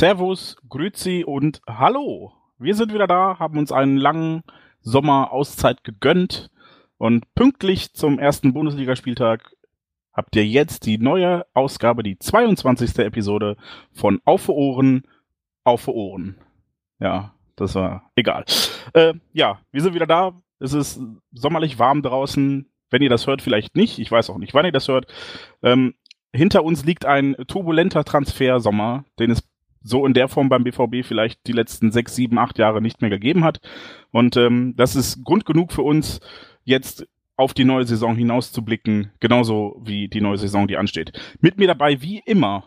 Servus, Grüezi und Hallo. Wir sind wieder da, haben uns einen langen Sommerauszeit gegönnt und pünktlich zum ersten Bundesligaspieltag habt ihr jetzt die neue Ausgabe, die 22. Episode von Auf Ohren, Auf Ohren. Ja, das war egal. Äh, ja, wir sind wieder da. Es ist sommerlich warm draußen. Wenn ihr das hört, vielleicht nicht. Ich weiß auch nicht, wann ihr das hört. Ähm, hinter uns liegt ein turbulenter Transfersommer, den es so in der Form beim BVB vielleicht die letzten sechs, sieben, acht Jahre nicht mehr gegeben hat. Und ähm, das ist Grund genug für uns, jetzt auf die neue Saison hinauszublicken, genauso wie die neue Saison, die ansteht. Mit mir dabei, wie immer,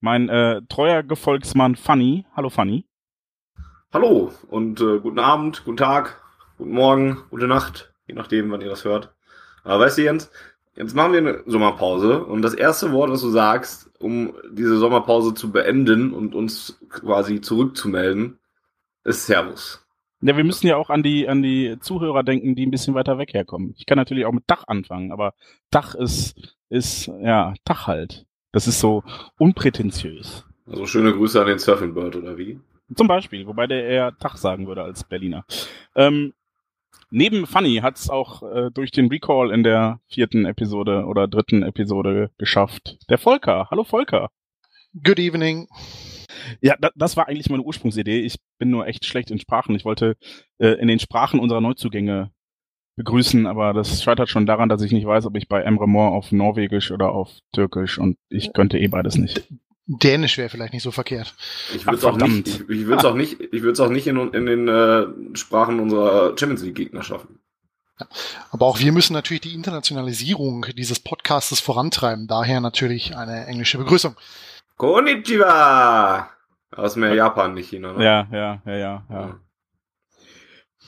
mein äh, treuer Gefolgsmann Fanny. Hallo Fanny. Hallo und äh, guten Abend, guten Tag, guten Morgen, gute Nacht, je nachdem, wann ihr das hört. Aber weißt du, Jens, jetzt machen wir eine Sommerpause und das erste Wort, was du sagst, um diese Sommerpause zu beenden und uns quasi zurückzumelden, ist Servus. Ja, wir müssen ja auch an die, an die Zuhörer denken, die ein bisschen weiter weg herkommen. Ich kann natürlich auch mit Dach anfangen, aber Dach ist, ist, ja, Dach halt. Das ist so unprätentiös. Also schöne Grüße an den Surfing Bird, oder wie? Zum Beispiel, wobei der eher Dach sagen würde als Berliner. Ähm, Neben Funny hat es auch äh, durch den Recall in der vierten Episode oder dritten Episode geschafft. Der Volker. Hallo Volker. Good evening. Ja, da, das war eigentlich meine Ursprungsidee. Ich bin nur echt schlecht in Sprachen. Ich wollte äh, in den Sprachen unserer Neuzugänge begrüßen, aber das scheitert schon daran, dass ich nicht weiß, ob ich bei Emre Moore auf Norwegisch oder auf Türkisch und ich könnte eh beides nicht. Dänisch wäre vielleicht nicht so verkehrt. Ich würde es auch nicht, ich, ich würde es auch nicht, ich würde es auch nicht in, in den äh, Sprachen unserer Champions League Gegner schaffen. Ja. Aber auch wir müssen natürlich die Internationalisierung dieses Podcastes vorantreiben. Daher natürlich eine englische Begrüßung. Konnichiwa! Aus mehr Japan, nicht China. Ne? Ja, ja, ja, ja, ja.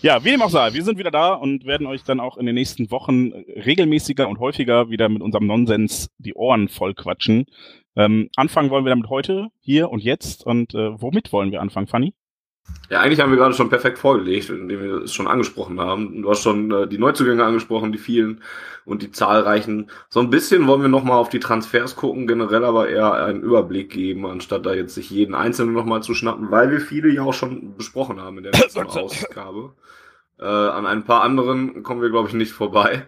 Ja, wie dem auch sei, wir sind wieder da und werden euch dann auch in den nächsten Wochen regelmäßiger und häufiger wieder mit unserem Nonsens die Ohren voll quatschen. Ähm, anfangen wollen wir damit heute, hier und jetzt. Und äh, womit wollen wir anfangen, Fanny? Ja, eigentlich haben wir gerade schon perfekt vorgelegt, indem wir es schon angesprochen haben. Du hast schon äh, die Neuzugänge angesprochen, die vielen und die zahlreichen. So ein bisschen wollen wir nochmal auf die Transfers gucken, generell aber eher einen Überblick geben, anstatt da jetzt sich jeden Einzelnen nochmal zu schnappen, weil wir viele ja auch schon besprochen haben in der letzten Ausgabe. Äh, an ein paar anderen kommen wir, glaube ich, nicht vorbei.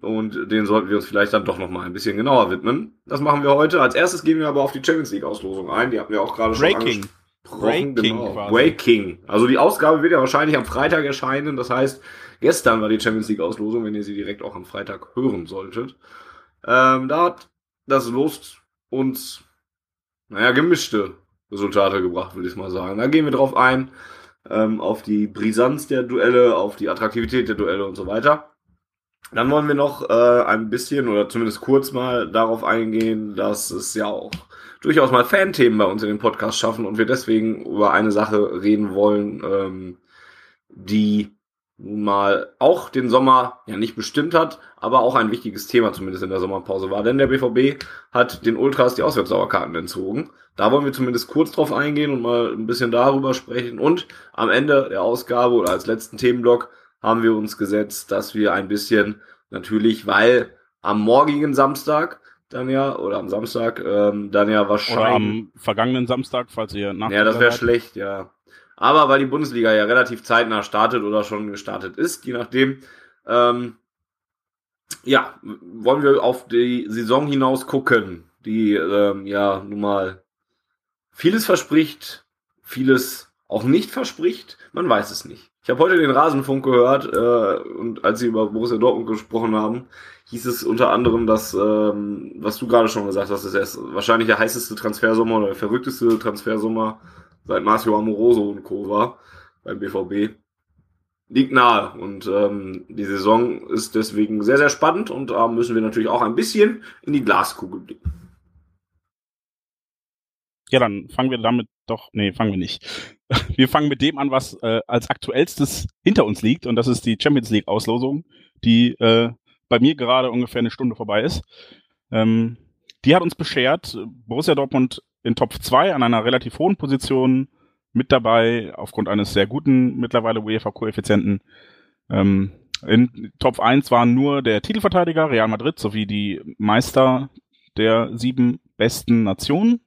Und den sollten wir uns vielleicht dann doch nochmal ein bisschen genauer widmen. Das machen wir heute. Als erstes gehen wir aber auf die Champions League Auslosung ein. Die hatten wir auch gerade schon Breaking. Breaking, genau. Breaking. Also die Ausgabe wird ja wahrscheinlich am Freitag erscheinen. Das heißt, gestern war die Champions League Auslosung, wenn ihr sie direkt auch am Freitag hören solltet. Ähm, da hat das Los uns, naja, gemischte Resultate gebracht, würde ich mal sagen. Da gehen wir drauf ein, ähm, auf die Brisanz der Duelle, auf die Attraktivität der Duelle und so weiter. Dann wollen wir noch äh, ein bisschen oder zumindest kurz mal darauf eingehen, dass es ja auch durchaus mal Fan-Themen bei uns in dem Podcast schaffen und wir deswegen über eine Sache reden wollen, ähm, die nun mal auch den Sommer ja nicht bestimmt hat, aber auch ein wichtiges Thema zumindest in der Sommerpause war. Denn der BVB hat den Ultras die Auswärtsdauerkarten entzogen. Da wollen wir zumindest kurz drauf eingehen und mal ein bisschen darüber sprechen. Und am Ende der Ausgabe oder als letzten Themenblock haben wir uns gesetzt, dass wir ein bisschen natürlich, weil am morgigen Samstag dann ja, oder am Samstag, ähm, dann ja wahrscheinlich. Oder am vergangenen Samstag, falls ihr nach. Ja, das wäre schlecht, ja. Aber weil die Bundesliga ja relativ zeitnah startet oder schon gestartet ist, je nachdem, ähm, ja, wollen wir auf die Saison hinaus gucken, die ähm, ja nun mal vieles verspricht, vieles auch nicht verspricht, man weiß es nicht. Ich habe heute den Rasenfunk gehört äh, und als sie über Borussia Dortmund gesprochen haben, hieß es unter anderem, dass, ähm, was du gerade schon gesagt hast, ist wahrscheinlich der heißeste Transfersommer oder der verrückteste Transfersommer seit Marcio Amoroso und Co. war beim BVB. liegt nahe. Und ähm, die Saison ist deswegen sehr, sehr spannend und da müssen wir natürlich auch ein bisschen in die Glaskugel blicken. Ja, dann fangen wir damit doch, nee, fangen wir nicht. Wir fangen mit dem an, was äh, als aktuellstes hinter uns liegt und das ist die Champions League Auslosung, die äh, bei mir gerade ungefähr eine Stunde vorbei ist. Ähm, die hat uns beschert, Borussia Dortmund in Top 2 an einer relativ hohen Position mit dabei, aufgrund eines sehr guten mittlerweile UEFA-Koeffizienten. Ähm, in Top 1 waren nur der Titelverteidiger Real Madrid sowie die Meister der sieben besten Nationen.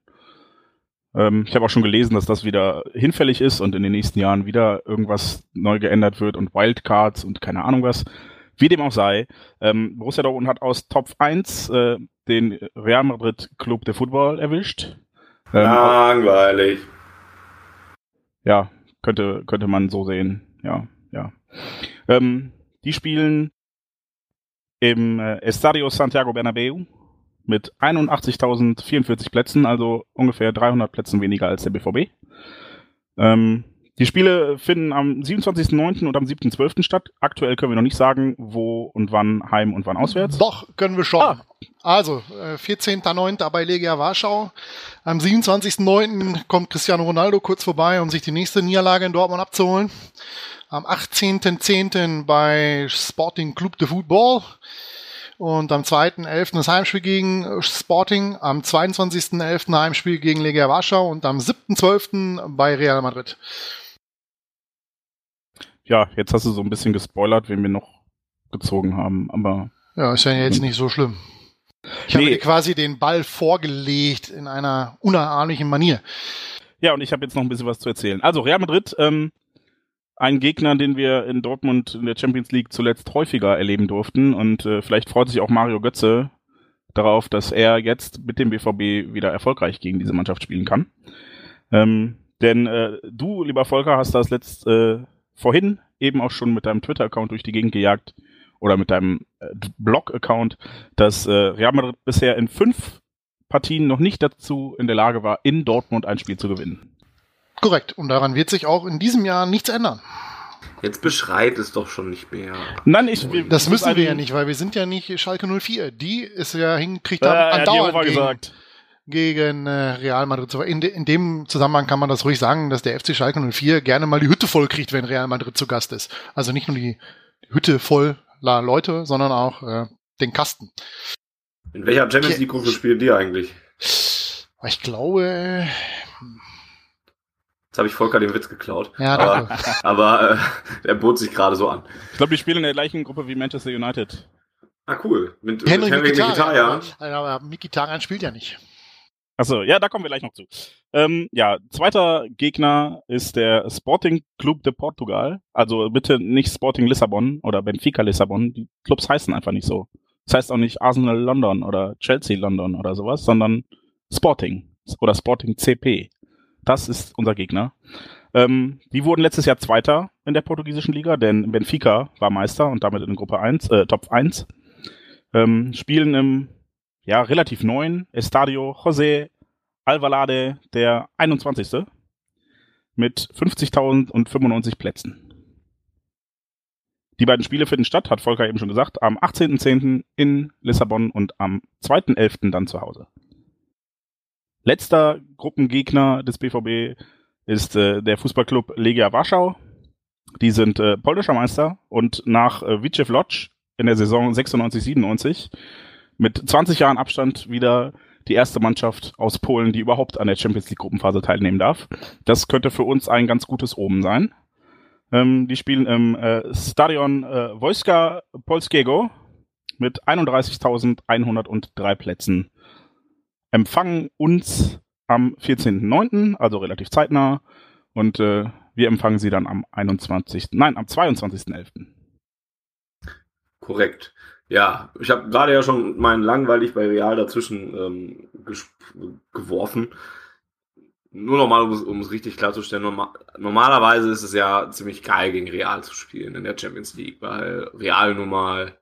Ähm, ich habe auch schon gelesen, dass das wieder hinfällig ist und in den nächsten Jahren wieder irgendwas neu geändert wird und Wildcards und keine Ahnung was. Wie dem auch sei, ähm, Borussia Dortmund hat aus Top 1 äh, den Real Madrid Club de Football erwischt. Ähm, Langweilig. Ja, könnte, könnte man so sehen. Ja, ja. Ähm, die spielen im äh, Estadio Santiago Bernabeu mit 81.044 Plätzen, also ungefähr 300 Plätzen weniger als der BVB. Ähm, die Spiele finden am 27.09. und am 7.12. statt. Aktuell können wir noch nicht sagen, wo und wann heim und wann auswärts. Doch, können wir schon. Ah. Also, äh, 14.09. bei Legia Warschau. Am 27.09. kommt Cristiano Ronaldo kurz vorbei, um sich die nächste Niederlage in Dortmund abzuholen. Am 18.10. bei Sporting Club de Football. Und am 2.11. das Heimspiel gegen Sporting, am 22.11. Heimspiel gegen Legia Warschau und am 7.12. bei Real Madrid. Ja, jetzt hast du so ein bisschen gespoilert, wen wir noch gezogen haben, aber. Ja, ist ja jetzt nicht so schlimm. Ich nee. habe dir quasi den Ball vorgelegt in einer unerahmlichen Manier. Ja, und ich habe jetzt noch ein bisschen was zu erzählen. Also Real Madrid ähm, ein Gegner, den wir in Dortmund in der Champions League zuletzt häufiger erleben durften. Und äh, vielleicht freut sich auch Mario Götze darauf, dass er jetzt mit dem BVB wieder erfolgreich gegen diese Mannschaft spielen kann. Ähm, denn äh, du, lieber Volker, hast das letzt äh, vorhin eben auch schon mit deinem Twitter-Account durch die Gegend gejagt oder mit deinem äh, Blog-Account, dass äh, Real Madrid bisher in fünf Partien noch nicht dazu in der Lage war, in Dortmund ein Spiel zu gewinnen. Korrekt. Und daran wird sich auch in diesem Jahr nichts ändern. Jetzt beschreit es doch schon nicht mehr. Nein, ich, das müssen wir ja nicht, weil wir sind ja nicht Schalke 04. Die ist ja hinkriegt äh, andauernd gegen, gesagt. gegen äh, Real Madrid. In, de, in dem Zusammenhang kann man das ruhig sagen, dass der FC Schalke 04 gerne mal die Hütte voll kriegt, wenn Real Madrid zu Gast ist. Also nicht nur die Hütte voll Leute, sondern auch äh, den Kasten. In welcher Champions League Gruppe spielen die eigentlich? Ich glaube, Jetzt habe ich Volker den Witz geklaut. Ja, danke. Aber, aber äh, er bot sich gerade so an. Ich glaube, die spielen in der gleichen Gruppe wie Manchester United. Ah, cool. Mit Henry, Henry Mkhitaryan. Aber Mkhitaryan spielt ja nicht. Achso, ja, da kommen wir gleich noch zu. Ähm, ja, zweiter Gegner ist der Sporting Club de Portugal. Also bitte nicht Sporting Lissabon oder Benfica Lissabon. Die Clubs heißen einfach nicht so. Das heißt auch nicht Arsenal London oder Chelsea London oder sowas, sondern Sporting oder Sporting CP. Das ist unser Gegner. Ähm, die wurden letztes Jahr Zweiter in der portugiesischen Liga, denn Benfica war Meister und damit in Gruppe 1, äh, Top 1. Ähm, spielen im ja, relativ neuen Estadio José Alvalade, der 21. mit 50.095 Plätzen. Die beiden Spiele finden statt, hat Volker eben schon gesagt, am 18.10. in Lissabon und am 2.11. dann zu Hause. Letzter Gruppengegner des BVB ist äh, der Fußballclub Legia Warschau. Die sind äh, polnischer Meister und nach äh, Wiczew Lodz in der Saison 96-97 mit 20 Jahren Abstand wieder die erste Mannschaft aus Polen, die überhaupt an der Champions League Gruppenphase teilnehmen darf. Das könnte für uns ein ganz gutes Omen sein. Ähm, die spielen im äh, Stadion äh, Wojska Polskiego mit 31.103 Plätzen empfangen uns am 14.09., also relativ zeitnah. Und äh, wir empfangen sie dann am 21. Nein, am 22.11. Korrekt. Ja, ich habe gerade ja schon meinen langweilig bei Real dazwischen ähm, geworfen. Nur nochmal, um es richtig klarzustellen, normal, normalerweise ist es ja ziemlich geil, gegen Real zu spielen in der Champions League, weil Real nun mal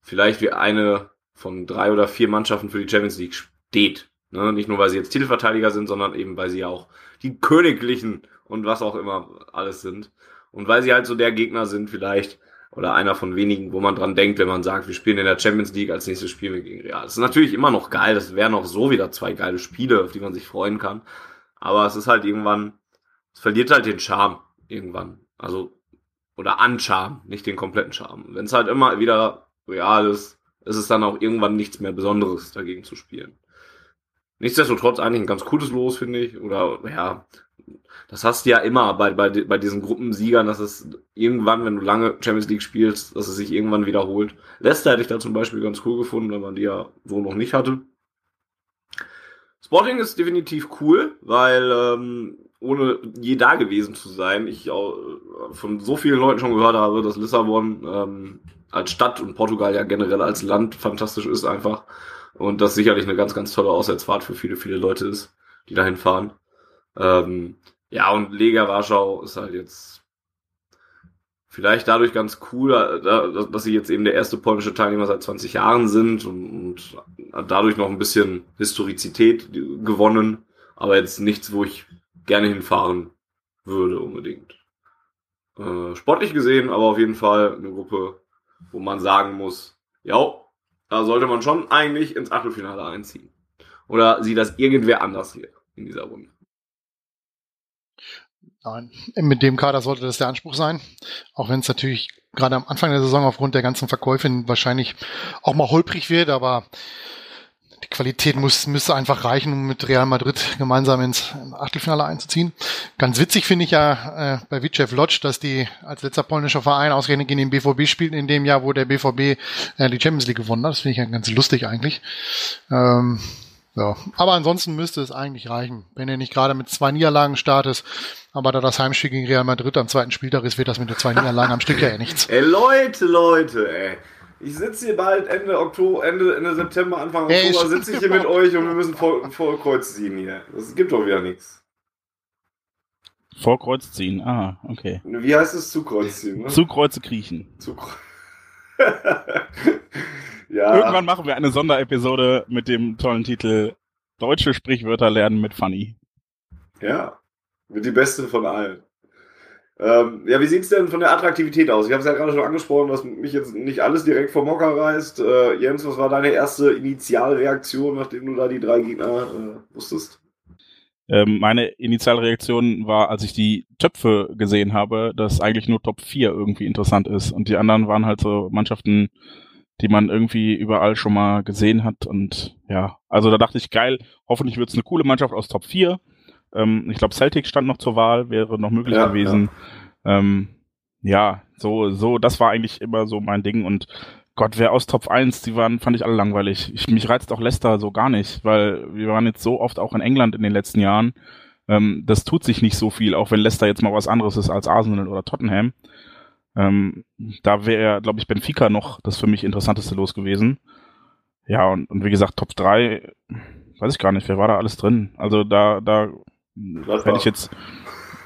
vielleicht wie eine von drei oder vier Mannschaften für die Champions League steht. Ne? Nicht nur, weil sie jetzt Titelverteidiger sind, sondern eben, weil sie ja auch die Königlichen und was auch immer alles sind. Und weil sie halt so der Gegner sind vielleicht, oder einer von wenigen, wo man dran denkt, wenn man sagt, wir spielen in der Champions League, als nächstes Spiel gegen Real. Das ist natürlich immer noch geil, das wären auch so wieder zwei geile Spiele, auf die man sich freuen kann. Aber es ist halt irgendwann, es verliert halt den Charme irgendwann. Also, oder an Charme, nicht den kompletten Charme. Wenn es halt immer wieder real ist, ist es dann auch irgendwann nichts mehr Besonderes dagegen zu spielen. Nichtsdestotrotz eigentlich ein ganz cooles Los, finde ich. Oder ja, das hast du ja immer bei, bei, bei diesen Gruppensiegern, dass es irgendwann, wenn du lange Champions League spielst, dass es sich irgendwann wiederholt. Leicester hätte ich da zum Beispiel ganz cool gefunden, wenn man die ja so noch nicht hatte. Sporting ist definitiv cool, weil ähm, ohne je da gewesen zu sein, ich auch von so vielen Leuten schon gehört habe, dass Lissabon ähm, als Stadt und Portugal ja generell als Land fantastisch ist einfach. Und das sicherlich eine ganz, ganz tolle Auswärtsfahrt für viele, viele Leute ist, die dahin fahren. Ähm, ja, und Lega Warschau ist halt jetzt vielleicht dadurch ganz cool, äh, dass sie jetzt eben der erste polnische Teilnehmer seit 20 Jahren sind und, und dadurch noch ein bisschen Historizität gewonnen, aber jetzt nichts, wo ich gerne hinfahren würde unbedingt. Äh, sportlich gesehen, aber auf jeden Fall eine Gruppe, wo man sagen muss, ja, da sollte man schon eigentlich ins Achtelfinale einziehen. Oder sieht das irgendwer anders hier in dieser Runde? Nein, mit dem Kader sollte das der Anspruch sein. Auch wenn es natürlich gerade am Anfang der Saison aufgrund der ganzen Verkäufe wahrscheinlich auch mal holprig wird, aber die Qualität muss, müsste einfach reichen, um mit Real Madrid gemeinsam ins Achtelfinale einzuziehen. Ganz witzig finde ich ja äh, bei Vitchev Lodz, dass die als letzter polnischer Verein ausgerechnet gegen den BVB spielten, in dem Jahr, wo der BVB äh, die Champions League gewonnen hat. Das finde ich ja ganz lustig eigentlich. Ähm, ja. Aber ansonsten müsste es eigentlich reichen, wenn er nicht gerade mit zwei Niederlagen startet. Aber da das Heimspiel gegen Real Madrid am zweiten Spieltag ist, wird das mit den zwei Niederlagen am Stück ja nichts. Ey, Leute, Leute, ey. Ich sitze hier bald Ende Oktober, Ende, Ende September, Anfang Oktober sitze ich hier mit euch und wir müssen vor, vor Kreuz ziehen hier. Das gibt doch wieder nichts. Vor Kreuz ziehen, ah, okay. Wie heißt es zu Kreuz ziehen? Ne? Zu Kreuze kriechen. Zu Kreuz. ja. Irgendwann machen wir eine Sonderepisode mit dem tollen Titel Deutsche Sprichwörter lernen mit Funny. Ja, mit die beste von allen. Ähm, ja, wie sieht es denn von der Attraktivität aus? Ich habe es ja gerade schon angesprochen, dass mich jetzt nicht alles direkt vom Mocker reißt. Äh, Jens, was war deine erste Initialreaktion, nachdem du da die drei Gegner äh, wusstest? Ähm, meine Initialreaktion war, als ich die Töpfe gesehen habe, dass eigentlich nur Top 4 irgendwie interessant ist. Und die anderen waren halt so Mannschaften, die man irgendwie überall schon mal gesehen hat. Und ja, also da dachte ich, geil, hoffentlich wird es eine coole Mannschaft aus Top 4. Ähm, ich glaube, Celtic stand noch zur Wahl, wäre noch möglich ja, gewesen. Ja. Ähm, ja, so, so, das war eigentlich immer so mein Ding. Und Gott, wer aus Top 1, die waren, fand ich alle langweilig. Ich, mich reizt auch Leicester so gar nicht, weil wir waren jetzt so oft auch in England in den letzten Jahren. Ähm, das tut sich nicht so viel, auch wenn Leicester jetzt mal was anderes ist als Arsenal oder Tottenham. Ähm, da wäre, glaube ich, Benfica noch das für mich interessanteste Los gewesen. Ja, und, und wie gesagt, Top 3, weiß ich gar nicht, wer war da alles drin? Also da, da was hätte ich jetzt.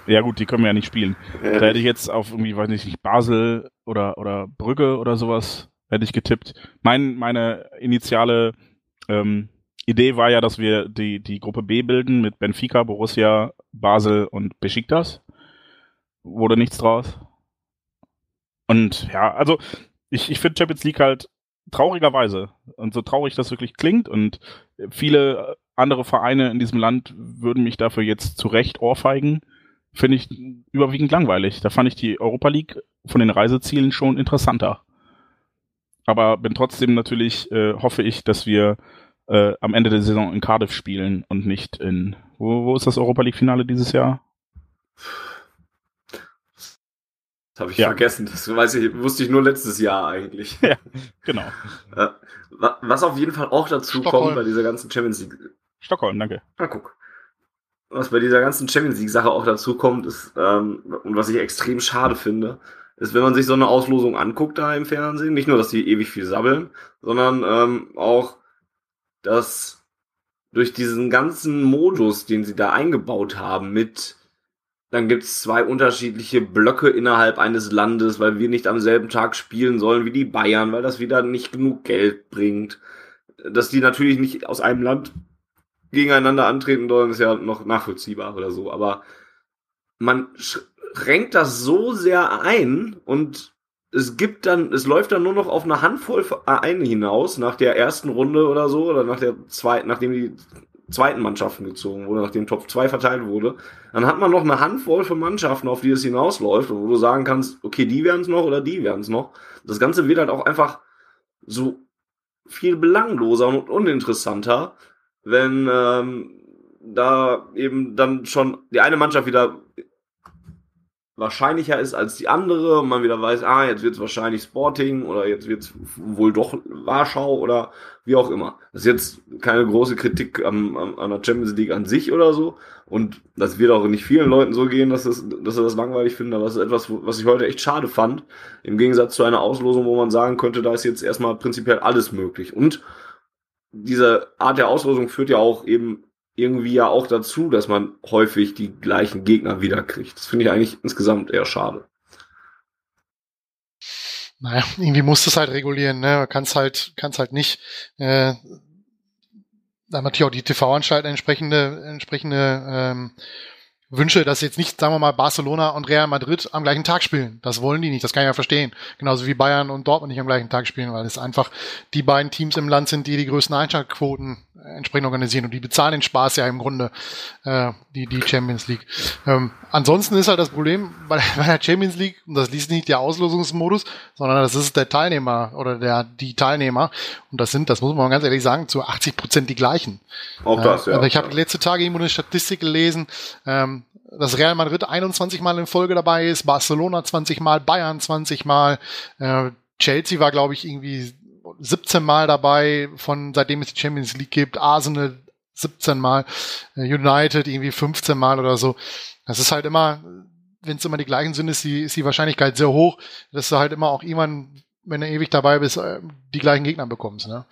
Ja gut, die können wir ja nicht spielen. Ja, da hätte ich jetzt auf irgendwie, weiß nicht, Basel oder, oder Brügge oder sowas hätte ich getippt. Mein, meine initiale ähm, Idee war ja, dass wir die, die Gruppe B bilden mit Benfica, Borussia, Basel und Besiktas. Wurde nichts draus. Und ja, also ich, ich finde Champions League halt traurigerweise und so traurig das wirklich klingt und viele andere Vereine in diesem Land würden mich dafür jetzt zu Recht ohrfeigen, finde ich überwiegend langweilig. Da fand ich die Europa League von den Reisezielen schon interessanter. Aber bin trotzdem natürlich, äh, hoffe ich, dass wir äh, am Ende der Saison in Cardiff spielen und nicht in, wo, wo ist das Europa League Finale dieses Jahr? Das habe ich ja. vergessen. Das weiß ich, wusste ich nur letztes Jahr eigentlich. Ja, genau. Äh, was auf jeden Fall auch dazu Stockholm. kommt bei dieser ganzen Champions League. Stockholm, danke. Na guck. Was bei dieser ganzen Champions League-Sache auch dazu kommt, ist, ähm, und was ich extrem schade finde, ist, wenn man sich so eine Auslosung anguckt da im Fernsehen, nicht nur, dass die ewig viel sabbeln, sondern ähm, auch, dass durch diesen ganzen Modus, den sie da eingebaut haben mit dann gibt es zwei unterschiedliche Blöcke innerhalb eines Landes, weil wir nicht am selben Tag spielen sollen wie die Bayern, weil das wieder nicht genug Geld bringt. Dass die natürlich nicht aus einem Land gegeneinander antreten sollen, ist ja noch nachvollziehbar oder so. Aber man renkt das so sehr ein und es gibt dann, es läuft dann nur noch auf eine Handvoll Vereine hinaus, nach der ersten Runde oder so, oder nach der zweiten, nachdem die zweiten Mannschaften gezogen wurde, nachdem Top 2 verteilt wurde. Dann hat man noch eine Handvoll von Mannschaften, auf die es hinausläuft, wo du sagen kannst, okay, die werden es noch oder die werden es noch. Das Ganze wird halt auch einfach so viel belangloser und uninteressanter, wenn ähm, da eben dann schon die eine Mannschaft wieder wahrscheinlicher ist als die andere und man wieder weiß, ah, jetzt wird es wahrscheinlich Sporting oder jetzt wird es wohl doch Warschau oder wie auch immer. Das ist jetzt keine große Kritik am, am, an der Champions League an sich oder so. Und das wird auch nicht vielen Leuten so gehen, dass, das, dass sie das langweilig finden, aber das ist etwas, was ich heute echt schade fand, im Gegensatz zu einer Auslosung, wo man sagen könnte, da ist jetzt erstmal prinzipiell alles möglich. Und diese Art der Auslosung führt ja auch eben irgendwie ja auch dazu, dass man häufig die gleichen Gegner wiederkriegt. Das finde ich eigentlich insgesamt eher schade. Naja, irgendwie musst du es halt regulieren, ne? Kannst halt, kannst halt nicht, äh, da natürlich auch die TV-Anstalten entsprechende, entsprechende ähm, wünsche, dass jetzt nicht, sagen wir mal, Barcelona und Real Madrid am gleichen Tag spielen. Das wollen die nicht, das kann ich ja verstehen. Genauso wie Bayern und Dortmund nicht am gleichen Tag spielen, weil es einfach die beiden Teams im Land sind, die die größten Einschaltquoten entsprechend organisieren und die bezahlen den Spaß ja im Grunde, äh, die, die Champions League. Ähm, ansonsten ist halt das Problem bei, bei der Champions League, und das liest nicht der Auslosungsmodus, sondern das ist der Teilnehmer oder der, die Teilnehmer. Und das sind, das muss man ganz ehrlich sagen, zu 80 Prozent die gleichen. Auch das, äh, ja. Also ich habe letzte Tage irgendwo eine Statistik gelesen, ähm, dass Real Madrid 21 Mal in Folge dabei ist, Barcelona 20 Mal, Bayern 20 Mal, äh, Chelsea war, glaube ich, irgendwie 17 Mal dabei, von seitdem es die Champions League gibt, Arsenal 17 Mal, äh, United irgendwie 15 Mal oder so. Das ist halt immer, wenn es immer die gleichen sind, ist die, ist die Wahrscheinlichkeit sehr hoch, dass du halt immer auch irgendwann, wenn du ewig dabei bist, äh, die gleichen Gegner bekommst. Ne?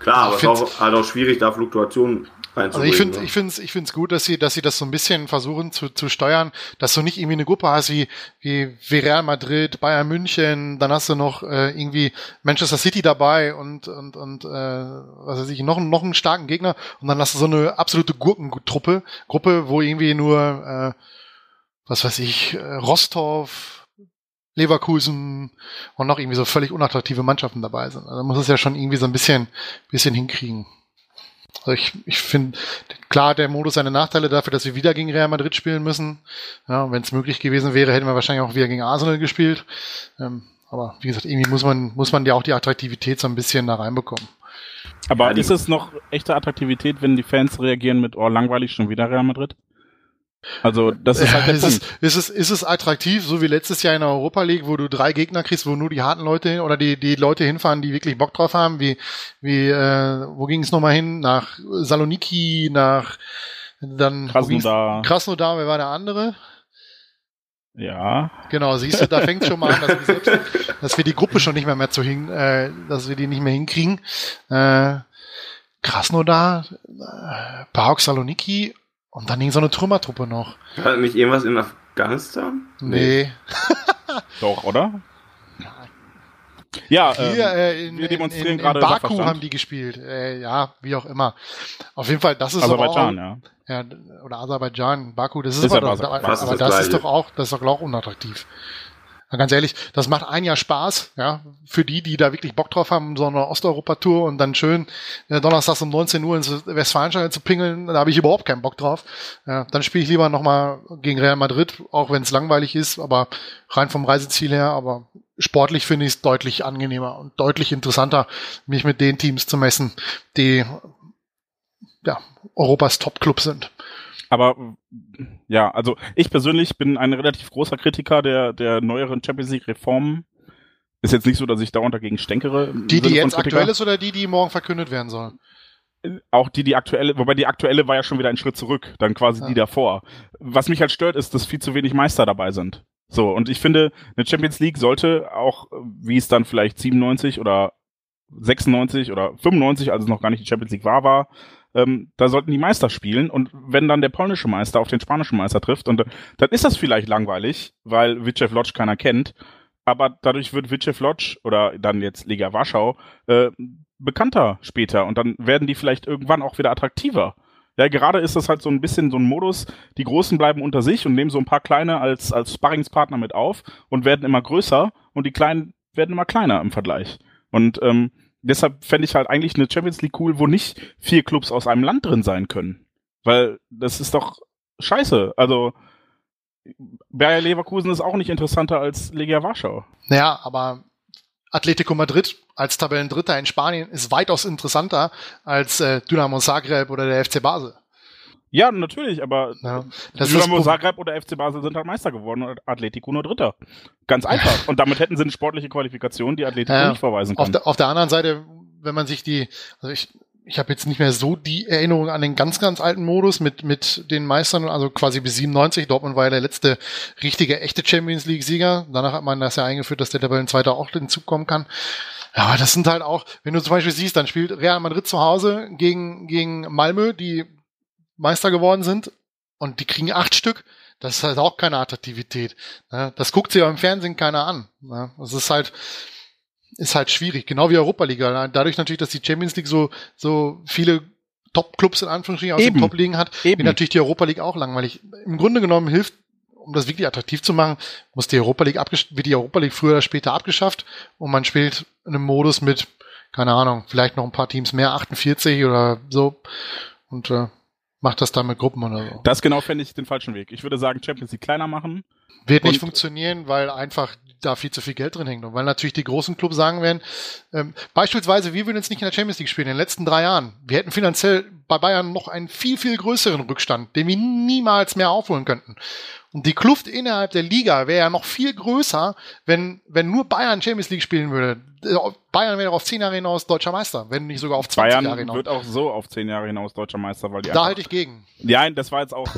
Klar, aber es ist auch, halt auch schwierig, da Fluktuationen also ich finde, ne? ich finde es, ich finde es gut, dass sie, dass sie das so ein bisschen versuchen zu, zu steuern, dass du nicht irgendwie eine Gruppe hast wie, wie, wie Real Madrid, Bayern München, dann hast du noch äh, irgendwie Manchester City dabei und und und äh, was weiß ich noch noch einen starken Gegner und dann hast du so eine absolute Gurkentruppe, Gruppe, wo irgendwie nur äh, was weiß ich äh, Rostov Leverkusen und noch irgendwie so völlig unattraktive Mannschaften dabei sind. Also muss es ja schon irgendwie so ein bisschen, bisschen hinkriegen. Also ich, ich finde, klar, der Modus seine Nachteile dafür, dass wir wieder gegen Real Madrid spielen müssen. Ja, wenn es möglich gewesen wäre, hätten wir wahrscheinlich auch wieder gegen Arsenal gespielt. Ähm, aber wie gesagt, irgendwie muss man, muss man ja auch die Attraktivität so ein bisschen da reinbekommen. Aber ist es noch echte Attraktivität, wenn die Fans reagieren mit, oh, langweilig schon wieder Real Madrid? Also das ist halt der ist Punkt. Es, ist, es, ist es attraktiv, so wie letztes Jahr in der Europa League, wo du drei Gegner kriegst, wo nur die harten Leute oder die, die Leute hinfahren, die wirklich Bock drauf haben, wie, wie äh, wo ging es nochmal hin? Nach Saloniki, nach dann Krasnodar. Krasnodar, wer war der andere? Ja. Genau, siehst du, da fängt schon mal an, dass wir, selbst, dass wir die Gruppe schon nicht mehr, mehr zu hin, äh, dass wir die nicht mehr hinkriegen. Äh, Krasnodar, äh, Park Saloniki und dann ging so eine Trümmertruppe noch. Hat nicht irgendwas in Afghanistan? Nee. nee. Doch, oder? Ja, Hier, ähm, äh, in, wir demonstrieren in, in, gerade. In Baku haben die gespielt. Äh, ja, wie auch immer. Auf jeden Fall, das ist Aserbaidschan, auch, ja. ja. Oder Aserbaidschan, Baku, das ist, ist aber, aber, aber das, das ist doch auch, das ist doch auch unattraktiv. Ganz ehrlich, das macht ein Jahr Spaß, ja, für die, die da wirklich Bock drauf haben, so eine Osteuropa-Tour und dann schön äh, donnerstags um 19 Uhr ins Westfalenstadion zu pingeln, da habe ich überhaupt keinen Bock drauf. Ja, dann spiele ich lieber nochmal gegen Real Madrid, auch wenn es langweilig ist, aber rein vom Reiseziel her, aber sportlich finde ich es deutlich angenehmer und deutlich interessanter, mich mit den Teams zu messen, die ja, Europas Top-Club sind. Aber ja, also ich persönlich bin ein relativ großer Kritiker der, der neueren Champions League Reformen. Ist jetzt nicht so, dass ich dauernd dagegen stänkere. Die, die jetzt aktuell ist oder die, die morgen verkündet werden soll? Auch die, die aktuelle, wobei die aktuelle war ja schon wieder ein Schritt zurück, dann quasi ja. die davor. Was mich halt stört, ist, dass viel zu wenig Meister dabei sind. So, und ich finde, eine Champions League sollte auch, wie es dann vielleicht 97 oder 96 oder 95, als es noch gar nicht die Champions League war, war, ähm, da sollten die Meister spielen und wenn dann der polnische Meister auf den spanischen Meister trifft und äh, dann ist das vielleicht langweilig, weil Witchew Lodz keiner kennt, aber dadurch wird Witchew Lodz oder dann jetzt Liga Warschau äh, bekannter später und dann werden die vielleicht irgendwann auch wieder attraktiver. Ja, gerade ist das halt so ein bisschen so ein Modus, die Großen bleiben unter sich und nehmen so ein paar Kleine als, als Sparringspartner mit auf und werden immer größer und die Kleinen werden immer kleiner im Vergleich. Und ähm, deshalb fände ich halt eigentlich eine Champions League cool, wo nicht vier Clubs aus einem Land drin sein können. Weil das ist doch scheiße. Also Bayer Leverkusen ist auch nicht interessanter als Legia Warschau. Naja, aber Atletico Madrid als Tabellendritter in Spanien ist weitaus interessanter als äh, Dynamo Zagreb oder der FC Basel. Ja, natürlich, aber ja, Dynamo Zagreb oder FC Basel sind halt Meister geworden und Atletico nur Dritter. Ganz einfach. und damit hätten sie eine sportliche Qualifikation, die Atletico ja, nicht vorweisen kann. Auf der, auf der anderen Seite, wenn man sich die, also ich, ich habe jetzt nicht mehr so die Erinnerung an den ganz, ganz alten Modus mit, mit den Meistern, also quasi bis 97. Dortmund war ja der letzte richtige, echte Champions League-Sieger. Danach hat man das ja eingeführt, dass der Tabellenzweiter auch hinzukommen kann. Ja, aber das sind halt auch, wenn du zum Beispiel siehst, dann spielt Real Madrid zu Hause gegen, gegen Malmö, die Meister geworden sind, und die kriegen acht Stück. Das ist halt auch keine Attraktivität. Ne? Das guckt sich ja im Fernsehen keiner an. Ne? Das ist halt, ist halt schwierig, genau wie Europa League. Dadurch natürlich, dass die Champions League so, so viele Top-Clubs in Anführungsstrichen aus Eben. den Top-Ligen hat, Eben. wird natürlich die Europa League auch langweilig. Im Grunde genommen hilft, um das wirklich attraktiv zu machen, muss die Europa League wird die Europa League früher oder später abgeschafft und man spielt in einem Modus mit, keine Ahnung, vielleicht noch ein paar Teams mehr, 48 oder so und äh, macht das dann mit Gruppen oder so. Das genau fände ich den falschen Weg. Ich würde sagen, Champions League kleiner machen. Wird nicht funktionieren, weil einfach da viel zu viel Geld drin hängt. Und weil natürlich die großen Clubs sagen werden, ähm, beispielsweise, wir würden jetzt nicht in der Champions League spielen in den letzten drei Jahren. Wir hätten finanziell bei Bayern noch einen viel, viel größeren Rückstand, den wir niemals mehr aufholen könnten. Und die Kluft innerhalb der Liga wäre ja noch viel größer, wenn, wenn nur Bayern Champions League spielen würde. Äh, Bayern wäre auf zehn Jahre hinaus deutscher Meister, wenn nicht sogar auf 20 Bayern Jahre hinaus. wird auch so auf zehn Jahre hinaus deutscher Meister, weil die Da halte ich gegen. Ja, das war jetzt auch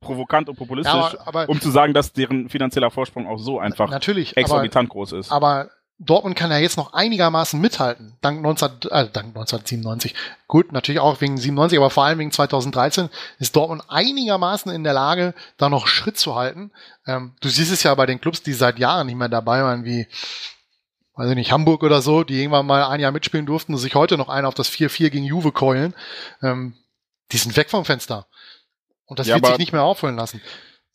provokant und populistisch, ja, aber, aber, um zu sagen, dass deren finanzieller Vorsprung auch so einfach natürlich, exorbitant aber, groß ist. Aber Dortmund kann ja jetzt noch einigermaßen mithalten, dank, 19, äh, dank 1997. Gut, natürlich auch wegen 97, aber vor allem wegen 2013 ist Dortmund einigermaßen in der Lage, da noch Schritt zu halten. Ähm, du siehst es ja bei den Clubs, die seit Jahren nicht mehr dabei waren, wie, weiß ich nicht, Hamburg oder so, die irgendwann mal ein Jahr mitspielen durften und sich heute noch einen auf das 4-4 gegen Juve keulen. Ähm, die sind weg vom Fenster. Und das ja, wird sich nicht mehr aufholen lassen.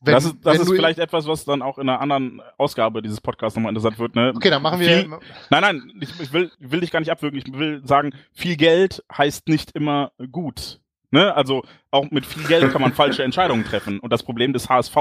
Wenn, das ist, das ist vielleicht etwas, was dann auch in einer anderen Ausgabe dieses Podcasts nochmal interessant wird. Ne? Okay, dann machen wir. Viel, nein, nein, ich, ich, will, will dich gar nicht abwürgen. Ich will sagen, viel Geld heißt nicht immer gut. Ne? Also auch mit viel Geld kann man falsche Entscheidungen treffen. Und das Problem des HSV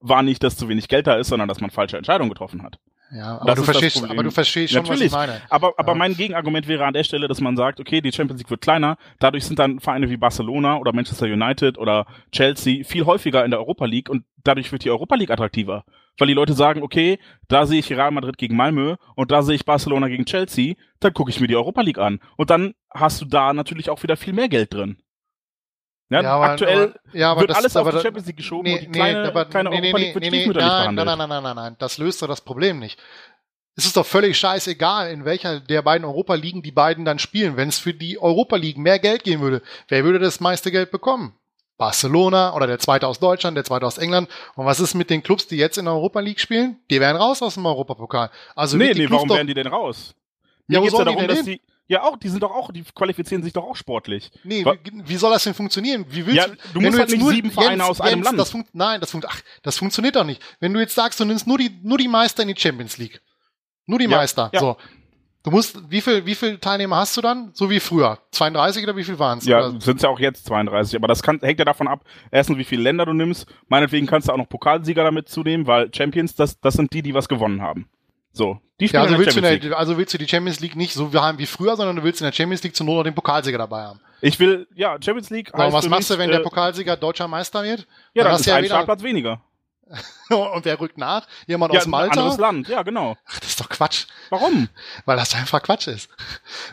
war nicht, dass zu wenig Geld da ist, sondern dass man falsche Entscheidungen getroffen hat. Ja, aber, du verstehst, aber du verstehst schon, Natürlich. was ich meine. Aber, aber ja. mein Gegenargument wäre an der Stelle, dass man sagt, okay, die Champions League wird kleiner, dadurch sind dann Vereine wie Barcelona oder Manchester United oder Chelsea viel häufiger in der Europa League und dadurch wird die Europa League attraktiver. Weil die Leute sagen, okay, da sehe ich Real Madrid gegen Malmö und da sehe ich Barcelona gegen Chelsea, dann gucke ich mir die Europa League an. Und dann hast du da natürlich auch wieder viel mehr Geld drin. Ja, ja aber, aktuell aber, ja, aber wird das, alles auf die Champions League geschoben nee, und die kleine, nee, aber, kleine nee, Europa League wird nee, nee, nein, nein, nein, nein, nein, nein, nein, das löst doch das Problem nicht. Es ist doch völlig scheißegal, in welcher der beiden Europa Ligen die beiden dann spielen. Wenn es für die Europa League mehr Geld geben würde, wer würde das meiste Geld bekommen? Barcelona oder der zweite aus Deutschland, der zweite aus England. Und was ist mit den Clubs, die jetzt in der Europa League spielen? Die wären raus aus dem Europapokal. Also nee, nee, warum wären die denn raus? Mir ja, geht's ja darum, dass die, ja, auch, die sind doch auch, die qualifizieren sich doch auch sportlich. Nee, wie, wie soll das denn funktionieren? Wie willst ja, du musst du halt nicht nur, sieben Vereine Jens, aus einem Jens, Land. Das nein, das, funkt, ach, das funktioniert doch nicht. Wenn du jetzt sagst, du nimmst nur die, nur die Meister in die Champions League. Nur die ja, Meister. Ja. So. Du musst, wie viel, wie viel Teilnehmer hast du dann? So wie früher. 32 oder wie viel waren es? Ja, sind es ja auch jetzt 32. Aber das kann, hängt ja davon ab, erstens, wie viele Länder du nimmst. Meinetwegen kannst du auch noch Pokalsieger damit zunehmen, weil Champions, das, das sind die, die was gewonnen haben. So, die spielen ja, also, willst Champions der, also willst du die Champions League nicht so haben wie früher, sondern du willst in der Champions League zur Not noch den Pokalsieger dabei haben. Ich will, ja, Champions League. Aber was machst mich, du, wenn äh, der Pokalsieger deutscher Meister wird? Ja, dann, dann hast du ja ein Startplatz weniger. und wer rückt nach? Jemand ja, aus Malta? Ein anderes Land, ja, genau. Ach, das ist doch Quatsch. Warum? Weil das einfach Quatsch ist.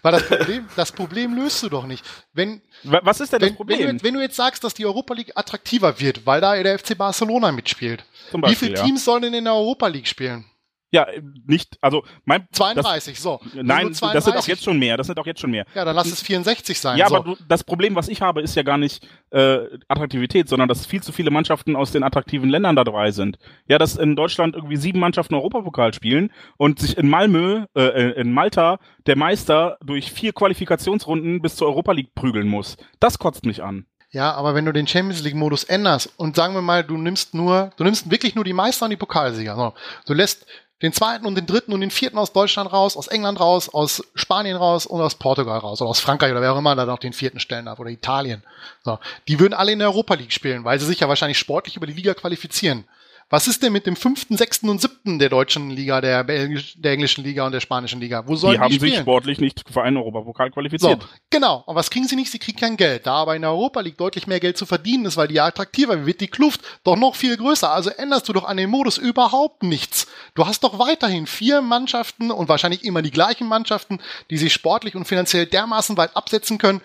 Weil das Problem, das Problem löst du doch nicht. Wenn, Was ist denn wenn, das Problem? Wenn du, wenn du, jetzt sagst, dass die Europa League attraktiver wird, weil da der FC Barcelona mitspielt. Beispiel, wie viele Teams sollen denn in der Europa League spielen? Ja, nicht, also mein 32, das, so. Nein, 32. das sind auch jetzt schon mehr, das sind auch jetzt schon mehr. Ja, dann lass es 64 sein. Ja, so. aber das Problem, was ich habe, ist ja gar nicht äh, Attraktivität, sondern dass viel zu viele Mannschaften aus den attraktiven Ländern da dabei sind. Ja, dass in Deutschland irgendwie sieben Mannschaften Europapokal spielen und sich in Malmö, äh, in Malta, der Meister durch vier Qualifikationsrunden bis zur Europa League prügeln muss. Das kotzt mich an. Ja, aber wenn du den Champions League Modus änderst und sagen wir mal, du nimmst nur, du nimmst wirklich nur die Meister und die Pokalsieger. So. Du lässt den zweiten und den dritten und den vierten aus Deutschland raus, aus England raus, aus Spanien raus und aus Portugal raus oder aus Frankreich oder wer auch immer da noch den vierten stellen darf oder Italien. So. Die würden alle in der Europa League spielen, weil sie sich ja wahrscheinlich sportlich über die Liga qualifizieren. Was ist denn mit dem fünften, sechsten und siebten der deutschen Liga, der, der englischen Liga und der spanischen Liga? Wo sollen die, die haben spielen? sich sportlich nicht für einen Europapokal qualifiziert. So, genau. Und was kriegen sie nicht? Sie kriegen kein Geld. Da aber in der Europa League deutlich mehr Geld zu verdienen ist, weil die ja attraktiver wird, die Kluft doch noch viel größer. Also änderst du doch an dem Modus überhaupt nichts. Du hast doch weiterhin vier Mannschaften und wahrscheinlich immer die gleichen Mannschaften, die sich sportlich und finanziell dermaßen weit absetzen können,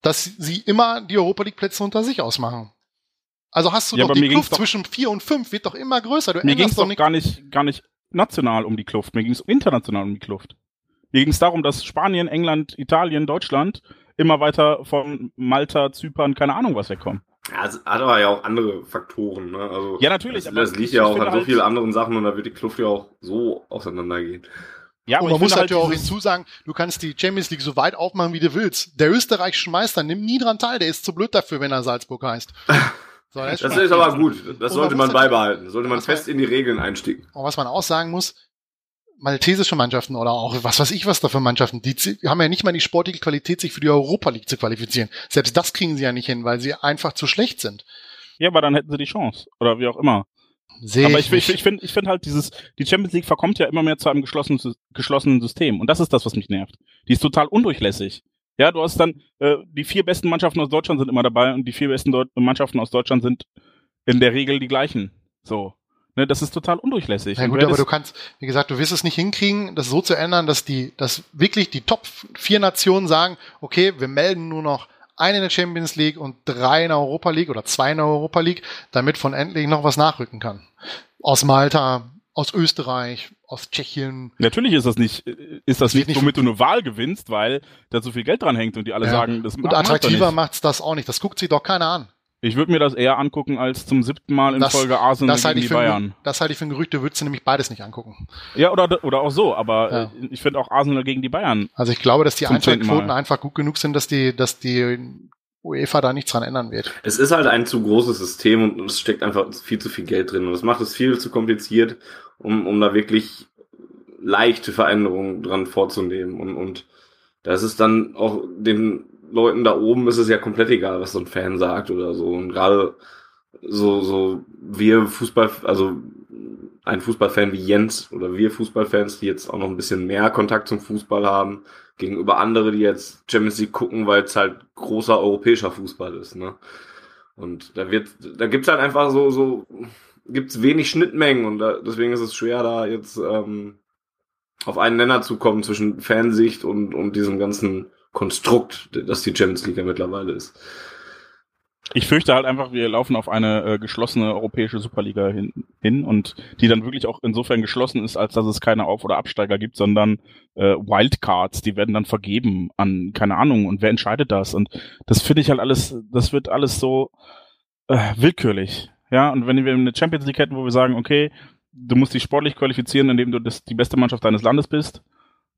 dass sie immer die Europa League Plätze unter sich ausmachen. Also hast du ja, doch die Kluft zwischen vier und fünf wird doch immer größer. Du mir ging es doch, doch gar nicht, gar nicht national um die Kluft, mir ging es international um die Kluft. Mir ging es darum, dass Spanien, England, Italien, Deutschland immer weiter von Malta, Zypern, keine Ahnung was wegkommen. Ja, es hat aber ja auch andere Faktoren. Ne? Also ja, natürlich. Das, das liegt ja auch an so halt vielen anderen Sachen und da wird die Kluft ja auch so auseinandergehen. Ja, aber und man muss halt auch hinzusagen, du kannst die Champions League so weit aufmachen, wie du willst. Der österreichische Meister nimmt nie dran teil, der ist zu blöd dafür, wenn er Salzburg heißt. So, das, das ist aber gut. Das sollte man beibehalten. Das sollte man fest in die Regeln einsticken. Und was man auch sagen muss, maltesische Mannschaften oder auch was weiß ich was da für Mannschaften, die haben ja nicht mal die sportliche Qualität, sich für die Europa League zu qualifizieren. Selbst das kriegen sie ja nicht hin, weil sie einfach zu schlecht sind. Ja, aber dann hätten sie die Chance. Oder wie auch immer. Sehe aber ich, ich, ich finde ich find halt dieses, die Champions League verkommt ja immer mehr zu einem geschlossenen, geschlossenen System. Und das ist das, was mich nervt. Die ist total undurchlässig. Ja, du hast dann, äh, die vier besten Mannschaften aus Deutschland sind immer dabei und die vier besten Deu Mannschaften aus Deutschland sind in der Regel die gleichen. So. Ne, das ist total undurchlässig. Ja gut, aber du kannst, wie gesagt, du wirst es nicht hinkriegen, das so zu ändern, dass die, dass wirklich die Top vier Nationen sagen, okay, wir melden nur noch eine in der Champions League und drei in der Europa League oder zwei in der Europa League, damit von endlich noch was nachrücken kann. Aus Malta, aus Österreich, aus Tschechien. Natürlich ist das nicht, ist das, nicht, nicht, womit du eine Wahl gewinnst, weil da so viel Geld dran hängt und die alle ja. sagen, das Und attraktiver macht's das auch nicht. Das guckt sich doch keiner an. Ich würde mir das eher angucken als zum siebten Mal in das, Folge Arsenal das gegen die Bayern. Ein, das halte ich für ein Gerücht, du würdest nämlich beides nicht angucken. Ja, oder, oder auch so, aber ja. ich finde auch Arsenal gegen die Bayern. Also ich glaube, dass die Einschaltquoten einfach gut genug sind, dass die, dass die UEFA da nichts dran ändern wird. Es ist halt ein zu großes System und es steckt einfach viel zu viel Geld drin und es macht es viel zu kompliziert um, um da wirklich leichte Veränderungen dran vorzunehmen. Und, und da ist dann auch den Leuten da oben ist es ja komplett egal, was so ein Fan sagt oder so. Und gerade so, so wir Fußball, also ein Fußballfan wie Jens oder wir Fußballfans, die jetzt auch noch ein bisschen mehr Kontakt zum Fußball haben, gegenüber andere, die jetzt Champions League gucken, weil es halt großer europäischer Fußball ist, ne? Und da wird, da gibt's halt einfach so, so gibt es wenig Schnittmengen und da, deswegen ist es schwer, da jetzt ähm, auf einen Nenner zu kommen zwischen Fansicht und, und diesem ganzen Konstrukt, das die Champions League ja mittlerweile ist. Ich fürchte halt einfach, wir laufen auf eine äh, geschlossene europäische Superliga hin, hin und die dann wirklich auch insofern geschlossen ist, als dass es keine Auf- oder Absteiger gibt, sondern äh, Wildcards, die werden dann vergeben an, keine Ahnung, und wer entscheidet das? Und das finde ich halt alles, das wird alles so äh, willkürlich. Ja, und wenn wir eine Champions League hätten, wo wir sagen, okay, du musst dich sportlich qualifizieren, indem du das, die beste Mannschaft deines Landes bist,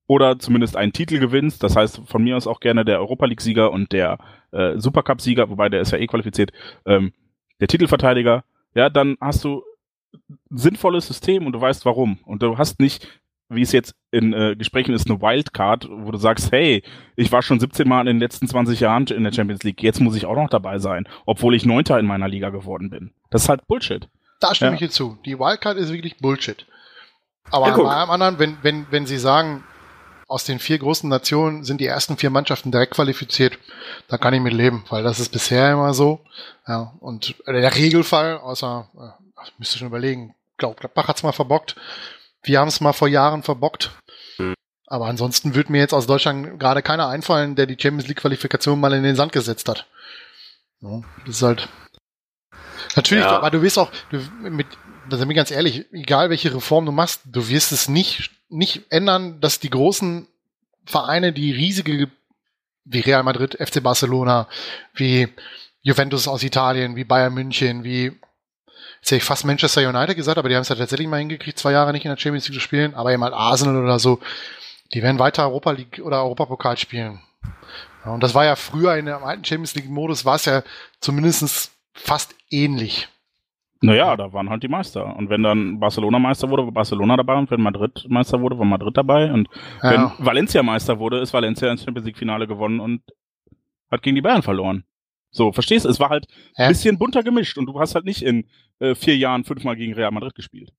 oder zumindest einen Titel gewinnst, das heißt von mir aus auch gerne der Europa League-Sieger und der äh, Supercup-Sieger, wobei der ist ja eh qualifiziert, ähm, der Titelverteidiger, ja, dann hast du sinnvolles System und du weißt warum. Und du hast nicht wie es jetzt in äh, Gesprächen ist, eine Wildcard, wo du sagst, hey, ich war schon 17 Mal in den letzten 20 Jahren in der Champions League, jetzt muss ich auch noch dabei sein, obwohl ich Neunter in meiner Liga geworden bin. Das ist halt Bullshit. Da stimme ja. ich dir zu. Die Wildcard ist wirklich Bullshit. Aber ja, bei einem anderen, wenn, wenn, wenn sie sagen, aus den vier großen Nationen sind die ersten vier Mannschaften direkt qualifiziert, da kann ich mit leben, weil das ist bisher immer so. Ja, und der Regelfall, außer, äh, ich müsste schon überlegen, glaub, Gladbach hat's mal verbockt, wir haben es mal vor Jahren verbockt. Mhm. Aber ansonsten würde mir jetzt aus Deutschland gerade keiner einfallen, der die Champions League Qualifikation mal in den Sand gesetzt hat. Ja, das ist halt. Natürlich, ja. aber du wirst auch, du, mit, da sind wir ganz ehrlich, egal welche Reform du machst, du wirst es nicht, nicht ändern, dass die großen Vereine, die riesige, wie Real Madrid, FC Barcelona, wie Juventus aus Italien, wie Bayern München, wie jetzt hätte ich fast Manchester United gesagt, aber die haben es ja tatsächlich mal hingekriegt, zwei Jahre nicht in der Champions League zu spielen, aber eben halt Arsenal oder so, die werden weiter Europa League oder Europapokal spielen. und das war ja früher in dem alten Champions League-Modus, war es ja zumindest fast ähnlich. Naja, da waren halt die Meister. Und wenn dann Barcelona Meister wurde, war Barcelona dabei. Und wenn Madrid Meister wurde, war Madrid dabei. Und ja. wenn Valencia Meister wurde, ist Valencia ins Champions League Finale gewonnen und hat gegen die Bayern verloren. So, verstehst du? Es war halt ein ja. bisschen bunter gemischt und du hast halt nicht in äh, vier Jahren fünfmal gegen Real Madrid gespielt.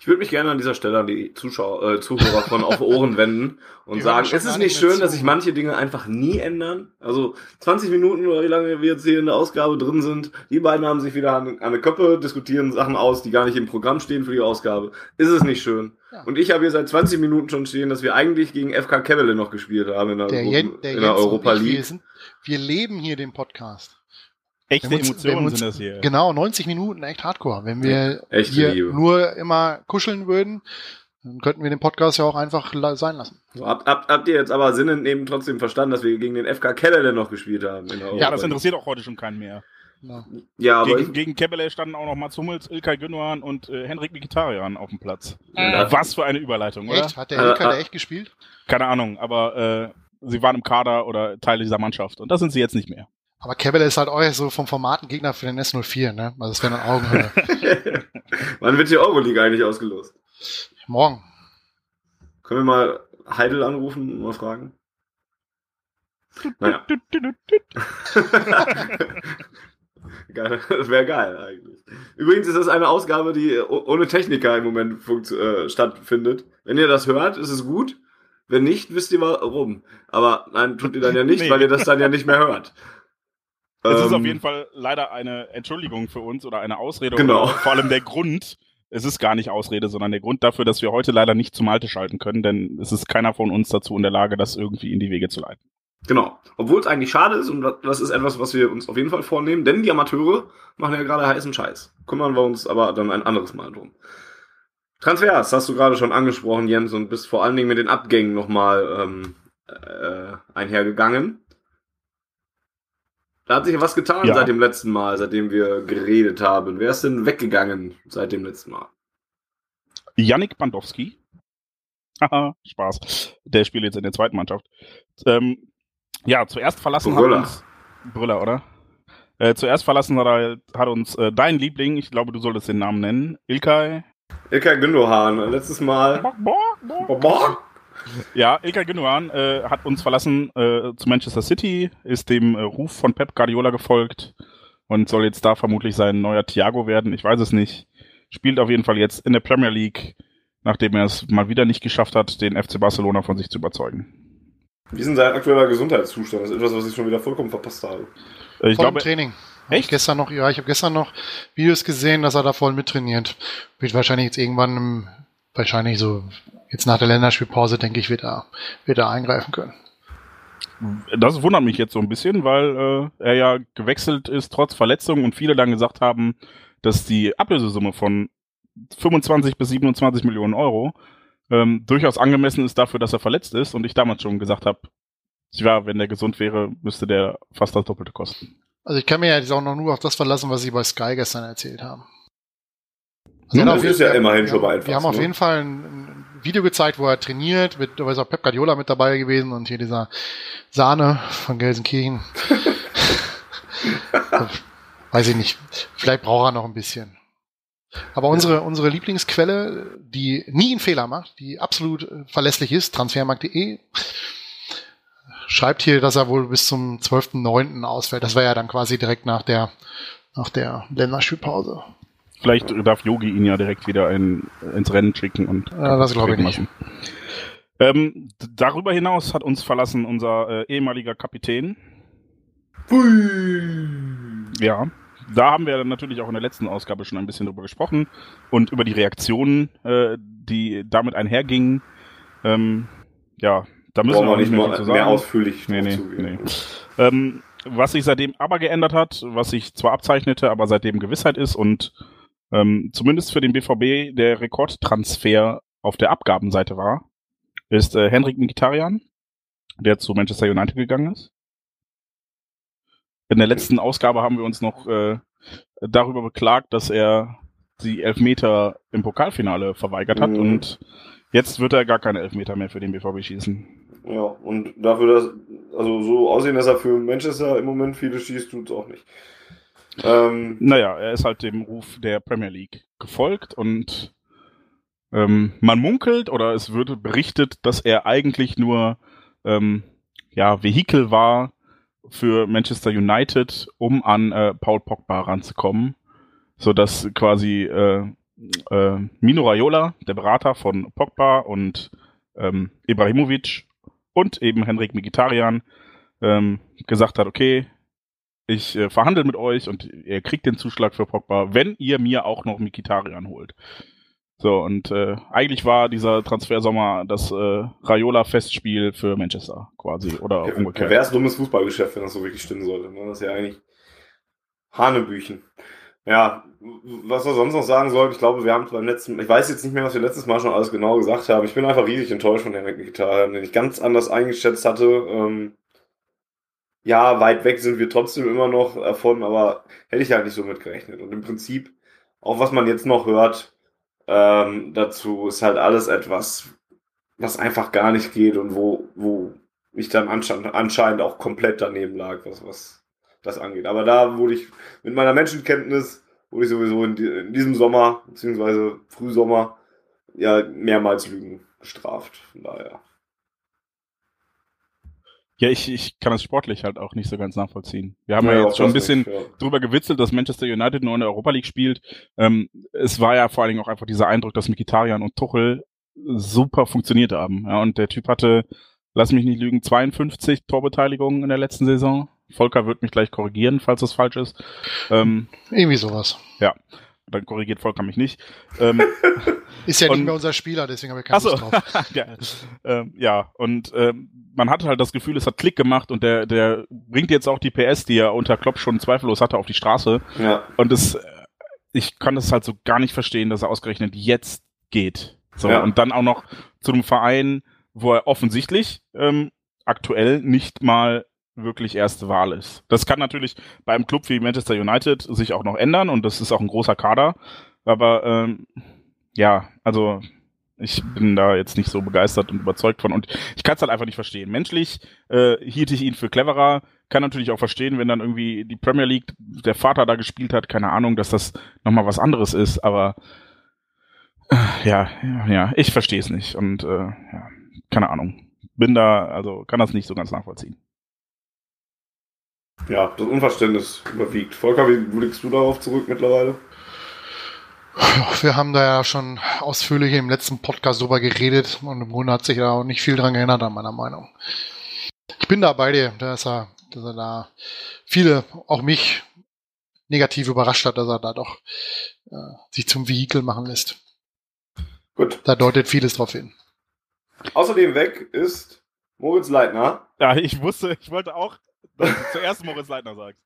Ich würde mich gerne an dieser Stelle an die Zuschauer, äh, Zuhörer von Auf Ohren wenden und die sagen, es ist nicht schön, dass sich manche Dinge einfach nie ändern. Also 20 Minuten oder wie lange wir jetzt hier in der Ausgabe drin sind, die beiden haben sich wieder an, an eine Köppe, diskutieren Sachen aus, die gar nicht im Programm stehen für die Ausgabe. Ist es nicht schön? Ja. Und ich habe hier seit 20 Minuten schon stehen, dass wir eigentlich gegen FK Kevele noch gespielt haben in der, der, Jen, der in der Europa League. Wir leben hier den Podcast. Echte uns, Emotionen uns, sind das hier. Genau, 90 Minuten, echt hardcore. Wenn wir Echte hier Liebe. nur immer kuscheln würden, dann könnten wir den Podcast ja auch einfach sein lassen. So, habt, habt, habt ihr jetzt aber sinnend trotzdem verstanden, dass wir gegen den FK Keller noch gespielt haben? ja, das interessiert auch heute schon keinen mehr. Ja, ja aber gegen, gegen Kebele standen auch noch Mats Hummels, Ilkay Gündogan und äh, Henrik Mkhitaryan auf dem Platz. Äh. Was für eine Überleitung, oder? Echt? Hat der Ilkay äh, da echt gespielt? Keine Ahnung, aber äh, sie waren im Kader oder Teile dieser Mannschaft und das sind sie jetzt nicht mehr. Aber Kebele ist halt euch so vom Formaten Gegner für den S04, ne? Also es wäre dann Augenhöhe. Wann wird die Euroliga eigentlich ausgelost? Morgen. Können wir mal Heidel anrufen und mal fragen? Naja. das wäre geil eigentlich. Übrigens ist das eine Ausgabe, die ohne Techniker im Moment äh, stattfindet. Wenn ihr das hört, ist es gut. Wenn nicht, wisst ihr warum. Aber nein, tut ihr dann ja nicht, nee. weil ihr das dann ja nicht mehr hört. Es ist auf ähm, jeden Fall leider eine Entschuldigung für uns oder eine Ausrede. Genau. vor allem der Grund. Es ist gar nicht Ausrede, sondern der Grund dafür, dass wir heute leider nicht zum Malte schalten können, denn es ist keiner von uns dazu in der Lage, das irgendwie in die Wege zu leiten. Genau. Obwohl es eigentlich schade ist und das ist etwas, was wir uns auf jeden Fall vornehmen, denn die Amateure machen ja gerade heißen Scheiß. Kümmern wir uns aber dann ein anderes Mal drum. Transfers hast du gerade schon angesprochen, Jens, und bist vor allen Dingen mit den Abgängen nochmal ähm, äh, einhergegangen. Da hat sich ja was getan ja. seit dem letzten Mal, seitdem wir geredet haben. Wer ist denn weggegangen seit dem letzten Mal? Yannick Bandowski. Haha, Spaß. Der spielt jetzt in der zweiten Mannschaft. Ähm, ja, zuerst verlassen Brüller. hat uns. Brüller, oder? Äh, zuerst verlassen hat, hat uns äh, dein Liebling, ich glaube, du solltest den Namen nennen, Ilkay. Ilkay Gündogan. Letztes Mal. Bock, bock, bock. Ja, Ilkay Gündogan äh, hat uns verlassen äh, zu Manchester City, ist dem äh, Ruf von Pep Guardiola gefolgt und soll jetzt da vermutlich sein neuer Thiago werden. Ich weiß es nicht. Spielt auf jeden Fall jetzt in der Premier League, nachdem er es mal wieder nicht geschafft hat, den FC Barcelona von sich zu überzeugen. Wie ist denn sein aktueller Gesundheitszustand? Das ist etwas, was ich schon wieder vollkommen verpasst habe. Äh, ich voll glaube, Training. Echt? gestern noch, ja, ich habe gestern noch Videos gesehen, dass er da voll mittrainiert. Wird wahrscheinlich jetzt irgendwann im, wahrscheinlich so jetzt nach der Länderspielpause, denke ich, wird er, wird er eingreifen können. Das wundert mich jetzt so ein bisschen, weil äh, er ja gewechselt ist trotz Verletzung und viele dann gesagt haben, dass die Ablösesumme von 25 bis 27 Millionen Euro ähm, durchaus angemessen ist dafür, dass er verletzt ist und ich damals schon gesagt habe, ja, wenn der gesund wäre, müsste der fast das Doppelte kosten. Also ich kann mir ja jetzt auch noch nur auf das verlassen, was sie bei Sky gestern erzählt haben. Also das ist ja immerhin schon mal Wir haben auf ne? jeden Fall ein, Video gezeigt, wo er trainiert, mit, da ist auch Pep Guardiola mit dabei gewesen und hier dieser Sahne von Gelsenkirchen. Weiß ich nicht. Vielleicht braucht er noch ein bisschen. Aber unsere, unsere Lieblingsquelle, die nie einen Fehler macht, die absolut verlässlich ist, transfermarkt.de, schreibt hier, dass er wohl bis zum 12.09. ausfällt. Das war ja dann quasi direkt nach der, nach der Länderspielpause. Vielleicht darf Yogi ihn ja direkt wieder ein, ins Rennen schicken und ja, das glaube ich nicht. Ähm, darüber hinaus hat uns verlassen unser äh, ehemaliger Kapitän. Hui. Ja, da haben wir natürlich auch in der letzten Ausgabe schon ein bisschen drüber gesprochen und über die Reaktionen, äh, die damit einhergingen. Ähm, ja, da müssen Brauchen wir nicht mehr, mehr, mehr ausführlich nee, nee, nee. Ähm, was sich seitdem aber geändert hat, was sich zwar abzeichnete, aber seitdem Gewissheit ist und ähm, zumindest für den BVB der Rekordtransfer auf der Abgabenseite war, ist äh, Henrik Mkhitaryan, der zu Manchester United gegangen ist. In der letzten Ausgabe haben wir uns noch äh, darüber beklagt, dass er die Elfmeter im Pokalfinale verweigert hat mhm. und jetzt wird er gar keine Elfmeter mehr für den BVB schießen. Ja, und dafür, dass, also so aussehen, dass er für Manchester im Moment viele schießt, tut es auch nicht. Ähm, naja, er ist halt dem Ruf der Premier League gefolgt und ähm, man munkelt oder es wird berichtet, dass er eigentlich nur ähm, ja, Vehikel war für Manchester United, um an äh, Paul Pogba ranzukommen, so dass quasi äh, äh, Mino Raiola, der Berater von Pogba und ähm, Ibrahimovic und eben Henrik Mkhitaryan ähm, gesagt hat, okay, ich äh, verhandle mit euch und ihr kriegt den Zuschlag für Pogba, wenn ihr mir auch noch Mkhitaryan holt. So, und äh, eigentlich war dieser Transfersommer das äh, Raiola-Festspiel für Manchester quasi oder ja, umgekehrt. Wäre es dummes Fußballgeschäft, wenn das so wirklich stimmen sollte. Ne? Das ist ja eigentlich Hanebüchen. Ja, was wir sonst noch sagen sollten, ich glaube, wir haben beim letzten, ich weiß jetzt nicht mehr, was wir letztes Mal schon alles genau gesagt haben. Ich bin einfach riesig enttäuscht von Henrik Mkhitaryan, den ich ganz anders eingeschätzt hatte. Ähm, ja, weit weg sind wir trotzdem immer noch davon, aber hätte ich halt nicht so mit gerechnet. Und im Prinzip, auch was man jetzt noch hört, ähm, dazu ist halt alles etwas, was einfach gar nicht geht und wo, wo ich dann anscheinend auch komplett daneben lag, was, was das angeht. Aber da wurde ich mit meiner Menschenkenntnis, wurde ich sowieso in, die, in diesem Sommer, beziehungsweise Frühsommer, ja, mehrmals Lügen bestraft. Von daher. Ja, ich, ich kann das sportlich halt auch nicht so ganz nachvollziehen. Wir haben ja, ja jetzt schon ein bisschen nicht, ja. drüber gewitzelt, dass Manchester United nur in der Europa League spielt. Ähm, es war ja vor allen Dingen auch einfach dieser Eindruck, dass Mikitarian und Tuchel super funktioniert haben. Ja, und der Typ hatte, lass mich nicht lügen, 52 Torbeteiligungen in der letzten Saison. Volker wird mich gleich korrigieren, falls das falsch ist. Ähm, Irgendwie sowas. Ja, dann korrigiert Volker mich nicht. Ähm, ist ja und, nicht mehr unser Spieler, deswegen haben wir keine Lust drauf. ja, ähm, ja, und ähm, man hatte halt das Gefühl, es hat Klick gemacht und der, der bringt jetzt auch die PS, die er unter Klopp schon zweifellos hatte, auf die Straße. Ja. Und das, ich kann das halt so gar nicht verstehen, dass er ausgerechnet jetzt geht. So, ja. und dann auch noch zu einem Verein, wo er offensichtlich ähm, aktuell nicht mal wirklich erste Wahl ist. Das kann natürlich bei einem Club wie Manchester United sich auch noch ändern und das ist auch ein großer Kader. Aber ähm, ja, also ich bin da jetzt nicht so begeistert und überzeugt von und ich kann es halt einfach nicht verstehen. Menschlich äh, hielt ich ihn für cleverer, kann natürlich auch verstehen, wenn dann irgendwie die Premier League der Vater da gespielt hat, keine Ahnung, dass das nochmal was anderes ist, aber äh, ja, ja, ja, ich verstehe es nicht und äh, ja, keine Ahnung. Bin da, also kann das nicht so ganz nachvollziehen. Ja, das Unverständnis überwiegt. Volker, wie blickst du darauf zurück mittlerweile? Wir haben da ja schon ausführlich im letzten Podcast drüber geredet und im Grunde hat sich da auch nicht viel dran geändert an meiner Meinung. Ich bin da bei dir, dass er, dass er da viele, auch mich, negativ überrascht hat, dass er da doch äh, sich zum Vehikel machen lässt. Gut. Da deutet vieles drauf hin. Außerdem weg ist Moritz Leitner. Ja, ich wusste, ich wollte auch zuerst Moritz Leitner sagst.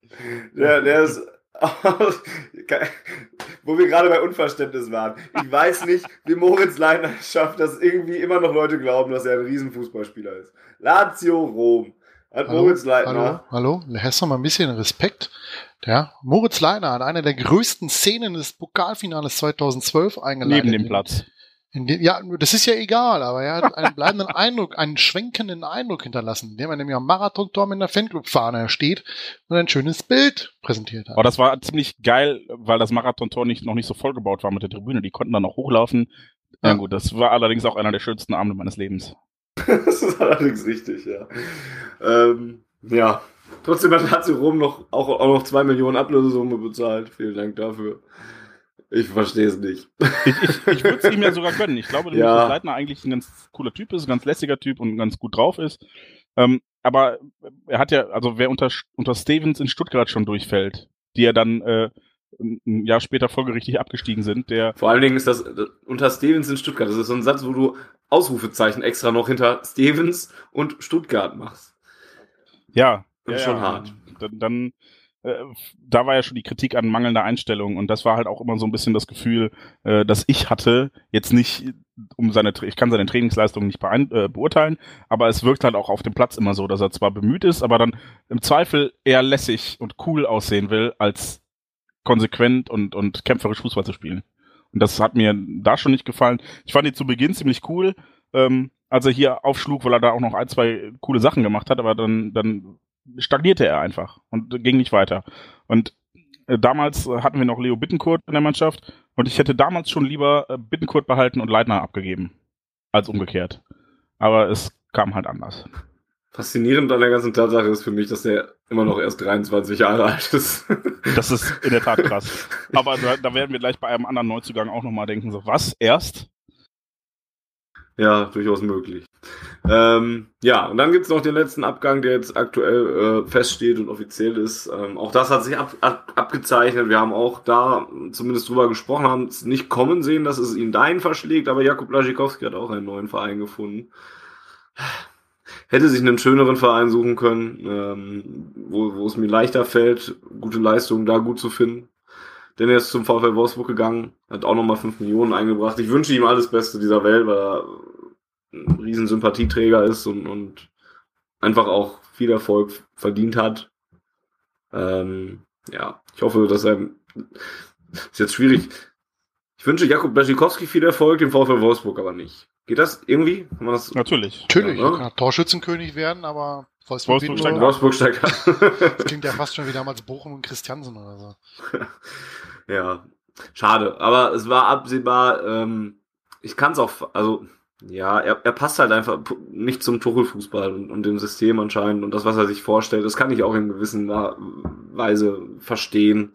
Der, der ist. wo wir gerade bei Unverständnis waren. Ich weiß nicht, wie Moritz Leitner schafft, dass irgendwie immer noch Leute glauben, dass er ein Riesenfußballspieler ist. Lazio Rom hat hallo, Moritz Leitner. Hallo, hallo, hast du mal ein bisschen Respekt? Ja, Moritz Leitner hat eine der größten Szenen des Pokalfinales 2012 eingeladen. Neben dem Platz. Den, ja, das ist ja egal, aber er hat einen bleibenden Eindruck, einen schwenkenden Eindruck hinterlassen, indem er nämlich am Marathonturm in der Fanclub-Fahne steht und ein schönes Bild präsentiert hat. Aber das war ziemlich geil, weil das Marathontor nicht, noch nicht so vollgebaut war mit der Tribüne. Die konnten dann noch hochlaufen. Ja, ja gut, das war allerdings auch einer der schönsten Abende meines Lebens. das ist allerdings richtig, ja. Ähm, ja. Trotzdem hat sie Rom noch, auch, auch noch zwei Millionen Ablösesumme bezahlt. Vielen Dank dafür. Ich verstehe es nicht. Ich, ich, ich würde es ihm ja sogar gönnen. Ich glaube, dass ja. Leitner eigentlich ein ganz cooler Typ ist, ein ganz lässiger Typ und ganz gut drauf ist. Ähm, aber er hat ja, also wer unter, unter Stevens in Stuttgart schon durchfällt, die ja dann äh, ein Jahr später folgerichtig abgestiegen sind, der. Vor allen Dingen ist das, das unter Stevens in Stuttgart. Das ist so ein Satz, wo du Ausrufezeichen extra noch hinter Stevens und Stuttgart machst. Ja. Das ist ja, schon ja, hart. Dann, dann da war ja schon die Kritik an mangelnder Einstellung und das war halt auch immer so ein bisschen das Gefühl, äh, dass ich hatte, jetzt nicht um seine, ich kann seine Trainingsleistung nicht äh, beurteilen, aber es wirkt halt auch auf dem Platz immer so, dass er zwar bemüht ist, aber dann im Zweifel eher lässig und cool aussehen will, als konsequent und, und kämpferisch Fußball zu spielen. Und das hat mir da schon nicht gefallen. Ich fand ihn zu Beginn ziemlich cool, ähm, als er hier aufschlug, weil er da auch noch ein, zwei coole Sachen gemacht hat, aber dann, dann stagnierte er einfach und ging nicht weiter. Und äh, damals hatten wir noch Leo Bittenkurt in der Mannschaft und ich hätte damals schon lieber äh, Bittenkurt behalten und Leitner abgegeben, als umgekehrt. Aber es kam halt anders. Faszinierend an der ganzen Tatsache ist für mich, dass er immer noch erst 23 Jahre alt ist. das ist in der Tat krass. Aber da, da werden wir gleich bei einem anderen Neuzugang auch nochmal denken, so was, erst? Ja, durchaus möglich. Ähm, ja, und dann gibt's noch den letzten Abgang, der jetzt aktuell äh, feststeht und offiziell ist. Ähm, auch das hat sich ab, ab, abgezeichnet. Wir haben auch da zumindest drüber gesprochen, haben es nicht kommen sehen, dass es ihn dahin verschlägt, aber Jakub Laschikowski hat auch einen neuen Verein gefunden. Hätte sich einen schöneren Verein suchen können, ähm, wo, wo es mir leichter fällt, gute Leistungen da gut zu finden. Denn er ist zum VfL Wolfsburg gegangen, hat auch nochmal 5 Millionen eingebracht. Ich wünsche ihm alles Beste dieser Welt, weil er ein riesen Sympathieträger ist und, und einfach auch viel Erfolg verdient hat. Ähm, ja, ich hoffe, dass er ist jetzt schwierig. Ich wünsche Jakub Blaschikowski viel Erfolg, dem VfL Wolfsburg aber nicht. Geht das irgendwie? Kann man das Natürlich. Natürlich. Ja, ne? kann Torschützenkönig werden, aber Wolfsburg, Wolfsburg steigt, Wolfsburg steigt Das klingt ja fast schon wie damals Bochum und Christiansen oder so. ja, schade. Aber es war absehbar. Ähm, ich kann es auch, also ja, er, er passt halt einfach nicht zum Tuchel-Fußball und, und dem System anscheinend und das, was er sich vorstellt, das kann ich auch in gewisser Weise verstehen.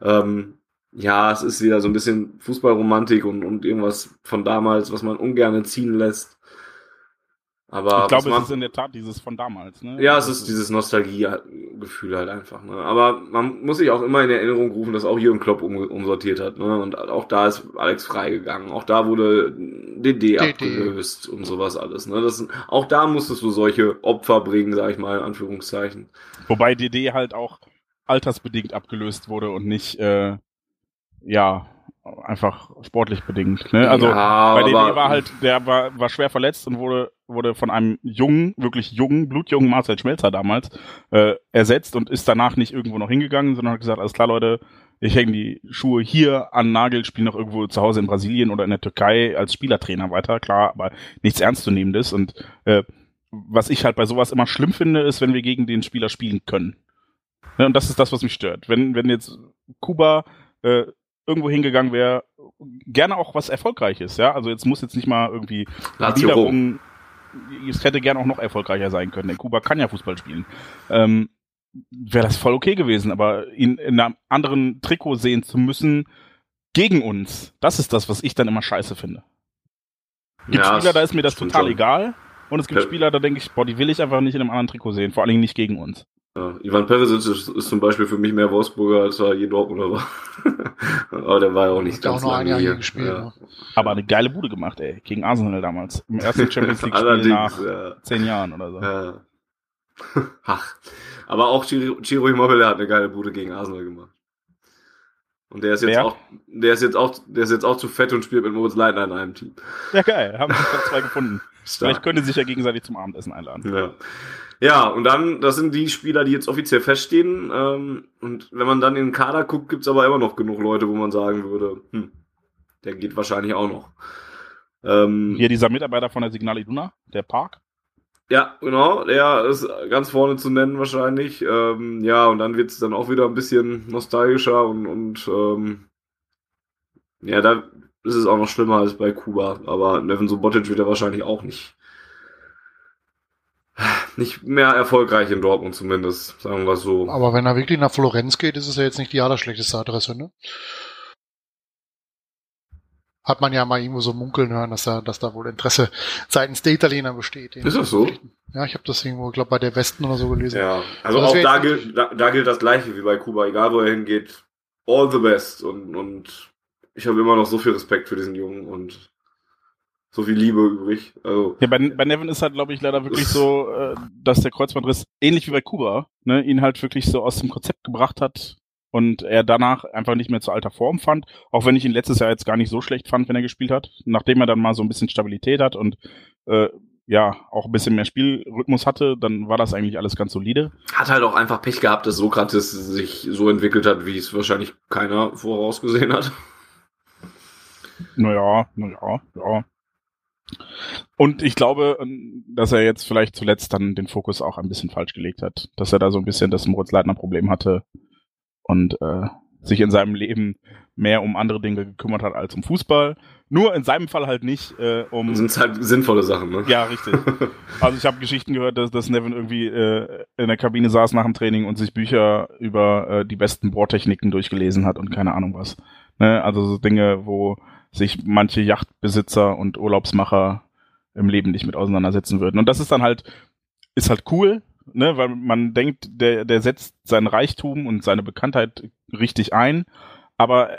Ähm, ja, es ist wieder so ein bisschen Fußballromantik und, und irgendwas von damals, was man ungern ziehen lässt. Aber ich glaube, es ist in der Tat dieses von damals. Ne? Ja, es ist dieses Nostalgie-Gefühl halt einfach. Ne? Aber man muss sich auch immer in Erinnerung rufen, dass auch Jürgen Klopp um, umsortiert hat. Ne? Und auch da ist Alex freigegangen. Auch da wurde DD, DD. abgelöst und sowas alles. Ne? Das, auch da musstest du solche Opfer bringen, sag ich mal, in Anführungszeichen. Wobei DD halt auch altersbedingt abgelöst wurde und nicht, äh, ja, einfach sportlich bedingt. Ne? Also ja, bei DD war halt, der war, war schwer verletzt und wurde, wurde von einem jungen, wirklich jungen, blutjungen Marcel Schmelzer damals äh, ersetzt und ist danach nicht irgendwo noch hingegangen, sondern hat gesagt, alles klar, Leute, ich hänge die Schuhe hier an Nagel, spiele noch irgendwo zu Hause in Brasilien oder in der Türkei als Spielertrainer weiter, klar, aber nichts Ernstzunehmendes. Und äh, was ich halt bei sowas immer schlimm finde, ist, wenn wir gegen den Spieler spielen können. Ja, und das ist das, was mich stört. Wenn, wenn jetzt Kuba äh, irgendwo hingegangen wäre, gerne auch was Erfolgreiches, ja. Also jetzt muss jetzt nicht mal irgendwie Wiederum, es hätte gerne auch noch erfolgreicher sein können. Denn Kuba kann ja Fußball spielen. Ähm, wäre das voll okay gewesen, aber ihn in einem anderen Trikot sehen zu müssen gegen uns, das ist das, was ich dann immer scheiße finde. Gibt ja, Spieler, da ist mir das total schon. egal. Und es gibt ja. Spieler, da denke ich, boah, die will ich einfach nicht in einem anderen Trikot sehen, vor allen Dingen nicht gegen uns. Ja, Ivan Perisic ist, ist, zum Beispiel für mich mehr Wolfsburger als er je Dortmunder war. Aber der war ja auch nicht ganz auch noch ein Jahr hier gespielt. Ja. Ne? Aber eine geile Bude gemacht, ey. Gegen Arsenal damals. Im ersten Champions League Spiel nach ja. zehn Jahren oder so. Ja. Ach. Aber auch Chiro, Chiro Immobile hat eine geile Bude gegen Arsenal gemacht. Und der ist jetzt Wer? auch, der ist jetzt auch, der ist jetzt auch zu fett und spielt mit Moritz Leitner in einem Team. Ja, geil. Haben sich zwei gefunden. Stark. Vielleicht können sie sich ja gegenseitig zum Abendessen einladen. Ja. Ja, und dann, das sind die Spieler, die jetzt offiziell feststehen. Ähm, und wenn man dann in den Kader guckt, gibt's aber immer noch genug Leute, wo man sagen würde, hm, der geht wahrscheinlich auch noch. Ähm, Hier dieser Mitarbeiter von der Signal Iduna, der Park. Ja, genau, der ist ganz vorne zu nennen wahrscheinlich. Ähm, ja, und dann wird's dann auch wieder ein bisschen nostalgischer und, und ähm, ja, da ist es auch noch schlimmer als bei Kuba. Aber Neven Subotic wird er wahrscheinlich auch nicht nicht mehr erfolgreich in Dortmund zumindest, sagen wir so. Aber wenn er wirklich nach Florenz geht, ist es ja jetzt nicht die allerschlechteste Adresse, ne? Hat man ja mal irgendwo so munkeln hören, dass da, dass da wohl Interesse seitens der Italiener besteht. Ist das so? Ja, ich habe das irgendwo, glaube bei der Westen oder so gelesen. Ja, also, also auch da gilt, da, da gilt das Gleiche wie bei Kuba, egal wo er hingeht. All the best und, und ich habe immer noch so viel Respekt für diesen Jungen und so viel Liebe übrig. Also, ja, bei, bei Nevin ist halt, glaube ich, leider wirklich so, äh, dass der Kreuzbandriss, ähnlich wie bei Kuba, ne, ihn halt wirklich so aus dem Konzept gebracht hat und er danach einfach nicht mehr zu alter Form fand, auch wenn ich ihn letztes Jahr jetzt gar nicht so schlecht fand, wenn er gespielt hat, nachdem er dann mal so ein bisschen Stabilität hat und äh, ja, auch ein bisschen mehr Spielrhythmus hatte, dann war das eigentlich alles ganz solide. Hat halt auch einfach Pech gehabt, dass Sokrates sich so entwickelt hat, wie es wahrscheinlich keiner vorausgesehen hat. Naja, naja, ja. Und ich glaube, dass er jetzt vielleicht zuletzt dann den Fokus auch ein bisschen falsch gelegt hat. Dass er da so ein bisschen das Moritz-Leitner-Problem hatte und äh, sich in seinem Leben mehr um andere Dinge gekümmert hat als um Fußball. Nur in seinem Fall halt nicht äh, um. Das sind halt sinnvolle Sachen, ne? Ja, richtig. Also ich habe Geschichten gehört, dass, dass Nevin irgendwie äh, in der Kabine saß nach dem Training und sich Bücher über äh, die besten Bohrtechniken durchgelesen hat und keine Ahnung was. Ne? Also so Dinge, wo sich manche Yachtbesitzer und Urlaubsmacher im Leben nicht mit auseinandersetzen würden. Und das ist dann halt, ist halt cool, ne, weil man denkt, der, der setzt sein Reichtum und seine Bekanntheit richtig ein, aber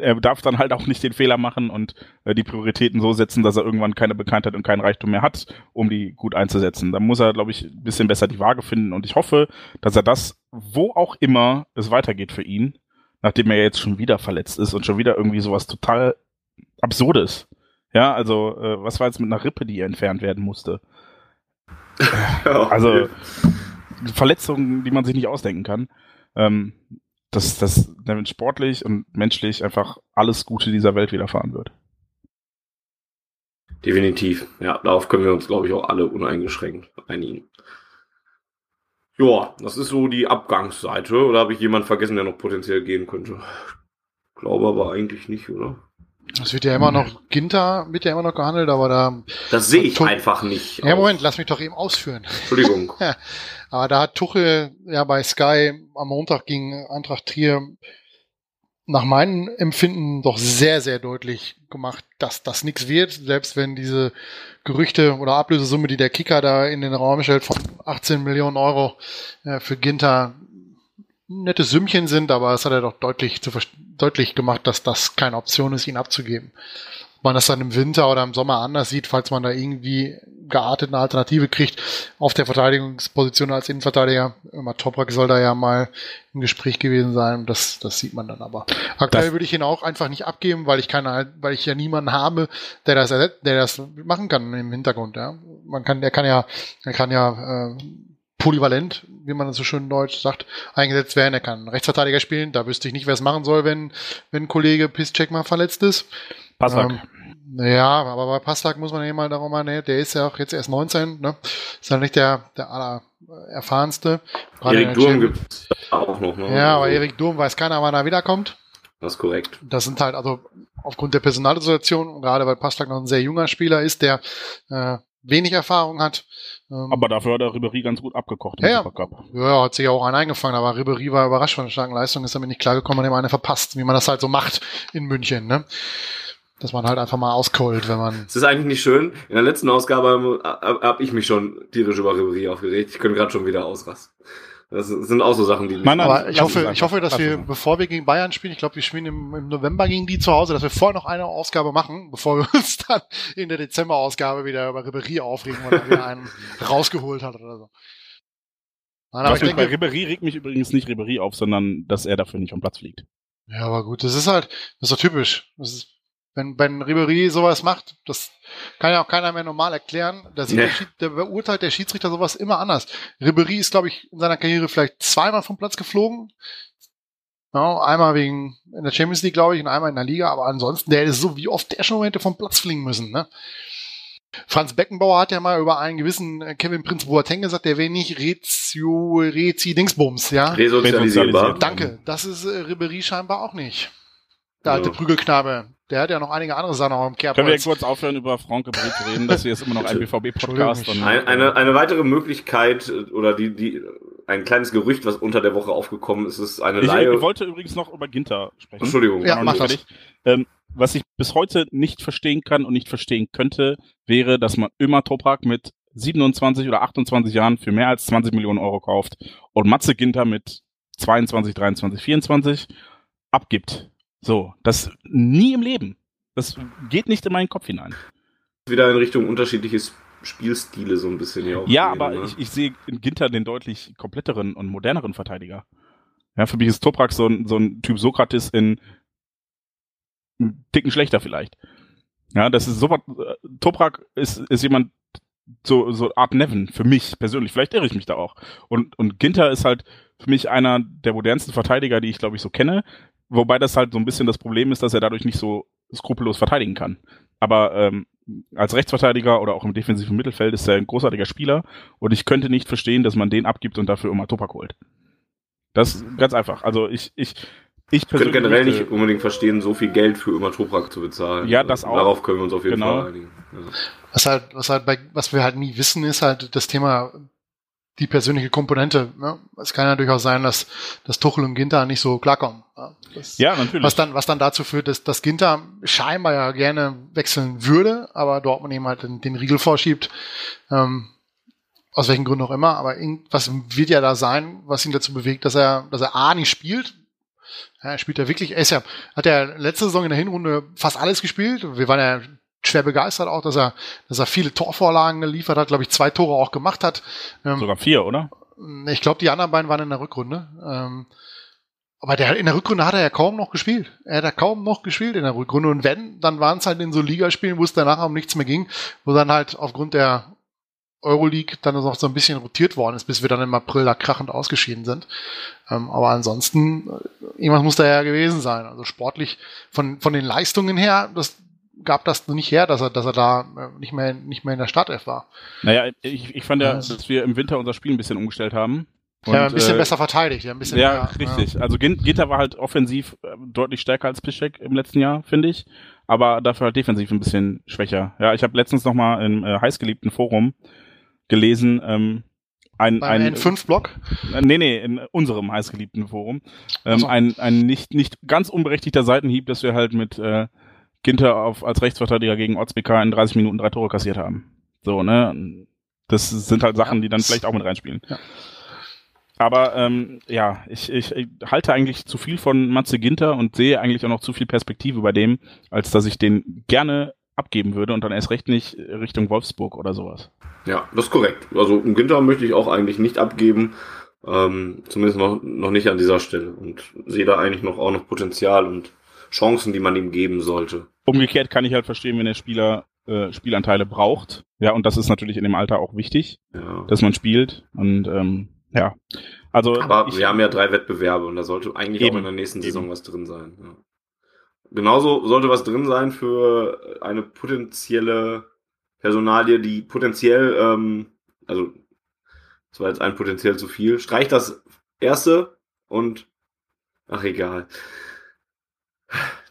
er darf dann halt auch nicht den Fehler machen und äh, die Prioritäten so setzen, dass er irgendwann keine Bekanntheit und keinen Reichtum mehr hat, um die gut einzusetzen. Da muss er, glaube ich, ein bisschen besser die Waage finden und ich hoffe, dass er das, wo auch immer es weitergeht für ihn, nachdem er jetzt schon wieder verletzt ist und schon wieder irgendwie sowas total Absurdes. Ja, also äh, was war jetzt mit einer Rippe, die entfernt werden musste? also Verletzungen, die man sich nicht ausdenken kann. Ähm, dass das sportlich und menschlich einfach alles Gute dieser Welt widerfahren wird. Definitiv. Ja, darauf können wir uns, glaube ich, auch alle uneingeschränkt einigen. Ja, das ist so die Abgangsseite. Oder habe ich jemanden vergessen, der noch potenziell gehen könnte? Ich glaube aber eigentlich nicht, oder? Es wird ja immer noch, Ginter wird ja immer noch gehandelt, aber da. Das sehe ich einfach nicht. Ja, Moment, lass mich doch eben ausführen. Entschuldigung. aber da hat Tuchel ja bei Sky am Montag gegen Eintracht Trier nach meinem Empfinden doch sehr, sehr deutlich gemacht, dass das nichts wird, selbst wenn diese Gerüchte oder Ablösesumme, die der Kicker da in den Raum stellt, von 18 Millionen Euro äh, für Ginter nette Sümmchen sind, aber es hat er doch deutlich, zu, deutlich gemacht, dass das keine Option ist, ihn abzugeben. Man das dann im Winter oder im Sommer anders sieht, falls man da irgendwie geartet eine Alternative kriegt auf der Verteidigungsposition als Innenverteidiger. Immer Toprak soll da ja mal im Gespräch gewesen sein. Das, das sieht man dann aber. Aktuell das würde ich ihn auch einfach nicht abgeben, weil ich keine, weil ich ja niemanden habe, der das, der das machen kann im Hintergrund. Ja. Man kann, der kann ja, der kann ja äh, polyvalent, wie man das so schön Deutsch sagt, eingesetzt werden. Er kann Rechtsverteidiger spielen. Da wüsste ich nicht, wer es machen soll, wenn, wenn Kollege Piszczek mal verletzt ist. Passak. Ähm, ja, aber bei Pastak muss man ja mal darum mal, ne, der ist ja auch jetzt erst 19, ne? Ist ja nicht der, der aller erfahrenste. Erik Durm gibt auch noch, ne? Ja, aber Erik Durm weiß keiner, wann er wiederkommt. Das ist korrekt. Das sind halt, also aufgrund der Personalsituation, gerade weil Pastak noch ein sehr junger Spieler ist, der äh, wenig Erfahrung hat. Ähm, aber dafür hat er Ribery ganz gut abgekocht im ja, Supercup. Ja, hat sich ja auch einen eingefangen, aber Ribery war überrascht von der starken Leistung, ist damit nicht klargekommen, hat ihm eine verpasst, wie man das halt so macht in München, ne? Dass man halt einfach mal auskollt, wenn man. Es ist eigentlich nicht schön. In der letzten Ausgabe habe ich mich schon tierisch über Ribery aufgeregt. Ich könnte gerade schon wieder ausrasten. Das sind auch so Sachen, die. Nein, aber ich hoffe, ich hoffe, dass wir, bevor wir gegen Bayern spielen, ich glaube, wir spielen im, im, November gegen die zu Hause, dass wir vorher noch eine Ausgabe machen, bevor wir uns dann in der Dezember-Ausgabe wieder über Ribery aufregen, weil er wieder einen rausgeholt hat oder so. Nein, aber ich denke, bei Ribery regt mich übrigens nicht Ribery auf, sondern dass er dafür nicht vom Platz fliegt. Ja, aber gut, das ist halt, das ist doch typisch. Das ist wenn, wenn Ribery sowas macht, das kann ja auch keiner mehr normal erklären. Da nee. der, der beurteilt der Schiedsrichter sowas immer anders. Ribery ist, glaube ich, in seiner Karriere vielleicht zweimal vom Platz geflogen. Ja, einmal wegen in der Champions League, glaube ich, und einmal in der Liga, aber ansonsten, der ist so, wie oft der schon hätte vom Platz fliegen müssen, ne? Franz Beckenbauer hat ja mal über einen gewissen äh, Kevin Prinz Boateng gesagt, der wäre nicht Rezio, Rezi Dingsbums, ja? Resozialisierbar. Danke. Das ist äh, Ribery scheinbar auch nicht. Der alte ja. Prügelknabe. Der hat ja noch einige andere Sachen auch im Kerbholz. Können wir kurz aufhören, über Frank Gebrit zu reden, dass wir jetzt immer noch ein BVB-Podcast ein, eine, eine weitere Möglichkeit oder die, die, ein kleines Gerücht, was unter der Woche aufgekommen ist, ist eine ich. Ich wollte übrigens noch über Ginter sprechen. Entschuldigung. Ja, mach das. Ähm, was ich bis heute nicht verstehen kann und nicht verstehen könnte, wäre, dass man immer Toprak mit 27 oder 28 Jahren für mehr als 20 Millionen Euro kauft und Matze Ginter mit 22, 23, 24 abgibt. So, das nie im Leben. Das geht nicht in meinen Kopf hinein. Wieder in Richtung unterschiedliches Spielstile so ein bisschen hier auch. Ja, aber ne? ich, ich sehe in Ginter den deutlich kompletteren und moderneren Verteidiger. Ja, für mich ist Toprak so ein, so ein Typ Sokrates in einen Ticken schlechter vielleicht. Ja, das ist so Toprak ist, ist jemand, so, so Art Nevin für mich persönlich. Vielleicht irre ich mich da auch. Und, und Ginter ist halt für mich einer der modernsten Verteidiger, die ich glaube ich so kenne. Wobei das halt so ein bisschen das Problem ist, dass er dadurch nicht so skrupellos verteidigen kann. Aber ähm, als Rechtsverteidiger oder auch im defensiven Mittelfeld ist er ein großartiger Spieler und ich könnte nicht verstehen, dass man den abgibt und dafür Oma Topak holt. Das ist ganz einfach. Also ich, ich, ich könnte generell nicht unbedingt verstehen, so viel Geld für Oma Toprak zu bezahlen. Ja, das auch. Darauf können wir uns auf jeden genau. Fall einigen. Ja. Was halt, was halt bei, was wir halt nie wissen, ist halt das Thema die persönliche Komponente. Ne? Es kann ja durchaus sein, dass, dass Tuchel und Ginter nicht so klarkommen. Das, ja, natürlich. Was dann, was dann dazu führt, dass, dass Ginter scheinbar ja gerne wechseln würde, aber Dortmund eben halt den, den Riegel vorschiebt. Ähm, aus welchen Gründen auch immer, aber irgendwas wird ja da sein, was ihn dazu bewegt, dass er, dass er A nicht spielt. Ja, er spielt ja wirklich, er ist ja, hat er letzte Saison in der Hinrunde fast alles gespielt. Wir waren ja schwer begeistert auch, dass er, dass er viele Torvorlagen geliefert hat, glaube ich, zwei Tore auch gemacht hat. Ähm, Sogar vier, oder? Ich glaube, die anderen beiden waren in der Rückrunde. Ähm, aber der, in der Rückrunde hat er ja kaum noch gespielt. Er hat ja kaum noch gespielt in der Rückrunde. Und wenn, dann waren es halt in so Ligaspielen, wo es danach um nichts mehr ging, wo dann halt aufgrund der Euroleague dann noch so ein bisschen rotiert worden ist, bis wir dann im April da krachend ausgeschieden sind. Ähm, aber ansonsten, äh, irgendwas muss da ja gewesen sein. Also sportlich von, von den Leistungen her, das gab das nicht her, dass er, dass er da äh, nicht mehr, nicht mehr in der Startelf war. Naja, ich, ich fand ja, dass wir im Winter unser Spiel ein bisschen umgestellt haben. Und, ja, ein bisschen äh, besser verteidigt. Ja, ein bisschen ja mehr, richtig. Ja. Also Gitter war halt offensiv äh, deutlich stärker als Piszczek im letzten Jahr, finde ich. Aber dafür halt defensiv ein bisschen schwächer. Ja, ich habe letztens noch mal im äh, heißgeliebten Forum gelesen, ähm, ein, Beim ein N5-Blog? Äh, nee, nee, in unserem heißgeliebten Forum. Ähm, so. Ein, ein nicht, nicht ganz unberechtigter Seitenhieb, dass wir halt mit äh, Ginter auf, als Rechtsverteidiger gegen Ortsbk in 30 Minuten drei Tore kassiert haben. So, ne? Das sind halt Sachen, die dann vielleicht auch mit reinspielen. Ja. Aber ähm, ja, ich, ich, ich halte eigentlich zu viel von Matze Ginter und sehe eigentlich auch noch zu viel Perspektive bei dem, als dass ich den gerne abgeben würde und dann erst recht nicht Richtung Wolfsburg oder sowas. Ja, das ist korrekt. Also einen Ginter möchte ich auch eigentlich nicht abgeben, ähm, zumindest noch, noch nicht an dieser Stelle und sehe da eigentlich noch auch noch Potenzial und Chancen, die man ihm geben sollte. Umgekehrt kann ich halt verstehen, wenn der Spieler äh, Spielanteile braucht. Ja, und das ist natürlich in dem Alter auch wichtig, ja. dass man spielt. Und ähm, ja, also. Aber ich, wir haben ja drei Wettbewerbe und da sollte eigentlich eben, auch in der nächsten eben. Saison was drin sein. Ja. Genauso sollte was drin sein für eine potenzielle Personalie, die potenziell, ähm, also das war jetzt ein potenziell zu viel. Streich das erste und ach egal.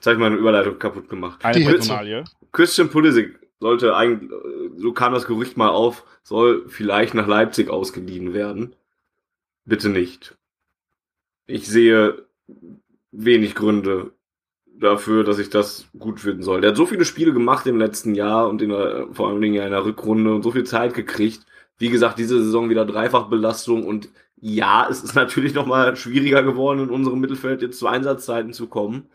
Jetzt habe ich meine Überleitung kaputt gemacht. Eine Personalie. Christian Pulisic sollte eigentlich, so kam das Gerücht mal auf, soll vielleicht nach Leipzig ausgeliehen werden. Bitte nicht. Ich sehe wenig Gründe dafür, dass ich das gut finden soll. Der hat so viele Spiele gemacht im letzten Jahr und in der, vor allen Dingen in der Rückrunde und so viel Zeit gekriegt. Wie gesagt, diese Saison wieder Dreifachbelastung und ja, es ist natürlich nochmal schwieriger geworden, in unserem Mittelfeld jetzt zu Einsatzzeiten zu kommen.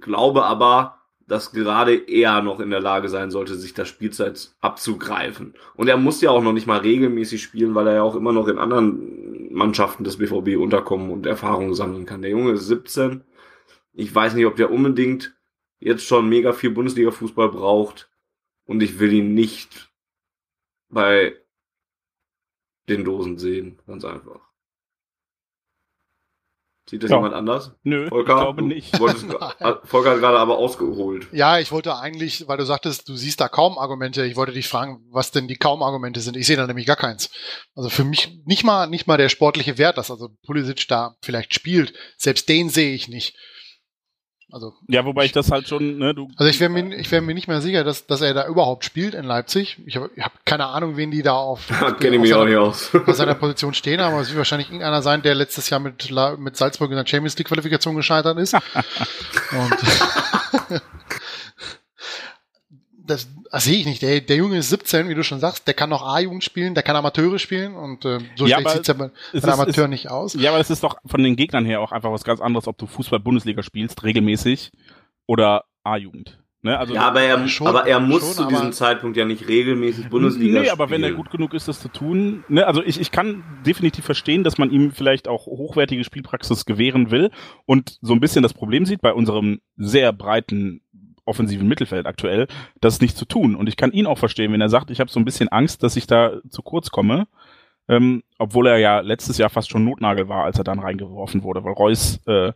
Glaube aber, dass gerade er noch in der Lage sein sollte, sich das Spielzeit abzugreifen. Und er muss ja auch noch nicht mal regelmäßig spielen, weil er ja auch immer noch in anderen Mannschaften des BVB unterkommen und Erfahrungen sammeln kann. Der Junge ist 17 ich weiß nicht, ob der unbedingt jetzt schon mega viel Bundesliga-Fußball braucht. Und ich will ihn nicht bei den Dosen sehen. Ganz einfach. Sieht das ja. jemand anders? Nö, Volker, ich glaube nicht. Wolltest, Volker hat gerade aber ausgeholt. Ja, ich wollte eigentlich, weil du sagtest, du siehst da kaum Argumente, ich wollte dich fragen, was denn die kaum Argumente sind. Ich sehe da nämlich gar keins. Also für mich nicht mal, nicht mal der sportliche Wert, dass also Pulisic da vielleicht spielt. Selbst den sehe ich nicht. Also ja, wobei ich, ich das halt schon, ne, du. Also ich wäre mir, ich wäre mir nicht mehr sicher, dass, dass er da überhaupt spielt in Leipzig. Ich habe hab keine Ahnung, wen die da auf, Kenne ich mich auch nicht aus. auf seiner Position stehen, aber es wird wahrscheinlich irgendeiner sein, der letztes Jahr mit, mit Salzburg in der Champions League Qualifikation gescheitert ist. Und das, das sehe ich nicht. Der, der Junge ist 17, wie du schon sagst, der kann noch A-Jugend spielen, der kann Amateure spielen und äh, so ja, sieht es ja bei, bei Amateur ist, nicht aus. Ja, aber es ist doch von den Gegnern her auch einfach was ganz anderes, ob du Fußball-Bundesliga spielst, regelmäßig oder A-Jugend. Ne? Also, ja, aber er, schon, aber er muss schon, zu diesem Zeitpunkt ja nicht regelmäßig Bundesliga spielen. Nee, aber wenn er gut genug ist, das zu tun, ne? also ich, ich kann definitiv verstehen, dass man ihm vielleicht auch hochwertige Spielpraxis gewähren will und so ein bisschen das Problem sieht bei unserem sehr breiten offensiven Mittelfeld aktuell, das nicht zu tun. Und ich kann ihn auch verstehen, wenn er sagt, ich habe so ein bisschen Angst, dass ich da zu kurz komme. Ähm, obwohl er ja letztes Jahr fast schon Notnagel war, als er dann reingeworfen wurde, weil Reus äh,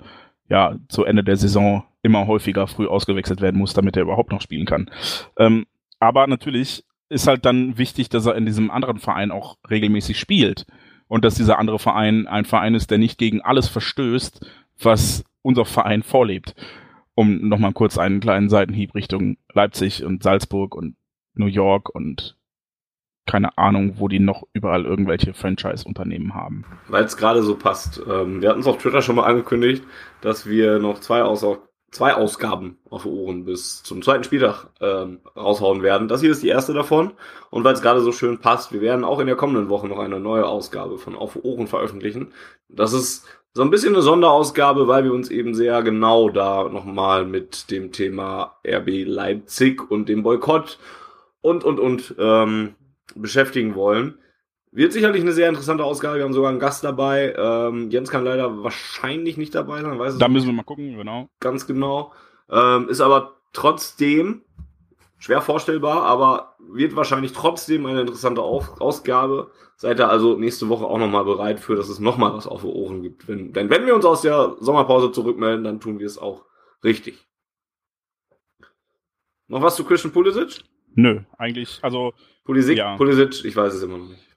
ja zu Ende der Saison immer häufiger früh ausgewechselt werden muss, damit er überhaupt noch spielen kann. Ähm, aber natürlich ist halt dann wichtig, dass er in diesem anderen Verein auch regelmäßig spielt und dass dieser andere Verein ein Verein ist, der nicht gegen alles verstößt, was unser Verein vorlebt. Um nochmal kurz einen kleinen Seitenhieb Richtung Leipzig und Salzburg und New York und keine Ahnung, wo die noch überall irgendwelche Franchise-Unternehmen haben. Weil es gerade so passt. Ähm, wir hatten es auf Twitter schon mal angekündigt, dass wir noch zwei, Aus zwei Ausgaben auf Ohren bis zum zweiten Spieltag ähm, raushauen werden. Das hier ist die erste davon. Und weil es gerade so schön passt, wir werden auch in der kommenden Woche noch eine neue Ausgabe von Auf Ohren veröffentlichen. Das ist so ein bisschen eine Sonderausgabe, weil wir uns eben sehr genau da nochmal mit dem Thema RB Leipzig und dem Boykott und, und, und ähm, beschäftigen wollen. Wird sicherlich eine sehr interessante Ausgabe. Wir haben sogar einen Gast dabei. Ähm, Jens kann leider wahrscheinlich nicht dabei sein. Weiß da müssen wir mal gucken, genau. Ganz genau. Ähm, ist aber trotzdem schwer vorstellbar, aber wird wahrscheinlich trotzdem eine interessante Auf Ausgabe. Seid ihr also nächste Woche auch nochmal bereit für, dass es nochmal was auf die Ohren gibt. Wenn, denn wenn wir uns aus der Sommerpause zurückmelden, dann tun wir es auch richtig. Noch was zu Christian Pulisic? Nö, eigentlich, also Pulisic, ja. Pulisic, ich weiß es immer noch nicht.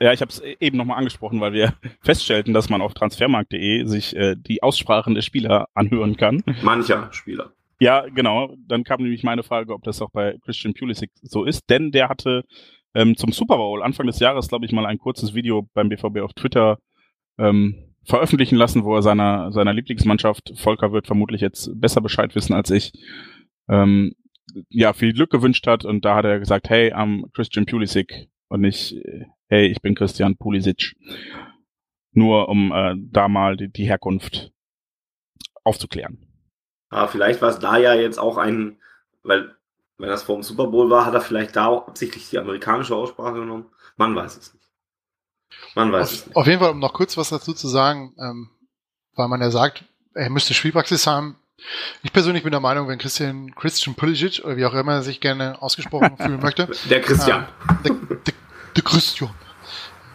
Ja, ich habe es eben nochmal angesprochen, weil wir feststellten, dass man auf transfermarkt.de sich äh, die Aussprachen der Spieler anhören kann. Mancher Spieler. Ja, genau. Dann kam nämlich meine Frage, ob das auch bei Christian Pulisic so ist, denn der hatte ähm, zum Super Bowl Anfang des Jahres, glaube ich, mal ein kurzes Video beim BVB auf Twitter ähm, veröffentlichen lassen, wo er seiner seiner Lieblingsmannschaft, Volker wird vermutlich jetzt besser Bescheid wissen als ich, ähm, ja, viel Glück gewünscht hat und da hat er gesagt, hey, I'm Christian Pulisic und nicht, hey, ich bin Christian Pulisic. Nur um äh, da mal die, die Herkunft aufzuklären. Aber ah, vielleicht war es da ja jetzt auch ein, weil wenn das vor dem Super Bowl war, hat er vielleicht da auch absichtlich die amerikanische Aussprache genommen. Man weiß es nicht. Man weiß auf, es nicht. Auf jeden Fall, um noch kurz was dazu zu sagen, ähm, weil man ja sagt, er müsste Spielpraxis haben, ich persönlich bin der Meinung, wenn Christian, Christian Pulisic, oder wie auch immer er sich gerne ausgesprochen fühlen möchte. Der Christian. Äh, der, der, der Christian.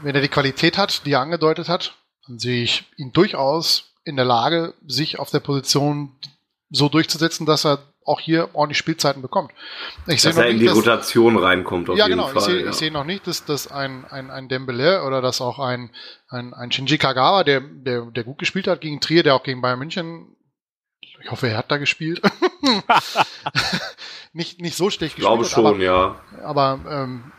Wenn er die Qualität hat, die er angedeutet hat, dann sehe ich ihn durchaus in der Lage, sich auf der Position so durchzusetzen, dass er auch hier ordentlich Spielzeiten bekommt. Ich dass er in die dass, Rotation reinkommt. Auf ja, jeden genau. Fall, ich sehe ja. ich sehe noch nicht, dass, dass ein, ein, ein Dembele oder dass auch ein, ein, ein Shinji Kagawa, der, der, der gut gespielt hat gegen Trier, der auch gegen Bayern München ich hoffe, er hat da gespielt. nicht, nicht so schlecht gespielt. Ich glaube schon, aber, ja. Aber ähm,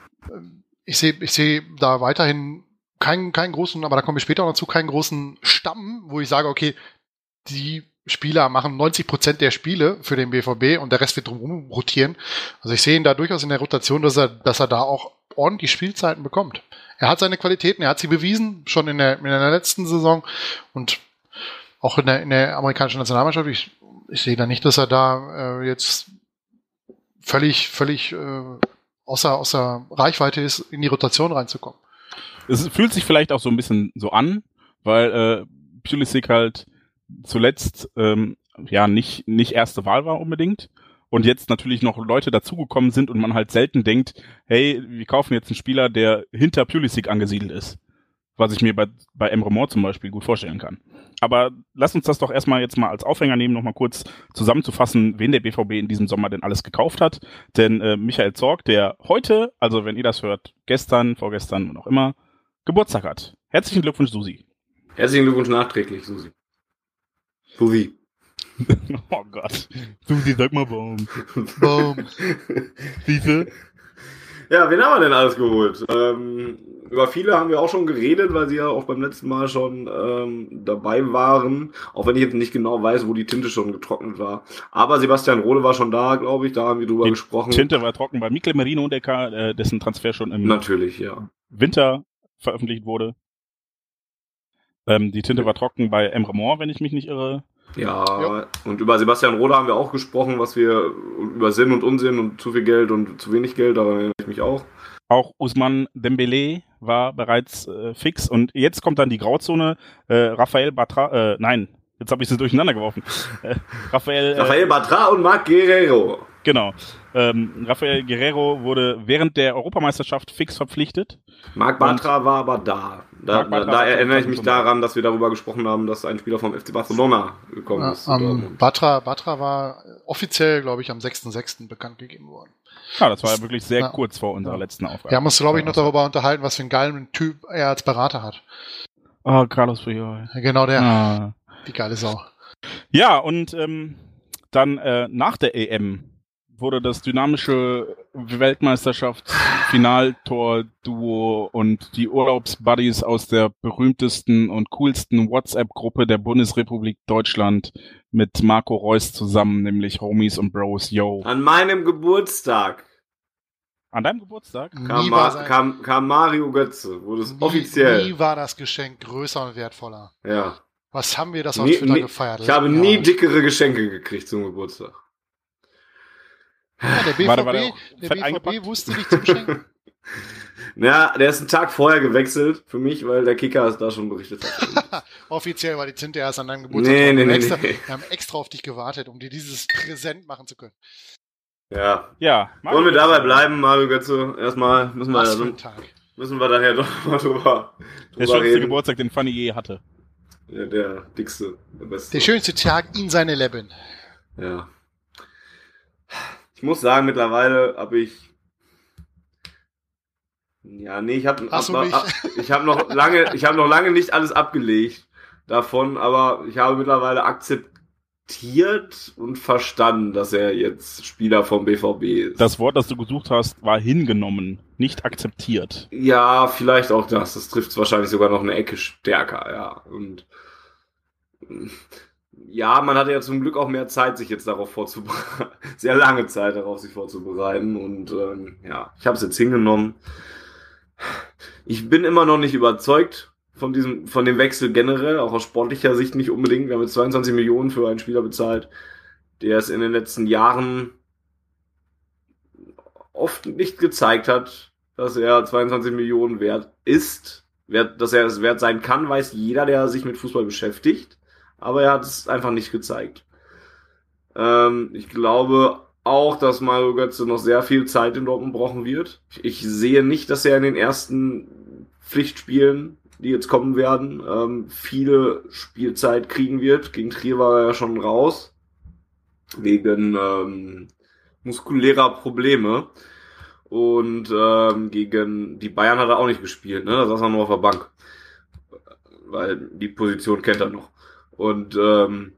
ich sehe ich sehe da weiterhin keinen, keinen großen, aber da kommen wir später noch dazu, keinen großen Stamm, wo ich sage, okay, die Spieler machen 90 Prozent der Spiele für den BVB und der Rest wird drumherum rotieren. Also ich sehe ihn da durchaus in der Rotation, dass er, dass er da auch ordentlich Spielzeiten bekommt. Er hat seine Qualitäten, er hat sie bewiesen, schon in der, in der letzten Saison und auch in der, in der amerikanischen Nationalmannschaft, ich, ich sehe da nicht, dass er da äh, jetzt völlig, völlig äh, außer, außer Reichweite ist, in die Rotation reinzukommen. Es fühlt sich vielleicht auch so ein bisschen so an, weil äh, Pulisic halt zuletzt ähm, ja nicht, nicht erste Wahl war unbedingt und jetzt natürlich noch Leute dazugekommen sind und man halt selten denkt, hey, wir kaufen jetzt einen Spieler, der hinter Pulisic angesiedelt ist was ich mir bei, bei Emre Moore zum Beispiel gut vorstellen kann. Aber lass uns das doch erstmal jetzt mal als Aufhänger nehmen, nochmal kurz zusammenzufassen, wen der BVB in diesem Sommer denn alles gekauft hat. Denn äh, Michael Zorg, der heute, also wenn ihr das hört, gestern, vorgestern und auch immer, Geburtstag hat. Herzlichen Glückwunsch, Susi. Herzlichen Glückwunsch nachträglich, Susi. Susi. oh Gott. Susi, sag mal warum. Warum? Siehste? Ja, wen haben wir denn alles geholt? Ähm, über viele haben wir auch schon geredet, weil sie ja auch beim letzten Mal schon ähm, dabei waren. Auch wenn ich jetzt nicht genau weiß, wo die Tinte schon getrocknet war. Aber Sebastian Rohde war schon da, glaube ich. Da haben wir drüber die gesprochen. Tinte war trocken bei Mikkel Merino und Decker, äh, dessen Transfer schon im Natürlich, ja. Winter veröffentlicht wurde. Ähm, die Tinte war trocken bei Emre Moore, wenn ich mich nicht irre. Ja, ja, und über Sebastian Rohde haben wir auch gesprochen, was wir über Sinn und Unsinn und zu viel Geld und zu wenig Geld, daran erinnere ich mich auch. Auch Usman Dembele war bereits äh, fix und jetzt kommt dann die Grauzone. Äh, Rafael Batra, äh, nein, jetzt habe ich sie durcheinander geworfen. Äh, Raphael, Rafael Batra und Marc Guerrero. Genau. Ähm, Rafael Guerrero wurde während der Europameisterschaft fix verpflichtet. Marc Batra war aber da. Da, da, da erinnere ich mich daran, dass wir darüber gesprochen haben, dass ein Spieler vom FC Barcelona gekommen ja, ist. Um, Batra, Batra war offiziell, glaube ich, am 6.6. bekannt gegeben worden. Ja, das war ja wirklich sehr ja. kurz vor unserer ja. letzten Aufgabe. Wir haben uns, glaube ich, noch darüber unterhalten, was für einen geilen Typ er als Berater hat. Oh, Carlos Puyol. Genau der. Ah. Die geile Sau. Ja, und ähm, dann äh, nach der EM wurde das dynamische Weltmeisterschafts-Finaltor-Duo und die Urlaubsbuddies aus der berühmtesten und coolsten WhatsApp-Gruppe der Bundesrepublik Deutschland mit Marco Reus zusammen, nämlich Homies und Bros, yo. An meinem Geburtstag. An deinem Geburtstag? Kam, Ma kam, kam Mario Götze, wurde es offiziell. Nie war das Geschenk größer und wertvoller. Ja. Was haben wir das auf Twitter gefeiert? Ich habe nie dickere Geschenke gekriegt zum Geburtstag. Ja, der BVB, war der, war der, der BVB wusste nicht zum Schenken. Ja, der ist einen Tag vorher gewechselt für mich, weil der Kicker es da schon berichtet hat. Offiziell war die Zinte erst an deinem Geburtstag. Nee, nee, nee, extra, nee. Wir haben extra auf dich gewartet, um dir dieses Präsent machen zu können. Ja. Ja. Wollen wir dabei bleiben, Mario Götze? Erstmal müssen wir, Tag. müssen wir daher doch mal drüber, drüber Der schönste reden. Geburtstag, den Fanny je hatte. Ja, der dickste, der beste. Der schönste Tag in seine Leben. Ja. Ich muss sagen, mittlerweile habe ich. Ja, nee, ich habe hab, hab, ich habe noch lange, ich habe noch lange nicht alles abgelegt davon, aber ich habe mittlerweile akzeptiert und verstanden, dass er jetzt Spieler vom BVB ist. Das Wort, das du gesucht hast, war hingenommen, nicht akzeptiert. Ja, vielleicht auch das. Das trifft wahrscheinlich sogar noch eine Ecke stärker, ja. Und ja, man hatte ja zum Glück auch mehr Zeit, sich jetzt darauf vorzubereiten. Sehr lange Zeit darauf, sich vorzubereiten. Und ähm, ja, ich habe es jetzt hingenommen. Ich bin immer noch nicht überzeugt von diesem, von dem Wechsel generell, auch aus sportlicher Sicht nicht unbedingt. Wir haben jetzt 22 Millionen für einen Spieler bezahlt, der es in den letzten Jahren oft nicht gezeigt hat, dass er 22 Millionen wert ist. Wert, dass er es wert sein kann, weiß jeder, der sich mit Fußball beschäftigt aber er hat es einfach nicht gezeigt. Ähm, ich glaube auch, dass Mario Götze noch sehr viel Zeit in Dortmund brauchen wird. Ich sehe nicht, dass er in den ersten Pflichtspielen, die jetzt kommen werden, ähm, viele Spielzeit kriegen wird. Gegen Trier war er ja schon raus. Wegen ähm, muskulärer Probleme. Und ähm, gegen die Bayern hat er auch nicht gespielt, ne? Da saß er nur auf der Bank. Weil die Position kennt er noch. Und ähm,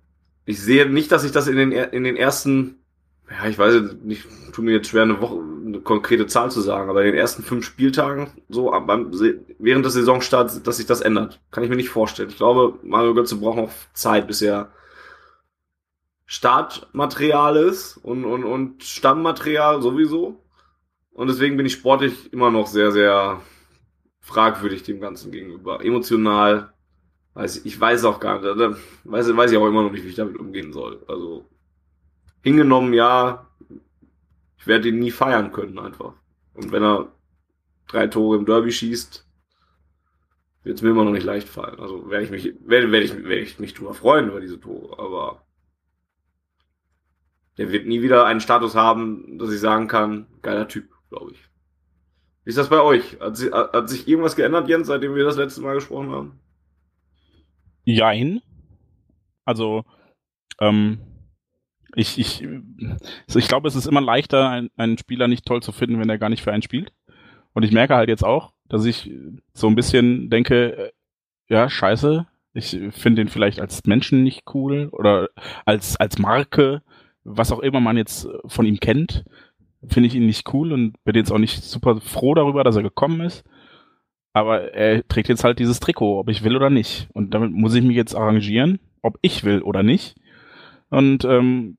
ich sehe nicht, dass ich das in den, in den ersten, ja, ich weiß nicht, tut mir jetzt schwer, eine Woche, eine konkrete Zahl zu sagen, aber in den ersten fünf Spieltagen, so beim, während des Saisonstarts, dass sich das ändert. Kann ich mir nicht vorstellen. Ich glaube, Mario Götze braucht noch Zeit, bis er Startmaterial ist und, und, und Stammmaterial sowieso. Und deswegen bin ich sportlich immer noch sehr, sehr fragwürdig dem Ganzen gegenüber. Emotional Weiß, ich weiß auch gar nicht. Da weiß, weiß ich auch immer noch nicht, wie ich damit umgehen soll. Also hingenommen, ja, ich werde ihn nie feiern können einfach. Und wenn er drei Tore im Derby schießt, wird es mir immer noch nicht leicht fallen. Also werde ich mich, werde, werde ich, werde ich mich drüber freuen über diese Tore, aber der wird nie wieder einen Status haben, dass ich sagen kann, geiler Typ, glaube ich. Wie ist das bei euch? Hat, hat sich irgendwas geändert, Jens, seitdem wir das letzte Mal gesprochen haben? Jein. Also, ähm, ich, ich, ich glaube, es ist immer leichter, einen, Spieler nicht toll zu finden, wenn er gar nicht für einen spielt. Und ich merke halt jetzt auch, dass ich so ein bisschen denke, äh, ja, scheiße, ich finde ihn vielleicht als Menschen nicht cool oder als, als Marke, was auch immer man jetzt von ihm kennt, finde ich ihn nicht cool und bin jetzt auch nicht super froh darüber, dass er gekommen ist. Aber er trägt jetzt halt dieses Trikot, ob ich will oder nicht. Und damit muss ich mich jetzt arrangieren, ob ich will oder nicht. Und ähm,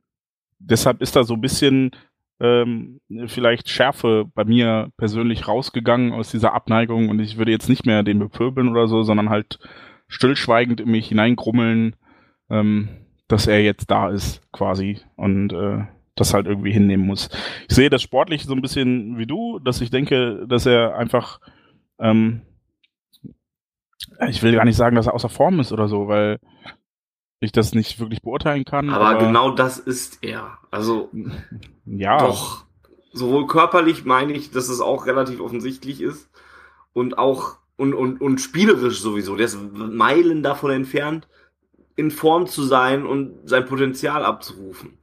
deshalb ist da so ein bisschen ähm, vielleicht Schärfe bei mir persönlich rausgegangen aus dieser Abneigung und ich würde jetzt nicht mehr den bepöbeln oder so, sondern halt stillschweigend in mich hineingrummeln, ähm, dass er jetzt da ist quasi und äh, das halt irgendwie hinnehmen muss. Ich sehe das sportlich so ein bisschen wie du, dass ich denke, dass er einfach ähm, ich will gar nicht sagen, dass er außer Form ist oder so, weil ich das nicht wirklich beurteilen kann. Aber, aber genau das ist er. Also ja. Doch. Sowohl körperlich meine ich, dass es auch relativ offensichtlich ist und auch und, und, und spielerisch sowieso. Der ist Meilen davon entfernt, in Form zu sein und sein Potenzial abzurufen.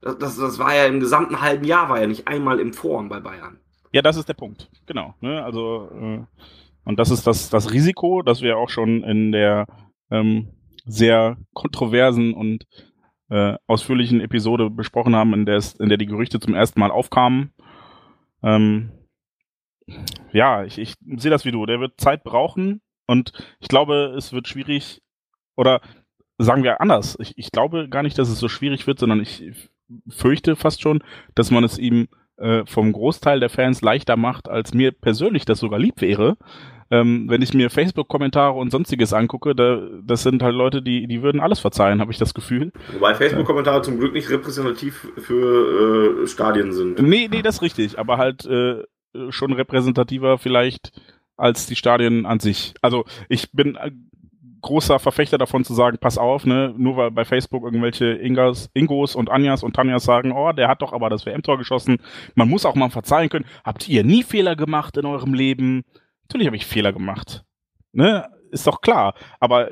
Das, das, das war ja im gesamten halben Jahr, war ja nicht einmal in Form bei Bayern. Ja, das ist der Punkt. Genau. Ne? Also, äh, und das ist das, das Risiko, das wir auch schon in der ähm, sehr kontroversen und äh, ausführlichen Episode besprochen haben, in der, es, in der die Gerüchte zum ersten Mal aufkamen. Ähm, ja, ich, ich sehe das wie du. Der wird Zeit brauchen und ich glaube, es wird schwierig oder sagen wir anders. Ich, ich glaube gar nicht, dass es so schwierig wird, sondern ich fürchte fast schon, dass man es ihm äh, vom Großteil der Fans leichter macht, als mir persönlich das sogar lieb wäre. Ähm, wenn ich mir Facebook-Kommentare und sonstiges angucke, da, das sind halt Leute, die, die würden alles verzeihen, habe ich das Gefühl. Wobei Facebook-Kommentare ja. zum Glück nicht repräsentativ für äh, Stadien sind. Nee, nee, das ist richtig, aber halt äh, schon repräsentativer vielleicht als die Stadien an sich. Also ich bin großer Verfechter davon zu sagen, pass auf, ne, nur weil bei Facebook irgendwelche Ingas, Ingos und Anjas und Tanjas sagen, oh, der hat doch aber das WM-Tor geschossen. Man muss auch mal verzeihen können. Habt ihr nie Fehler gemacht in eurem Leben? Natürlich habe ich Fehler gemacht. Ne? Ist doch klar. Aber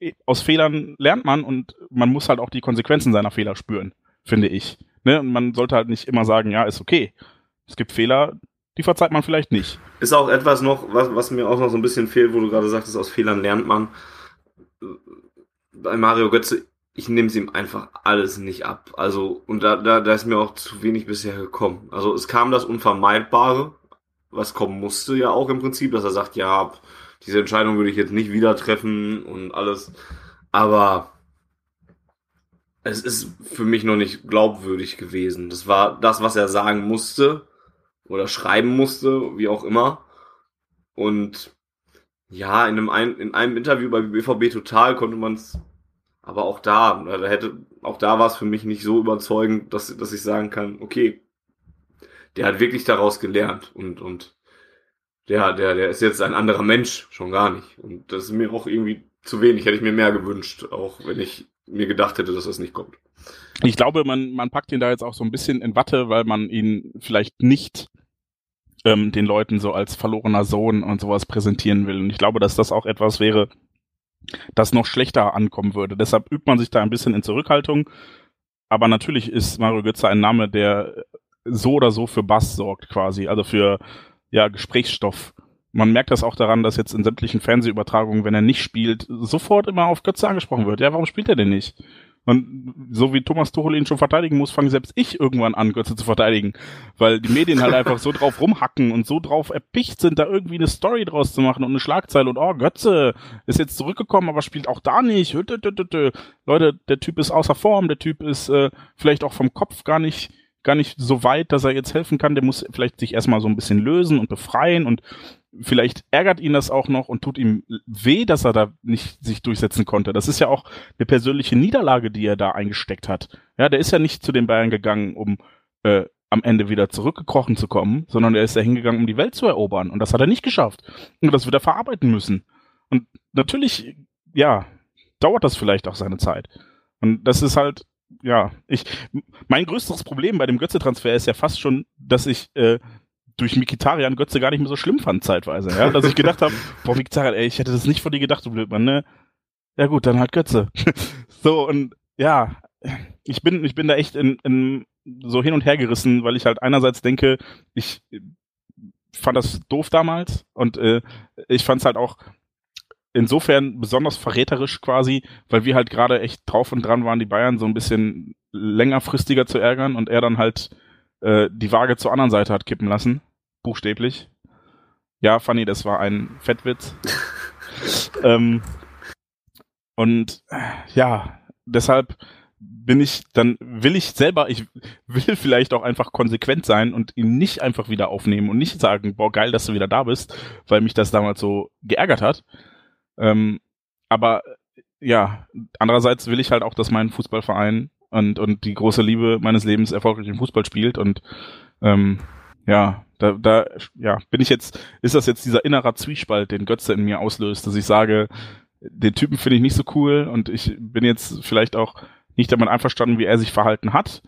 äh, aus Fehlern lernt man und man muss halt auch die Konsequenzen seiner Fehler spüren, finde ich. Ne? Und man sollte halt nicht immer sagen, ja, ist okay. Es gibt Fehler, die verzeiht man vielleicht nicht. Ist auch etwas noch, was, was mir auch noch so ein bisschen fehlt, wo du gerade sagtest, aus Fehlern lernt man. Bei Mario Götze, ich nehme es ihm einfach alles nicht ab. Also, und da, da, da ist mir auch zu wenig bisher gekommen. Also es kam das Unvermeidbare, was kommen musste ja auch im Prinzip, dass er sagt, ja, diese Entscheidung würde ich jetzt nicht wieder treffen und alles. Aber es ist für mich noch nicht glaubwürdig gewesen. Das war das, was er sagen musste oder schreiben musste, wie auch immer. Und ja, in einem, in einem Interview bei BVB Total konnte man es, aber auch da, da hätte, auch da war es für mich nicht so überzeugend, dass, dass ich sagen kann, okay, der hat wirklich daraus gelernt und, und der, der, der ist jetzt ein anderer Mensch, schon gar nicht. Und das ist mir auch irgendwie zu wenig, hätte ich mir mehr gewünscht, auch wenn ich mir gedacht hätte, dass das nicht kommt. Ich glaube, man, man packt ihn da jetzt auch so ein bisschen in Watte, weil man ihn vielleicht nicht ähm, den Leuten so als verlorener Sohn und sowas präsentieren will. Und ich glaube, dass das auch etwas wäre, das noch schlechter ankommen würde. Deshalb übt man sich da ein bisschen in Zurückhaltung. Aber natürlich ist Mario Götze ein Name, der so oder so für Bass sorgt quasi, also für ja Gesprächsstoff. Man merkt das auch daran, dass jetzt in sämtlichen Fernsehübertragungen, wenn er nicht spielt, sofort immer auf Götze angesprochen wird. Ja, warum spielt er denn nicht? Und so wie Thomas Tuchel ihn schon verteidigen muss, fange selbst ich irgendwann an, Götze zu verteidigen. Weil die Medien halt einfach so drauf rumhacken und so drauf erpicht sind, da irgendwie eine Story draus zu machen und eine Schlagzeile und oh, Götze ist jetzt zurückgekommen, aber spielt auch da nicht. Leute, der Typ ist außer Form, der Typ ist äh, vielleicht auch vom Kopf gar nicht gar nicht so weit, dass er jetzt helfen kann. Der muss vielleicht sich erstmal so ein bisschen lösen und befreien und vielleicht ärgert ihn das auch noch und tut ihm weh, dass er da nicht sich durchsetzen konnte. Das ist ja auch eine persönliche Niederlage, die er da eingesteckt hat. Ja, der ist ja nicht zu den Bayern gegangen, um äh, am Ende wieder zurückgekrochen zu kommen, sondern er ist ja hingegangen, um die Welt zu erobern. Und das hat er nicht geschafft. Und das wird er verarbeiten müssen. Und natürlich, ja, dauert das vielleicht auch seine Zeit. Und das ist halt, ja, ich, mein größtes Problem bei dem Götze-Transfer ist ja fast schon, dass ich äh, durch Mikitarian Götze gar nicht mehr so schlimm fand zeitweise. Ja? Dass ich gedacht habe, boah, Mikitarian, ey, ich hätte das nicht von dir gedacht, du Blödmann, ne? Ja gut, dann halt Götze. so, und ja, ich bin, ich bin da echt in, in so hin und her gerissen, weil ich halt einerseits denke, ich fand das doof damals und äh, ich fand es halt auch insofern besonders verräterisch quasi, weil wir halt gerade echt drauf und dran waren, die Bayern so ein bisschen längerfristiger zu ärgern und er dann halt äh, die Waage zur anderen Seite hat kippen lassen. Buchstäblich. Ja, Fanny, das war ein Fettwitz. ähm, und ja, deshalb bin ich, dann will ich selber, ich will vielleicht auch einfach konsequent sein und ihn nicht einfach wieder aufnehmen und nicht sagen, boah, geil, dass du wieder da bist, weil mich das damals so geärgert hat. Ähm, aber ja, andererseits will ich halt auch, dass mein Fußballverein und, und die große Liebe meines Lebens erfolgreich im Fußball spielt und ähm, ja, da, da ja, bin ich jetzt, ist das jetzt dieser innerer Zwiespalt, den Götze in mir auslöst, dass ich sage, den Typen finde ich nicht so cool und ich bin jetzt vielleicht auch nicht damit einverstanden, wie er sich verhalten hat.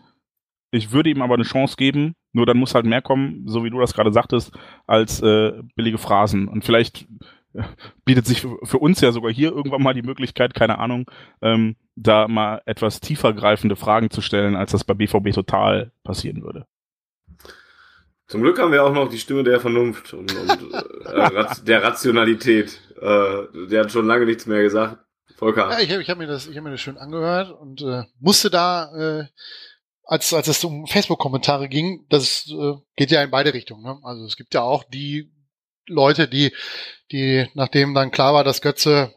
Ich würde ihm aber eine Chance geben, nur dann muss halt mehr kommen, so wie du das gerade sagtest, als äh, billige Phrasen. Und vielleicht bietet sich für uns ja sogar hier irgendwann mal die Möglichkeit, keine Ahnung, ähm, da mal etwas tiefergreifende Fragen zu stellen, als das bei BVB total passieren würde. Zum Glück haben wir auch noch die Stimme der Vernunft und, und äh, der Rationalität. Äh, der hat schon lange nichts mehr gesagt. Volker. Ja, ich habe ich hab mir, das, ich hab mir das schön angehört und äh, musste da, äh, als, als es um Facebook-Kommentare ging, das äh, geht ja in beide Richtungen. Ne? Also es gibt ja auch die Leute, die, die, nachdem dann klar war, dass Götze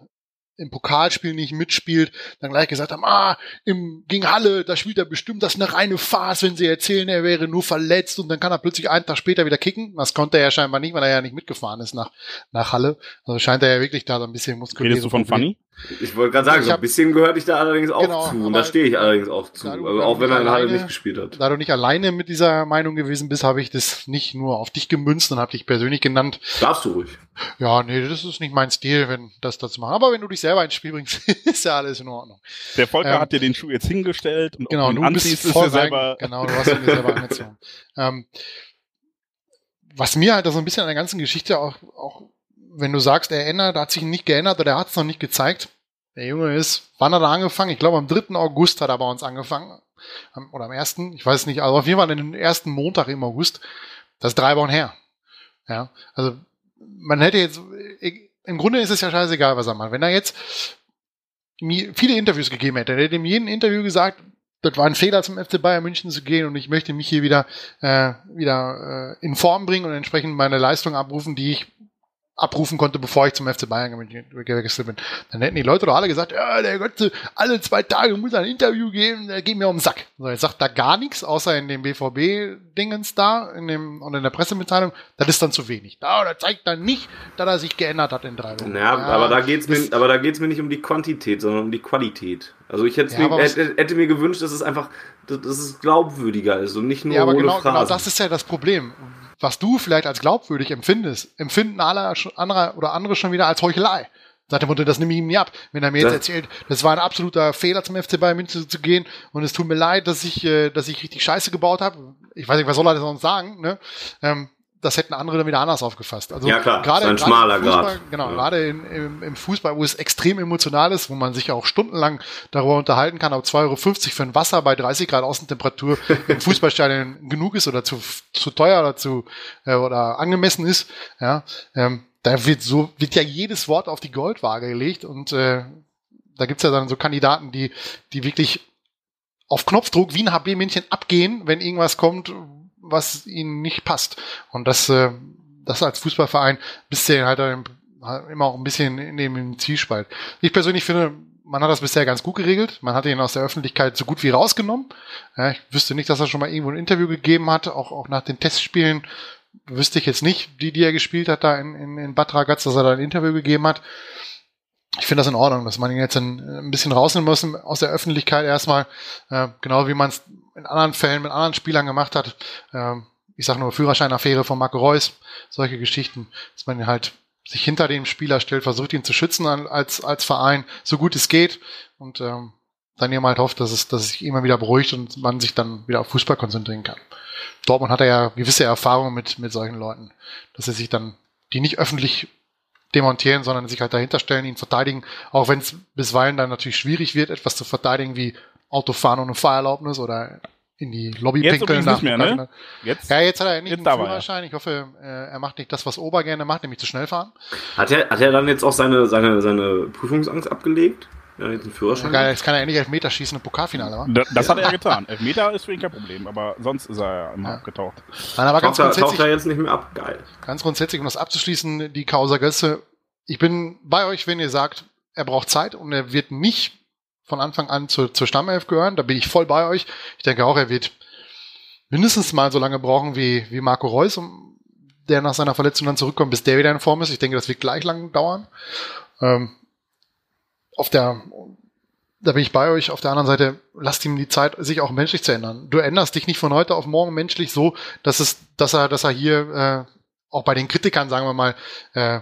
im Pokalspiel nicht mitspielt, dann gleich gesagt haben, ah, im, gegen Halle, da spielt er bestimmt, das ist eine reine Farce, wenn sie erzählen, er wäre nur verletzt und dann kann er plötzlich einen Tag später wieder kicken. Das konnte er ja scheinbar nicht, weil er ja nicht mitgefahren ist nach, nach Halle. Also scheint er ja wirklich da so ein bisschen muskulös. Redest du von Funny? Ich wollte gerade sagen, so ein bisschen gehörte ich da allerdings auch genau, zu und da stehe ich allerdings auch zu, also auch wenn er in Halle nicht gespielt hat. Da du nicht alleine mit dieser Meinung gewesen bist, habe ich das nicht nur auf dich gemünzt und habe dich persönlich genannt. Darfst du ruhig. Ja, nee, das ist nicht mein Stil, wenn das dazu machen. Aber wenn du dich selber ins Spiel bringst, ist ja alles in Ordnung. Der Volker ähm, hat dir den Schuh jetzt hingestellt und genau, du anziehst, bist voll ist selber Genau, du hast ihn dir selber angezogen. Ähm, was mir halt so ein bisschen an der ganzen Geschichte auch, auch wenn du sagst, er ändert, hat sich nicht geändert oder er hat es noch nicht gezeigt. Der Junge ist, wann hat er angefangen? Ich glaube, am 3. August hat er bei uns angefangen. Oder am 1. Ich weiß nicht, also auf jeden Fall den ersten Montag im August. Das ist drei Wochen her. Ja, also man hätte jetzt, im Grunde ist es ja scheißegal, was er macht. Wenn er jetzt viele Interviews gegeben hätte, er hätte ihm jeden Interview gesagt, das war ein Fehler zum FC Bayern München zu gehen und ich möchte mich hier wieder, äh, wieder äh, in Form bringen und entsprechend meine Leistung abrufen, die ich abrufen konnte, bevor ich zum FC Bayern gewechselt bin. Dann hätten die Leute doch alle gesagt, ja, der Gott, alle zwei Tage muss er ein Interview geben, der geht mir um den Sack. So, jetzt sagt da gar nichts, außer in dem BVB-Dingens da, in dem, und in der Pressemitteilung, das ist dann zu wenig. Da, das zeigt dann nicht, dass er sich geändert hat in drei Wochen. Ja, ja aber da geht's mir, aber da geht's mir nicht um die Quantität, sondern um die Qualität. Also ich hätte, ja, mir, hätte, hätte, mir gewünscht, dass es einfach, dass es glaubwürdiger ist und nicht nur ja, aber genau, Phrasen. genau das ist ja das Problem was du vielleicht als glaubwürdig empfindest, empfinden alle andere oder andere schon wieder als Heuchelei. Sagt der Mutter, das nehme ich ihm nie ab. Wenn er mir jetzt erzählt, das war ein absoluter Fehler zum FC Bayern München zu gehen und es tut mir leid, dass ich, äh, dass ich richtig Scheiße gebaut habe. Ich weiß nicht, was soll er denn sonst sagen? Ne? Ähm, das hätten andere dann wieder anders aufgefasst. Also ja klar, gerade ein schmaler Grad. Genau, ja. gerade in, im, im, Fußball, wo es extrem emotional ist, wo man sich auch stundenlang darüber unterhalten kann, ob 2,50 Euro für ein Wasser bei 30 Grad Außentemperatur im Fußballstadion genug ist oder zu, zu teuer oder zu äh, oder angemessen ist. Ja, ähm, da wird so wird ja jedes Wort auf die Goldwaage gelegt und äh, da gibt's ja dann so Kandidaten, die die wirklich auf Knopfdruck wie ein HB-Männchen abgehen, wenn irgendwas kommt, was ihnen nicht passt. Und das, äh, das als Fußballverein bist du halt immer auch ein bisschen in dem Zielspalt. Ich persönlich finde, man hat das bisher ganz gut geregelt. Man hat ihn aus der Öffentlichkeit so gut wie rausgenommen. Ich wüsste nicht, dass er schon mal irgendwo ein Interview gegeben hat, auch, auch nach den Testspielen. Wüsste ich jetzt nicht, die, die er gespielt hat da in, in, in Bad Ragaz, dass er da ein Interview gegeben hat. Ich finde das in Ordnung, dass man ihn jetzt ein, ein bisschen rausnehmen muss aus der Öffentlichkeit erstmal, äh, genau wie man es in anderen Fällen mit anderen Spielern gemacht hat. Ähm, ich sage nur Führerscheinaffäre von Marco Reus, solche Geschichten, dass man halt sich hinter dem Spieler stellt, versucht ihn zu schützen als, als Verein, so gut es geht und ähm, dann eben halt hofft, dass es, dass es sich immer wieder beruhigt und man sich dann wieder auf Fußball konzentrieren kann. Dortmund hat ja gewisse Erfahrungen mit, mit solchen Leuten, dass er sich dann, die nicht öffentlich demontieren, sondern sich halt dahinter stellen, ihn verteidigen, auch wenn es bisweilen dann natürlich schwierig wird, etwas zu verteidigen wie Autofahren ohne Fahrerlaubnis oder in die Lobby jetzt pinkeln. Nicht mehr, ne? Jetzt, ja, jetzt hat er nicht einen Führerschein. Ich hoffe, äh, er macht nicht das, was Ober gerne macht, nämlich zu schnell fahren. Hat er, hat er dann jetzt auch seine, seine, seine Prüfungsangst abgelegt? Ja, jetzt einen Führerschein. Ja, jetzt kann er endlich Elfmeter schießen im Pokalfinale, wa? Das, das hat er ja getan. Elfmeter ist für ihn kein Problem, aber sonst ist er ja immer ja. abgetaucht. Nein, aber ganz taucht, grundsätzlich, taucht er jetzt nicht mehr ab. Geil. Ganz grundsätzlich, um das abzuschließen, die Causa Götze. Ich bin bei euch, wenn ihr sagt, er braucht Zeit und er wird nicht von Anfang an zur, zur Stammelf gehören. Da bin ich voll bei euch. Ich denke auch, er wird mindestens mal so lange brauchen wie, wie Marco Reus, um, der nach seiner Verletzung dann zurückkommt, bis der wieder in Form ist. Ich denke, das wird gleich lang dauern. Ähm, auf der, da bin ich bei euch. Auf der anderen Seite, lasst ihm die Zeit, sich auch menschlich zu ändern. Du änderst dich nicht von heute auf morgen menschlich so, dass es, dass er, dass er hier äh, auch bei den Kritikern, sagen wir mal, äh,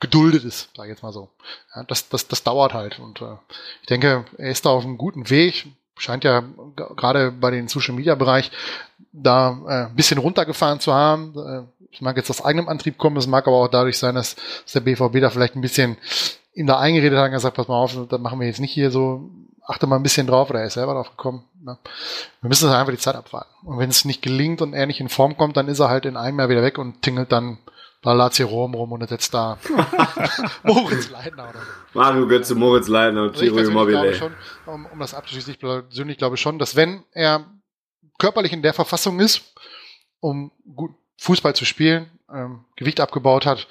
geduldet ist, sage ich jetzt mal so. Ja, das, das, das dauert halt. Und äh, ich denke, er ist da auf einem guten Weg. scheint ja gerade bei den Social Media Bereich da äh, ein bisschen runtergefahren zu haben. Äh, es mag jetzt aus eigenem Antrieb kommen, es mag aber auch dadurch sein, dass, dass der BVB da vielleicht ein bisschen ihm da eingeredet hat und gesagt, pass mal auf, da machen wir jetzt nicht hier so, achte mal ein bisschen drauf, oder er ist selber drauf gekommen. Ne? Wir müssen einfach die Zeit abwarten. Und wenn es nicht gelingt und er nicht in Form kommt, dann ist er halt in einem Jahr wieder weg und tingelt dann bei Lazio Rom rum und jetzt da Moritz Leitner oder so. Mario Götze, Moritz Leitner und Giro also Immobile. Schon, um, um das abzuschließen, ich persönlich glaube schon, dass wenn er körperlich in der Verfassung ist, um gut Fußball zu spielen, ähm, Gewicht abgebaut hat,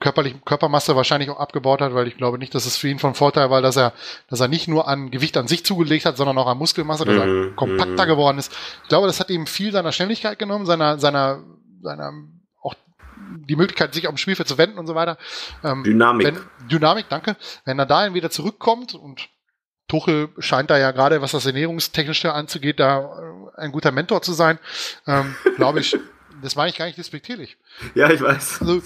körperlich Körpermasse wahrscheinlich auch abgebaut hat, weil ich glaube nicht, dass es für ihn von Vorteil war, dass er, dass er nicht nur an Gewicht an sich zugelegt hat, sondern auch an Muskelmasse, dass mhm. er kompakter mhm. geworden ist. Ich glaube, das hat ihm viel seiner Schnelligkeit genommen, seiner, seiner, seiner die Möglichkeit, sich auf dem Spielfeld zu wenden und so weiter. Ähm, Dynamik. Wenn, Dynamik, danke. Wenn er dahin wieder zurückkommt und Tuchel scheint da ja gerade, was das Ernährungstechnische anzugeht, da äh, ein guter Mentor zu sein, ähm, glaube ich, das meine ich gar nicht despektierlich. Ja, ich weiß. Also,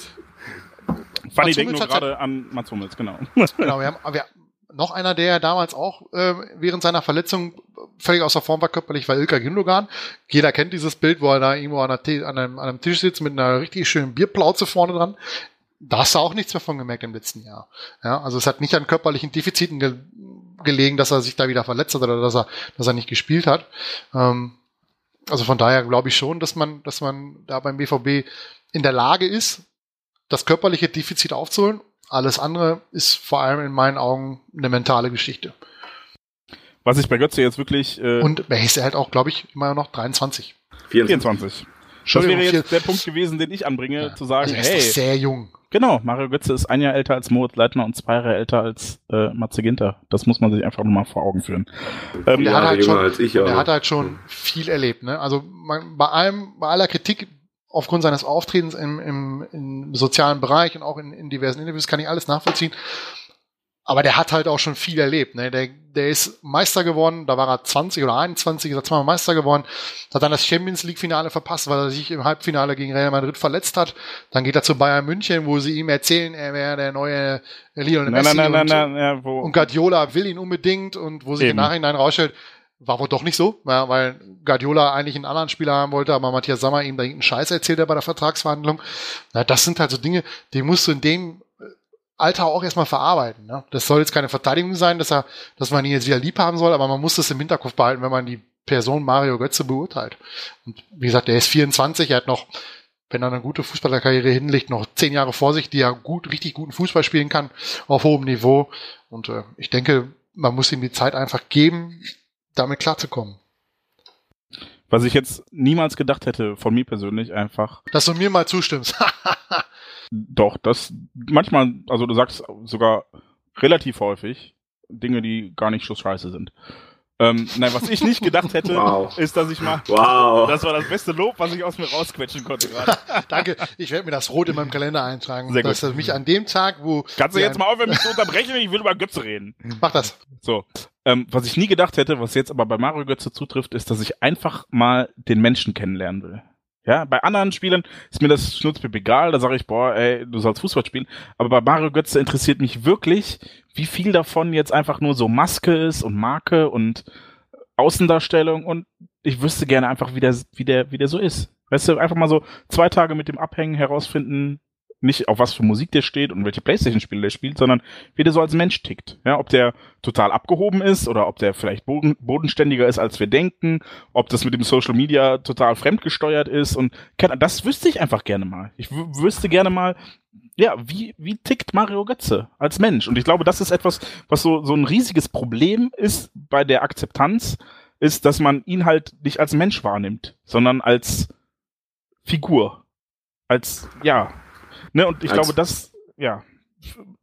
Fanny denkt nur gerade an Mats Hummels, genau. Genau, wir haben, wir, noch einer, der damals auch äh, während seiner Verletzung völlig außer Form war körperlich, war Ilka Gündogan. Jeder kennt dieses Bild, wo er da irgendwo an, einer, an, einem, an einem Tisch sitzt mit einer richtig schönen Bierplauze vorne dran. Da hast du auch nichts mehr von gemerkt im letzten Jahr. Ja, also es hat nicht an körperlichen Defiziten ge gelegen, dass er sich da wieder verletzt hat oder dass er, dass er nicht gespielt hat. Ähm, also von daher glaube ich schon, dass man, dass man da beim BVB in der Lage ist, das körperliche Defizit aufzuholen. Alles andere ist vor allem in meinen Augen eine mentale Geschichte. Was ich bei Götze jetzt wirklich. Äh Und er ist halt auch, glaube ich, immer noch 23. 24. 24. Das wäre jetzt der Punkt gewesen, den ich anbringe, ja. zu sagen, also er ist hey, sehr jung. Genau, Mario Götze ist ein Jahr älter als Moritz Leitner und zwei Jahre älter als äh, Matze Ginter. Das muss man sich einfach nochmal vor Augen führen. Ähm, der, hat halt schon, ich, der hat halt schon viel erlebt. Ne? Also man, bei allem, bei aller Kritik aufgrund seines Auftretens im, im, im sozialen Bereich und auch in, in diversen Interviews kann ich alles nachvollziehen. Aber der hat halt auch schon viel erlebt. Ne? Der, der ist Meister geworden, da war er 20 oder 21, ist er zweimal Meister geworden, hat dann das Champions League-Finale verpasst, weil er sich im Halbfinale gegen Real Madrid verletzt hat. Dann geht er zu Bayern München, wo sie ihm erzählen, er wäre der neue Lionel Messi nein, nein, nein, und, nein, wo, und Guardiola will ihn unbedingt und wo sich eben. im Nachhinein rausstellt, war wohl doch nicht so, weil Guardiola eigentlich einen anderen Spieler haben wollte, aber Matthias Sammer ihm da irgendeinen Scheiß erzählt bei der Vertragsverhandlung. Das sind halt so Dinge, die musst du in dem Alter auch erstmal verarbeiten. Ne? Das soll jetzt keine Verteidigung sein, dass er, dass man ihn jetzt wieder lieb haben soll, aber man muss das im Hinterkopf behalten, wenn man die Person Mario Götze beurteilt. Und wie gesagt, der ist 24, er hat noch, wenn er eine gute Fußballerkarriere hinlegt, noch zehn Jahre vor sich, die er gut, richtig guten Fußball spielen kann, auf hohem Niveau. Und äh, ich denke, man muss ihm die Zeit einfach geben, damit klarzukommen. Was ich jetzt niemals gedacht hätte, von mir persönlich einfach. Dass du mir mal zustimmst. Doch, das manchmal, also du sagst sogar relativ häufig Dinge, die gar nicht scheiße sind. Ähm, nein, was ich nicht gedacht hätte, wow. ist, dass ich mal. Wow. Das war das beste Lob, was ich aus mir rausquetschen konnte gerade. Danke. Ich werde mir das rot in meinem Kalender eintragen. Sehr dass gut. mich an dem Tag, wo. Kannst du jetzt mal aufhören, mich zu unterbrechen? Ich will über Götze reden. Mach das. So. Ähm, was ich nie gedacht hätte, was jetzt aber bei Mario Götze zutrifft, ist, dass ich einfach mal den Menschen kennenlernen will. Ja, bei anderen Spielern ist mir das Schnurzpip egal, da sage ich, boah, ey, du sollst Fußball spielen. Aber bei Mario Götze interessiert mich wirklich, wie viel davon jetzt einfach nur so Maske ist und Marke und Außendarstellung und ich wüsste gerne einfach, wie der, wie der, wie der so ist. Weißt du, einfach mal so zwei Tage mit dem Abhängen herausfinden, nicht auf was für Musik der steht und welche Playstation-Spiele der spielt, sondern wie der so als Mensch tickt. Ja, ob der total abgehoben ist oder ob der vielleicht boden, bodenständiger ist, als wir denken, ob das mit dem Social Media total fremdgesteuert ist und das wüsste ich einfach gerne mal. Ich wüsste gerne mal, ja, wie, wie tickt Mario Götze als Mensch? Und ich glaube, das ist etwas, was so, so ein riesiges Problem ist bei der Akzeptanz, ist, dass man ihn halt nicht als Mensch wahrnimmt, sondern als Figur. Als, ja, Ne, und ich Als glaube, das, ja,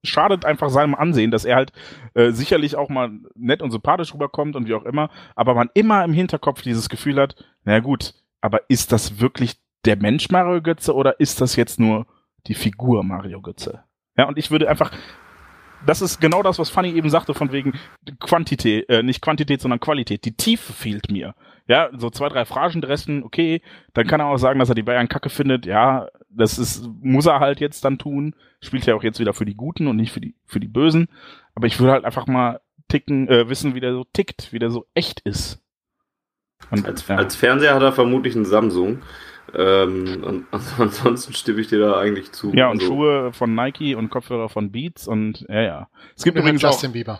schadet einfach seinem Ansehen, dass er halt äh, sicherlich auch mal nett und sympathisch rüberkommt und wie auch immer, aber man immer im Hinterkopf dieses Gefühl hat, na gut, aber ist das wirklich der Mensch Mario Götze oder ist das jetzt nur die Figur Mario Götze? Ja, und ich würde einfach, das ist genau das, was Fanny eben sagte, von wegen Quantität, äh, nicht Quantität, sondern Qualität. Die Tiefe fehlt mir. Ja, so zwei, drei Phrasen okay, dann kann er auch sagen, dass er die Bayern kacke findet. Ja, das ist, muss er halt jetzt dann tun. Spielt ja auch jetzt wieder für die Guten und nicht für die, für die Bösen. Aber ich würde halt einfach mal ticken, äh, wissen, wie der so tickt, wie der so echt ist. Und, als, ja. als Fernseher hat er vermutlich einen Samsung. Ähm, und, ansonsten stimme ich dir da eigentlich zu. Ja, und also, Schuhe von Nike und Kopfhörer von Beats und ja, ja. Es gibt übrigens Justin Bieber.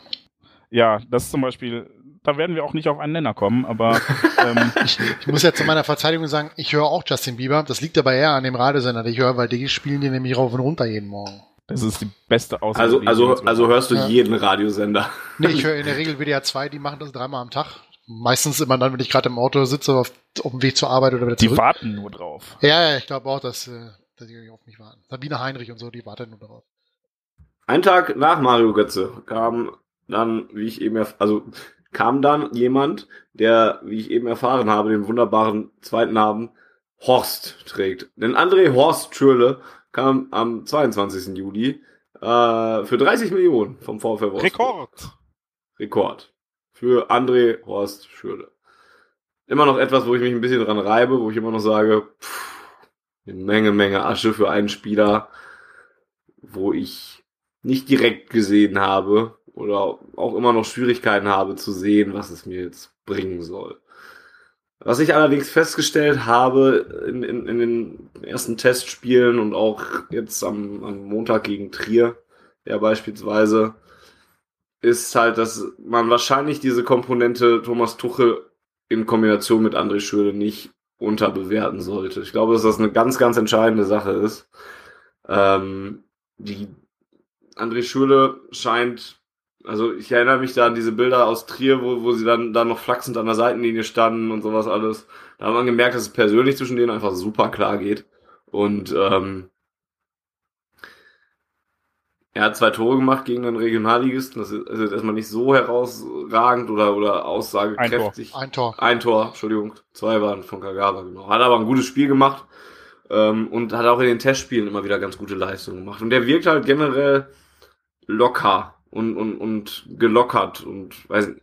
Ja, das ist zum Beispiel, da werden wir auch nicht auf einen Nenner kommen, aber ähm, ich, ich, muss ja zu meiner Verteidigung sagen, ich höre auch Justin Bieber. Das liegt aber eher an dem Radiosender, den ich höre, weil die spielen die nämlich rauf und runter jeden Morgen. Das ist die beste Aussage. Also, also, also hörst du ja. jeden Radiosender. Nee, ich höre in der Regel WDR 2, die machen das dreimal am Tag. Meistens immer dann, wenn ich gerade im Auto sitze, auf, auf, dem Weg zur Arbeit oder wieder zurück. Die warten nur drauf. Ja, ja ich glaube auch, dass, äh, dass die auf mich warten. Sabine Heinrich und so, die warten nur drauf. Ein Tag nach Mario Götze kam dann, wie ich eben, also kam dann jemand, der, wie ich eben erfahren habe, den wunderbaren zweiten Namen Horst trägt. Denn André Horst Schürle kam am 22. Juli äh, für 30 Millionen vom VfL Wolfsburg. Rekord. Rekord. Für André Horst Schürle. Immer noch etwas, wo ich mich ein bisschen dran reibe, wo ich immer noch sage, pff, eine Menge, Menge Asche für einen Spieler, wo ich nicht direkt gesehen habe oder auch immer noch Schwierigkeiten habe zu sehen, was es mir jetzt bringen soll. Was ich allerdings festgestellt habe in, in, in den ersten Testspielen und auch jetzt am, am Montag gegen Trier, ja beispielsweise, ist halt, dass man wahrscheinlich diese Komponente Thomas Tuchel in Kombination mit André Schöle nicht unterbewerten sollte. Ich glaube, dass das eine ganz, ganz entscheidende Sache ist. Ähm, die André Schüle scheint also ich erinnere mich da an diese Bilder aus Trier, wo, wo sie dann, dann noch flachsend an der Seitenlinie standen und sowas alles. Da hat man gemerkt, dass es persönlich zwischen denen einfach super klar geht. Und ähm, er hat zwei Tore gemacht gegen den Regionalligisten. Das ist jetzt erstmal nicht so herausragend oder, oder aussagekräftig. Ein Tor. Ein Tor, ein Tor Entschuldigung. Zwei waren von Kagawa, genau. Hat aber ein gutes Spiel gemacht ähm, und hat auch in den Testspielen immer wieder ganz gute Leistungen gemacht. Und der wirkt halt generell locker und, und, und gelockert und weiß nicht.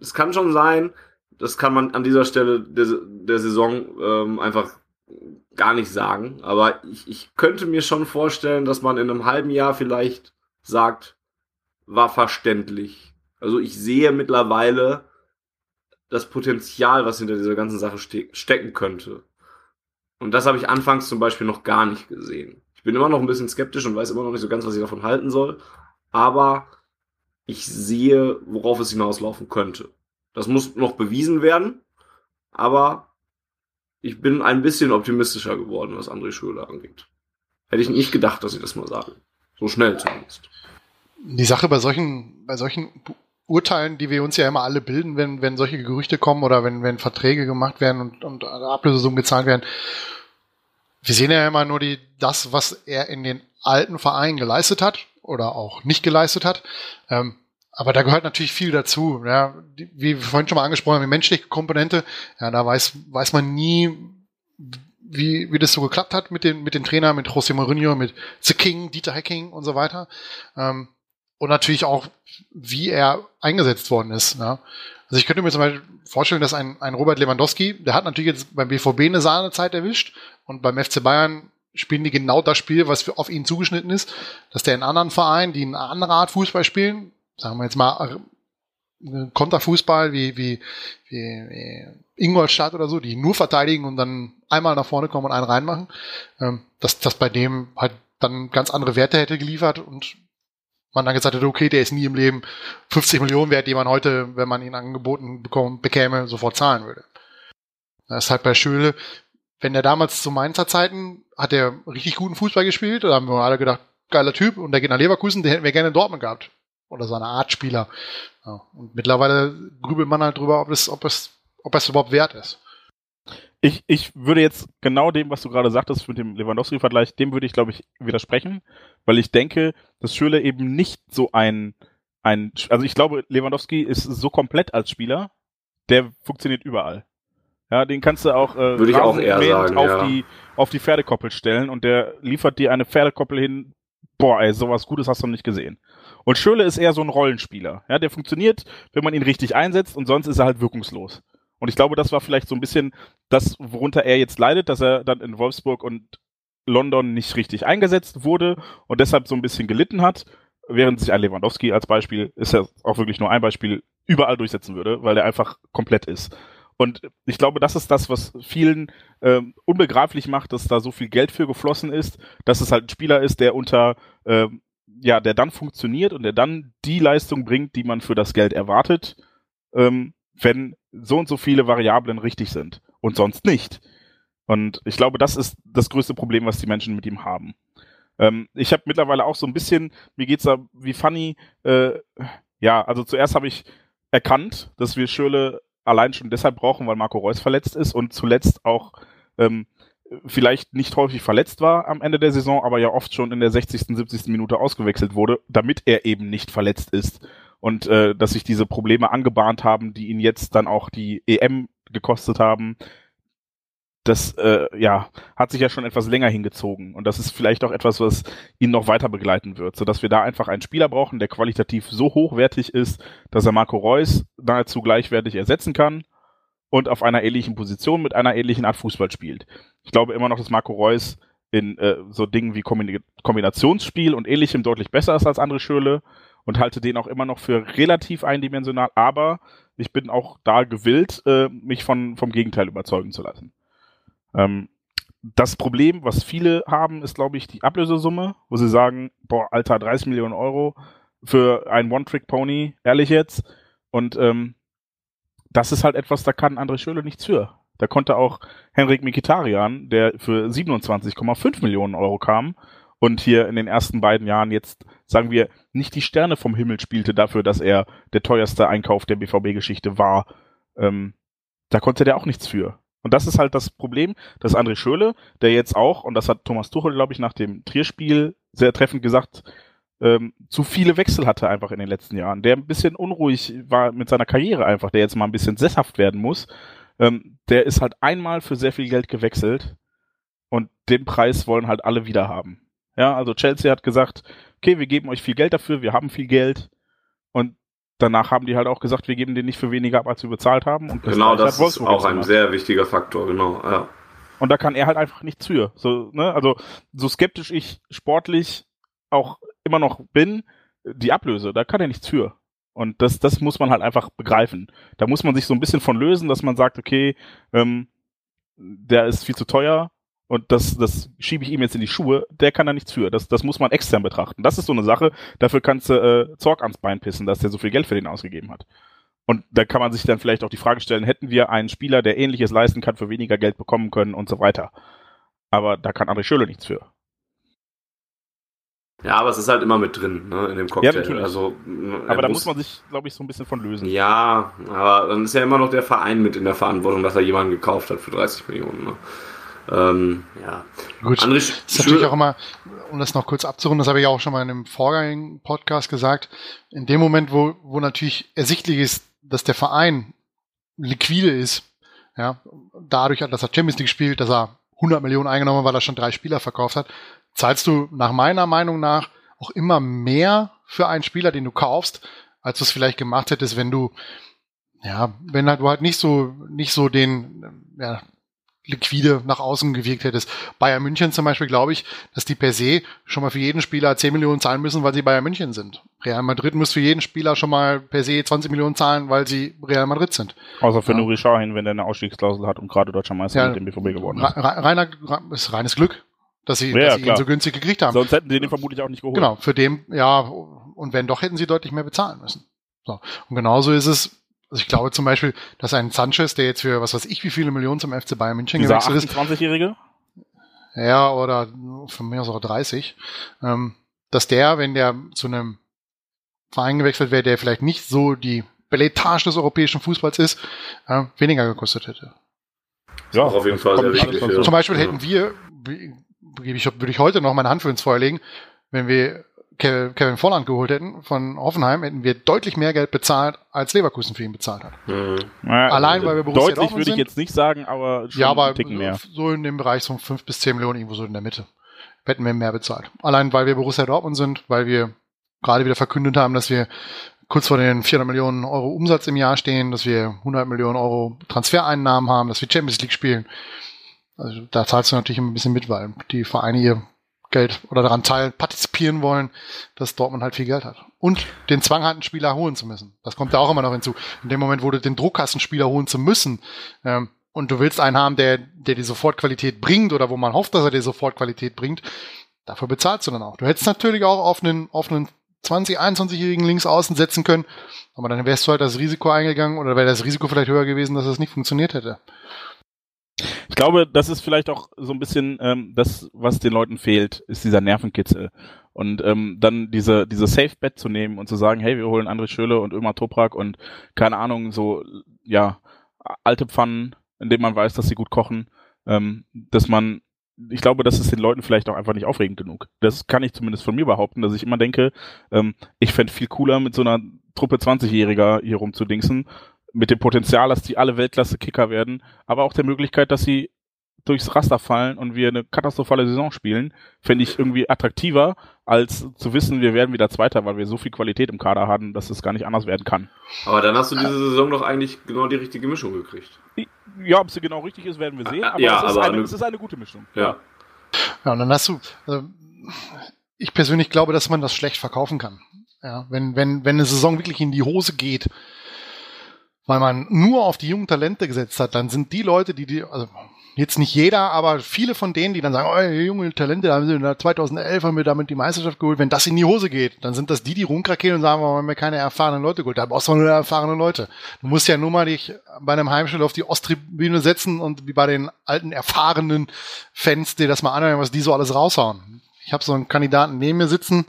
Es kann schon sein, das kann man an dieser Stelle der, der Saison ähm, einfach gar nicht sagen, aber ich, ich könnte mir schon vorstellen, dass man in einem halben Jahr vielleicht sagt, war verständlich. Also ich sehe mittlerweile das Potenzial, was hinter dieser ganzen Sache ste stecken könnte. Und das habe ich anfangs zum Beispiel noch gar nicht gesehen. Ich bin immer noch ein bisschen skeptisch und weiß immer noch nicht so ganz, was ich davon halten soll aber ich sehe, worauf es hinauslaufen könnte. Das muss noch bewiesen werden, aber ich bin ein bisschen optimistischer geworden, was André Schöler angeht. Hätte ich nicht gedacht, dass ich das mal sage. So schnell zumindest. Die Sache bei solchen, bei solchen Urteilen, die wir uns ja immer alle bilden, wenn, wenn solche Gerüchte kommen oder wenn, wenn Verträge gemacht werden und, und Ablösesummen gezahlt werden. Wir sehen ja immer nur die, das, was er in den alten Vereinen geleistet hat oder auch nicht geleistet hat. Ähm, aber da gehört natürlich viel dazu. Ja, wie wir vorhin schon mal angesprochen haben, die menschliche Komponente, ja, da weiß, weiß man nie, wie, wie das so geklappt hat mit den, mit den Trainern, mit José Mourinho, mit The King, Dieter Hecking und so weiter. Ähm, und natürlich auch, wie er eingesetzt worden ist. Ja. Also ich könnte mir zum Beispiel vorstellen, dass ein, ein Robert Lewandowski, der hat natürlich jetzt beim BVB eine Sahnezeit erwischt und beim FC Bayern spielen die genau das Spiel, was auf ihn zugeschnitten ist, dass der in anderen Vereinen, die eine andere Art Fußball spielen, sagen wir jetzt mal äh, Konterfußball wie, wie, wie, wie Ingolstadt oder so, die nur verteidigen und dann einmal nach vorne kommen und einen reinmachen, ähm, dass das bei dem halt dann ganz andere Werte hätte geliefert und man dann gesagt hätte, okay, der ist nie im Leben 50 Millionen wert, die man heute, wenn man ihn angeboten bekommen, bekäme, sofort zahlen würde. Das ist halt bei Schöle, wenn der damals zu Mainzer Zeiten hat er richtig guten Fußball gespielt, da haben wir alle gedacht, geiler Typ, und der geht nach Leverkusen, den hätten wir gerne in Dortmund gehabt. Oder so eine Art Spieler. Ja, und mittlerweile grübelt man halt drüber, ob es, ob es, ob es überhaupt wert ist. Ich, ich würde jetzt genau dem, was du gerade sagtest, mit dem Lewandowski-Vergleich, dem würde ich, glaube ich, widersprechen, weil ich denke, dass Schöle eben nicht so ein, ein, also ich glaube, Lewandowski ist so komplett als Spieler, der funktioniert überall. Ja, den kannst du auch, äh, Würde ich auch eher sagen, auf, ja. die, auf die Pferdekoppel stellen und der liefert dir eine Pferdekoppel hin. Boah, ey, sowas Gutes hast du noch nicht gesehen. Und Schöle ist eher so ein Rollenspieler. Ja, der funktioniert, wenn man ihn richtig einsetzt und sonst ist er halt wirkungslos. Und ich glaube, das war vielleicht so ein bisschen das, worunter er jetzt leidet, dass er dann in Wolfsburg und London nicht richtig eingesetzt wurde und deshalb so ein bisschen gelitten hat. während sich ein Lewandowski als Beispiel, ist ja auch wirklich nur ein Beispiel, überall durchsetzen würde, weil er einfach komplett ist. Und ich glaube, das ist das, was vielen ähm, unbegreiflich macht, dass da so viel Geld für geflossen ist, dass es halt ein Spieler ist, der unter, ähm, ja, der dann funktioniert und der dann die Leistung bringt, die man für das Geld erwartet, ähm, wenn so und so viele Variablen richtig sind und sonst nicht. Und ich glaube, das ist das größte Problem, was die Menschen mit ihm haben. Ähm, ich habe mittlerweile auch so ein bisschen, mir geht's da wie funny, äh, ja, also zuerst habe ich erkannt, dass wir Schöle allein schon deshalb brauchen, weil Marco Reus verletzt ist und zuletzt auch ähm, vielleicht nicht häufig verletzt war am Ende der Saison, aber ja oft schon in der 60., 70. Minute ausgewechselt wurde, damit er eben nicht verletzt ist. Und äh, dass sich diese Probleme angebahnt haben, die ihn jetzt dann auch die EM gekostet haben, das äh, ja, hat sich ja schon etwas länger hingezogen. Und das ist vielleicht auch etwas, was ihn noch weiter begleiten wird, sodass wir da einfach einen Spieler brauchen, der qualitativ so hochwertig ist, dass er Marco Reus nahezu gleichwertig ersetzen kann und auf einer ähnlichen Position mit einer ähnlichen Art Fußball spielt. Ich glaube immer noch, dass Marco Reus in äh, so Dingen wie Kombinationsspiel und ähnlichem deutlich besser ist als andere Schöle und halte den auch immer noch für relativ eindimensional, aber ich bin auch da gewillt, äh, mich von, vom Gegenteil überzeugen zu lassen. Ähm, das Problem, was viele haben, ist, glaube ich, die Ablösesumme, wo sie sagen, boah, Alter, 30 Millionen Euro für ein One-Trick-Pony, ehrlich jetzt. Und ähm, das ist halt etwas, da kann André Schöle nichts für. Da konnte auch Henrik Mikitarian, der für 27,5 Millionen Euro kam und hier in den ersten beiden Jahren jetzt, sagen wir, nicht die Sterne vom Himmel spielte dafür, dass er der teuerste Einkauf der BVB-Geschichte war. Ähm, da konnte der auch nichts für. Und das ist halt das Problem, dass André Schöle, der jetzt auch, und das hat Thomas Tuchel, glaube ich, nach dem Trierspiel sehr treffend gesagt, ähm, zu viele Wechsel hatte einfach in den letzten Jahren, der ein bisschen unruhig war mit seiner Karriere einfach, der jetzt mal ein bisschen sesshaft werden muss, ähm, der ist halt einmal für sehr viel Geld gewechselt und den Preis wollen halt alle wieder haben. Ja, also Chelsea hat gesagt, okay, wir geben euch viel Geld dafür, wir haben viel Geld und danach haben die halt auch gesagt, wir geben den nicht für weniger ab, als wir bezahlt haben. Und genau, das ist auch ein sehr wichtiger Faktor, genau, ja. Und da kann er halt einfach nichts für. So, ne? Also, so skeptisch ich sportlich auch immer noch bin, die Ablöse, da kann er nichts für. Und das, das muss man halt einfach begreifen. Da muss man sich so ein bisschen von lösen, dass man sagt, okay, ähm, der ist viel zu teuer, und das, das schiebe ich ihm jetzt in die Schuhe, der kann da nichts für. Das, das muss man extern betrachten. Das ist so eine Sache, dafür kannst du äh, Zorg ans Bein pissen, dass der so viel Geld für den ausgegeben hat. Und da kann man sich dann vielleicht auch die Frage stellen, hätten wir einen Spieler, der ähnliches leisten kann, für weniger Geld bekommen können und so weiter. Aber da kann André Schöle nichts für. Ja, aber es ist halt immer mit drin, ne, in dem Cocktail. Ja, natürlich. Also, aber da muss man sich, glaube ich, so ein bisschen von lösen. Ja, aber dann ist ja immer noch der Verein mit in der Verantwortung, dass er jemanden gekauft hat für 30 Millionen. Ne? Ähm, ja. Gut, Andere ist natürlich auch immer, um das noch kurz abzurunden, das habe ich auch schon mal in einem vorgängigen Podcast gesagt, in dem Moment, wo, wo natürlich ersichtlich ist, dass der Verein liquide ist, ja, dadurch, dass er Champions League spielt, dass er 100 Millionen eingenommen, weil er schon drei Spieler verkauft hat, zahlst du nach meiner Meinung nach auch immer mehr für einen Spieler, den du kaufst, als du es vielleicht gemacht hättest, wenn du ja, wenn halt du halt nicht so nicht so den ja, liquide nach außen gewirkt hättest. Bayern München zum Beispiel glaube ich, dass die per se schon mal für jeden Spieler 10 Millionen zahlen müssen, weil sie Bayern München sind. Real Madrid muss für jeden Spieler schon mal per se 20 Millionen zahlen, weil sie Real Madrid sind. Außer für ja. Nuri Sahin, wenn der eine Ausstiegsklausel hat und gerade deutscher Meister ja, mit dem BVB geworden ist. Reiner, ist reines Glück, dass sie, ja, dass sie ihn so günstig gekriegt haben. Sonst hätten sie den vermutlich auch nicht geholt. Genau, für den, ja, und wenn doch, hätten sie deutlich mehr bezahlen müssen. So. Und genauso ist es also ich glaube zum Beispiel, dass ein Sanchez, der jetzt für was weiß ich wie viele Millionen zum FC Bayern München Dieser gewechselt ist. 20-Jährige? Ja, oder von mir aus auch 30. Ähm, dass der, wenn der zu einem Verein gewechselt wäre, der vielleicht nicht so die Belletage des europäischen Fußballs ist, äh, weniger gekostet hätte. Ja, auf jeden Fall sehr wichtig. Zum Beispiel hätten wir, ich, würde ich heute noch meine Hand für uns vorlegen, wenn wir Kevin Volland geholt hätten von Hoffenheim, hätten wir deutlich mehr Geld bezahlt, als Leverkusen für ihn bezahlt hat. Mhm. Allein, weil wir Borussia Deutlich Dortmund würde ich jetzt nicht sagen, aber schon ja, aber einen Ticken mehr. so in dem Bereich von fünf bis zehn Millionen, irgendwo so in der Mitte, hätten wir mehr bezahlt. Allein, weil wir Borussia Dortmund sind, weil wir gerade wieder verkündet haben, dass wir kurz vor den 400 Millionen Euro Umsatz im Jahr stehen, dass wir 100 Millionen Euro Transfereinnahmen haben, dass wir Champions League spielen. Also da zahlst du natürlich ein bisschen mit, weil die Vereine hier Geld oder daran teil partizipieren wollen, dass Dortmund halt viel Geld hat. Und den Zwang hat, einen Spieler holen zu müssen. Das kommt da auch immer noch hinzu. In dem Moment, wo du den Druck hast, einen Spieler holen zu müssen, ähm, und du willst einen haben, der, der die Sofortqualität bringt oder wo man hofft, dass er die Sofortqualität bringt, dafür bezahlst du dann auch. Du hättest natürlich auch auf einen, auf einen 20, 21-jährigen Linksaußen setzen können, aber dann wärst du halt das Risiko eingegangen oder wäre das Risiko vielleicht höher gewesen, dass es nicht funktioniert hätte. Ich glaube, das ist vielleicht auch so ein bisschen ähm, das, was den Leuten fehlt, ist dieser Nervenkitzel. Und ähm, dann diese, diese Safe-Bet zu nehmen und zu sagen, hey, wir holen André Schöle und Ömer Toprak und keine Ahnung, so, ja, alte Pfannen, indem man weiß, dass sie gut kochen, ähm, dass man ich glaube, das ist den Leuten vielleicht auch einfach nicht aufregend genug. Das kann ich zumindest von mir behaupten, dass ich immer denke, ähm, ich fände viel cooler, mit so einer Truppe 20-Jähriger hier rumzudingsen mit dem Potenzial, dass die alle Weltklasse-Kicker werden, aber auch der Möglichkeit, dass sie durchs Raster fallen und wir eine katastrophale Saison spielen, fände ich irgendwie attraktiver, als zu wissen, wir werden wieder Zweiter, weil wir so viel Qualität im Kader haben, dass es gar nicht anders werden kann. Aber dann hast du diese Saison doch eigentlich genau die richtige Mischung gekriegt. Ja, ob sie genau richtig ist, werden wir sehen, aber, ja, es, ist aber eine, eine, es ist eine gute Mischung. Ja. Ja, und dann hast du, also ich persönlich glaube, dass man das schlecht verkaufen kann. Ja, wenn, wenn, wenn eine Saison wirklich in die Hose geht, weil man nur auf die jungen Talente gesetzt hat, dann sind die Leute, die die, also jetzt nicht jeder, aber viele von denen, die dann sagen, oh, junge Talente, da haben sie 2011 haben wir damit die Meisterschaft geholt, wenn das in die Hose geht, dann sind das die, die rumkrakehlen und sagen, wir haben wir keine erfahrenen Leute geholt. Da brauchst du nur erfahrene Leute. Du musst ja nur mal dich bei einem Heimspiel auf die Osttribüne setzen und wie bei den alten erfahrenen Fans dir das mal anhören, was die so alles raushauen. Ich habe so einen Kandidaten neben mir sitzen,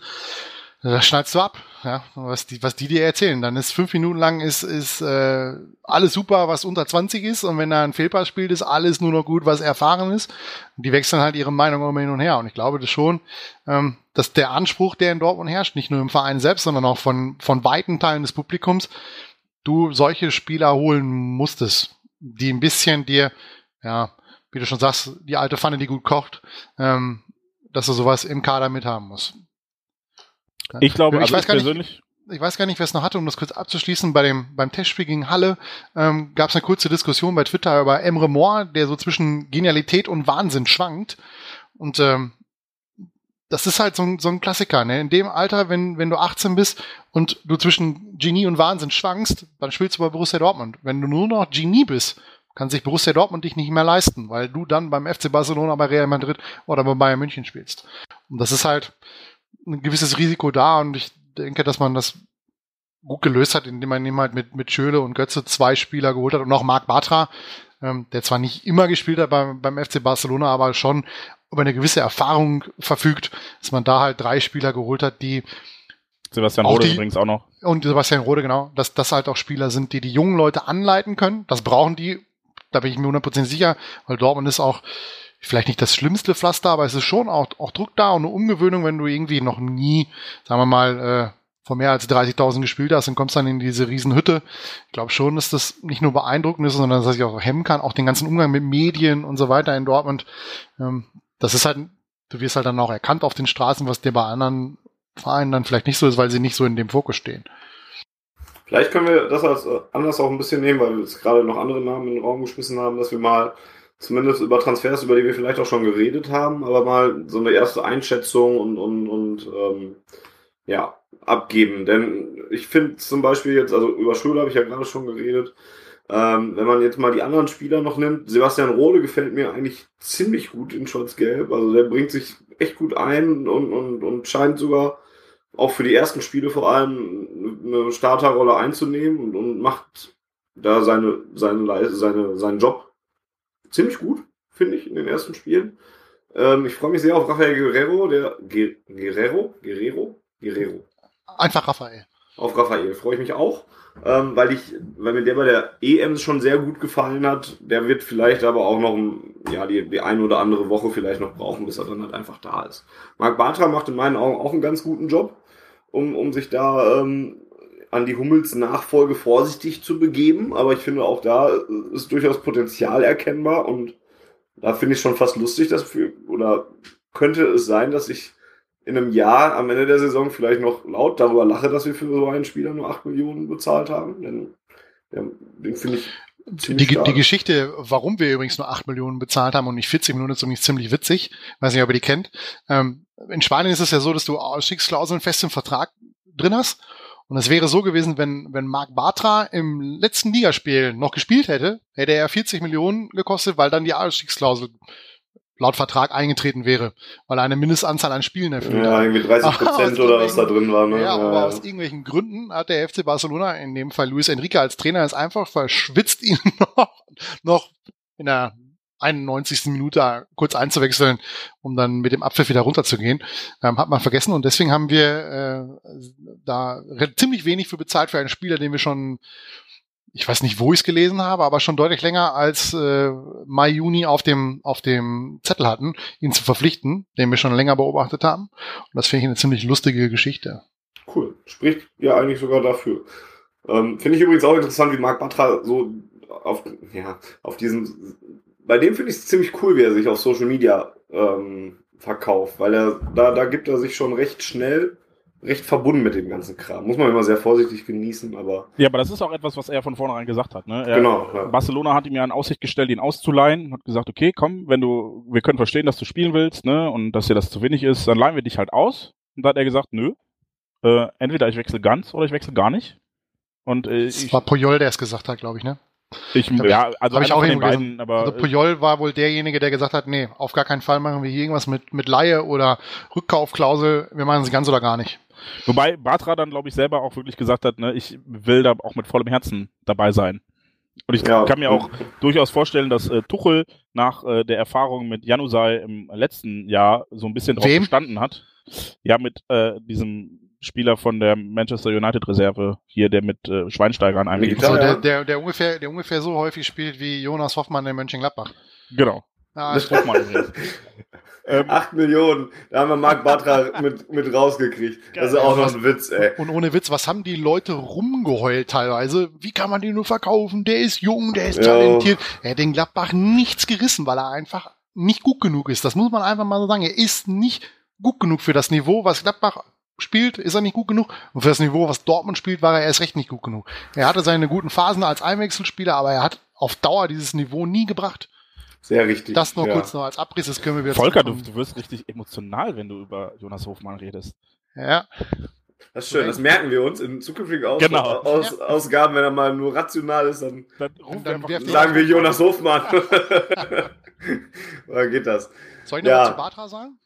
da schneidest du ab ja, was die, was die dir erzählen. Dann ist fünf Minuten lang ist, ist äh, alles super, was unter 20 ist, und wenn da ein Fehlpass spielt, ist alles nur noch gut, was erfahren ist. Und die wechseln halt ihre Meinung immer hin und her. Und ich glaube das schon, ähm, dass der Anspruch, der in Dortmund herrscht, nicht nur im Verein selbst, sondern auch von, von weiten Teilen des Publikums, du solche Spieler holen musstest, die ein bisschen dir, ja, wie du schon sagst, die alte Pfanne, die gut kocht, ähm, dass du sowas im Kader mit haben musst. Ich glaube, ich also weiß ich gar persönlich. Nicht, ich weiß gar nicht, wer es noch hatte, um das kurz abzuschließen. Bei dem, beim Testspiel gegen Halle ähm, gab es eine kurze Diskussion bei Twitter über Emre Moore, der so zwischen Genialität und Wahnsinn schwankt. Und ähm, das ist halt so ein, so ein Klassiker. Ne? In dem Alter, wenn, wenn du 18 bist und du zwischen Genie und Wahnsinn schwankst, dann spielst du bei Borussia Dortmund. Wenn du nur noch Genie bist, kann sich Borussia Dortmund dich nicht mehr leisten, weil du dann beim FC Barcelona, bei Real Madrid oder bei Bayern München spielst. Und das ist halt, ein gewisses Risiko da und ich denke, dass man das gut gelöst hat, indem man eben halt mit, mit Schöle und Götze zwei Spieler geholt hat und auch Marc Bartra, ähm, der zwar nicht immer gespielt hat beim, beim FC Barcelona, aber schon über eine gewisse Erfahrung verfügt, dass man da halt drei Spieler geholt hat, die Sebastian Rode die, übrigens auch noch. Und Sebastian Rode, genau, dass das halt auch Spieler sind, die die jungen Leute anleiten können. Das brauchen die, da bin ich mir 100% sicher, weil Dortmund ist auch vielleicht nicht das schlimmste Pflaster, aber es ist schon auch, auch Druck da und eine Umgewöhnung, wenn du irgendwie noch nie, sagen wir mal, äh, von mehr als 30.000 gespielt hast und kommst dann in diese Riesenhütte. Ich glaube schon, dass das nicht nur beeindruckend ist, sondern dass das sich auch hemmen kann, auch den ganzen Umgang mit Medien und so weiter in Dortmund. Ähm, das ist halt, du wirst halt dann auch erkannt auf den Straßen, was dir bei anderen Vereinen dann vielleicht nicht so ist, weil sie nicht so in dem Fokus stehen. Vielleicht können wir das als äh, anders auch ein bisschen nehmen, weil wir jetzt gerade noch andere Namen in den Raum geschmissen haben, dass wir mal zumindest über Transfers, über die wir vielleicht auch schon geredet haben, aber mal so eine erste Einschätzung und, und, und ähm, ja, abgeben. Denn ich finde zum Beispiel jetzt, also über Schule habe ich ja gerade schon geredet, ähm, wenn man jetzt mal die anderen Spieler noch nimmt, Sebastian Rohle gefällt mir eigentlich ziemlich gut in Schwarz-Gelb. Also der bringt sich echt gut ein und, und, und scheint sogar auch für die ersten Spiele vor allem eine Starterrolle einzunehmen und, und macht da seine, seine, seine, seinen Job ziemlich gut, finde ich, in den ersten Spielen. Ähm, ich freue mich sehr auf Rafael Guerrero, der Ge Guerrero, Guerrero, Guerrero. Einfach Rafael. Auf Rafael freue ich mich auch, ähm, weil ich, weil mir der bei der EM schon sehr gut gefallen hat. Der wird vielleicht aber auch noch ja, die, die eine oder andere Woche vielleicht noch brauchen, bis er dann halt einfach da ist. Marc Bartra macht in meinen Augen auch einen ganz guten Job, um, um sich da ähm, an die Hummels Nachfolge vorsichtig zu begeben, aber ich finde auch da ist durchaus Potenzial erkennbar und da finde ich schon fast lustig, dass wir, oder könnte es sein, dass ich in einem Jahr am Ende der Saison vielleicht noch laut darüber lache, dass wir für so einen Spieler nur 8 Millionen bezahlt haben, denn den, den finde ich die, die, Geschichte, warum wir übrigens nur 8 Millionen bezahlt haben und nicht 40 Millionen, ist übrigens ziemlich witzig. Weiß nicht, ob ihr die kennt. Ähm, in Spanien ist es ja so, dass du Ausstiegsklauseln fest im Vertrag drin hast. Und es wäre so gewesen, wenn, wenn Marc Bartra im letzten Ligaspiel noch gespielt hätte, hätte er 40 Millionen gekostet, weil dann die Ausstiegsklausel laut Vertrag eingetreten wäre, weil er eine Mindestanzahl an Spielen erfüllt Ja, irgendwie 30 Prozent oder was da drin war. Ne? Ja, aber ja. aus irgendwelchen Gründen hat der FC Barcelona, in dem Fall Luis Enrique als Trainer, es einfach verschwitzt, ihn noch, noch in der 91. Minute kurz einzuwechseln, um dann mit dem Abpfiff wieder runterzugehen. Ähm, hat man vergessen und deswegen haben wir äh, da ziemlich wenig für bezahlt für einen Spieler, den wir schon ich weiß nicht, wo ich es gelesen habe, aber schon deutlich länger als äh, Mai, Juni auf dem, auf dem Zettel hatten, ihn zu verpflichten, den wir schon länger beobachtet haben. Und das finde ich eine ziemlich lustige Geschichte. Cool. Spricht ja eigentlich sogar dafür. Ähm, finde ich übrigens auch interessant, wie Marc Batra so auf, ja, auf diesem, bei dem finde ich es ziemlich cool, wie er sich auf Social Media ähm, verkauft, weil er, da, da gibt er sich schon recht schnell recht verbunden mit dem ganzen Kram. Muss man immer sehr vorsichtig genießen, aber. Ja, aber das ist auch etwas, was er von vornherein gesagt hat. Ne? Er, genau. Ja. Barcelona hat ihm ja in Aussicht gestellt, ihn auszuleihen. Hat gesagt, okay, komm, wenn du, wir können verstehen, dass du spielen willst, ne, und dass dir das zu wenig ist, dann leihen wir dich halt aus. Und da hat er gesagt, nö, äh, entweder ich wechsle ganz oder ich wechsle gar nicht. Und äh, das ich, war Puyol, der es gesagt hat, glaube ich, ne? Ich, ja, also habe ich auch den beiden, aber also Puyol war wohl derjenige, der gesagt hat, nee, auf gar keinen Fall machen wir hier irgendwas mit mit Laie oder Rückkaufklausel, wir machen es ganz oder gar nicht. Wobei Batra dann, glaube ich, selber auch wirklich gesagt hat, ne, ich will da auch mit vollem Herzen dabei sein. Und ich ja. kann mir auch durchaus vorstellen, dass äh, Tuchel nach äh, der Erfahrung mit Janusai im letzten Jahr so ein bisschen drauf Wem? gestanden hat. Ja, mit äh, diesem Spieler von der Manchester United Reserve hier, der mit äh, Schweinsteiger an einem also der, der, der, ungefähr, der ungefähr so häufig spielt wie Jonas Hoffmann in Mönchengladbach. Genau. Ah, das Hoffmann ähm, 8 Millionen, da haben wir Marc Batra mit, mit rausgekriegt. Das ist auch noch ein Witz, ey. Und ohne Witz, was haben die Leute rumgeheult teilweise? Wie kann man den nur verkaufen? Der ist jung, der ist ja. talentiert. Er hat den Gladbach nichts gerissen, weil er einfach nicht gut genug ist. Das muss man einfach mal so sagen. Er ist nicht gut genug für das Niveau, was Gladbach spielt, ist er nicht gut genug. Und für das Niveau, was Dortmund spielt, war er erst recht nicht gut genug. Er hatte seine guten Phasen als Einwechselspieler, aber er hat auf Dauer dieses Niveau nie gebracht. Sehr richtig. Das nur ja. kurz noch als Abriss, das können wir wieder Volker, du, du, wirst richtig emotional, wenn du über Jonas Hofmann redest. Ja. Das ist schön, das merken wir uns in zukünftigen Aus genau. Aus ja. Ausgaben, wenn er mal nur rational ist, dann, dann, dann wir sagen wir Jonas Hofmann. Oder geht das? Soll ich noch ja. was zu Batra sagen?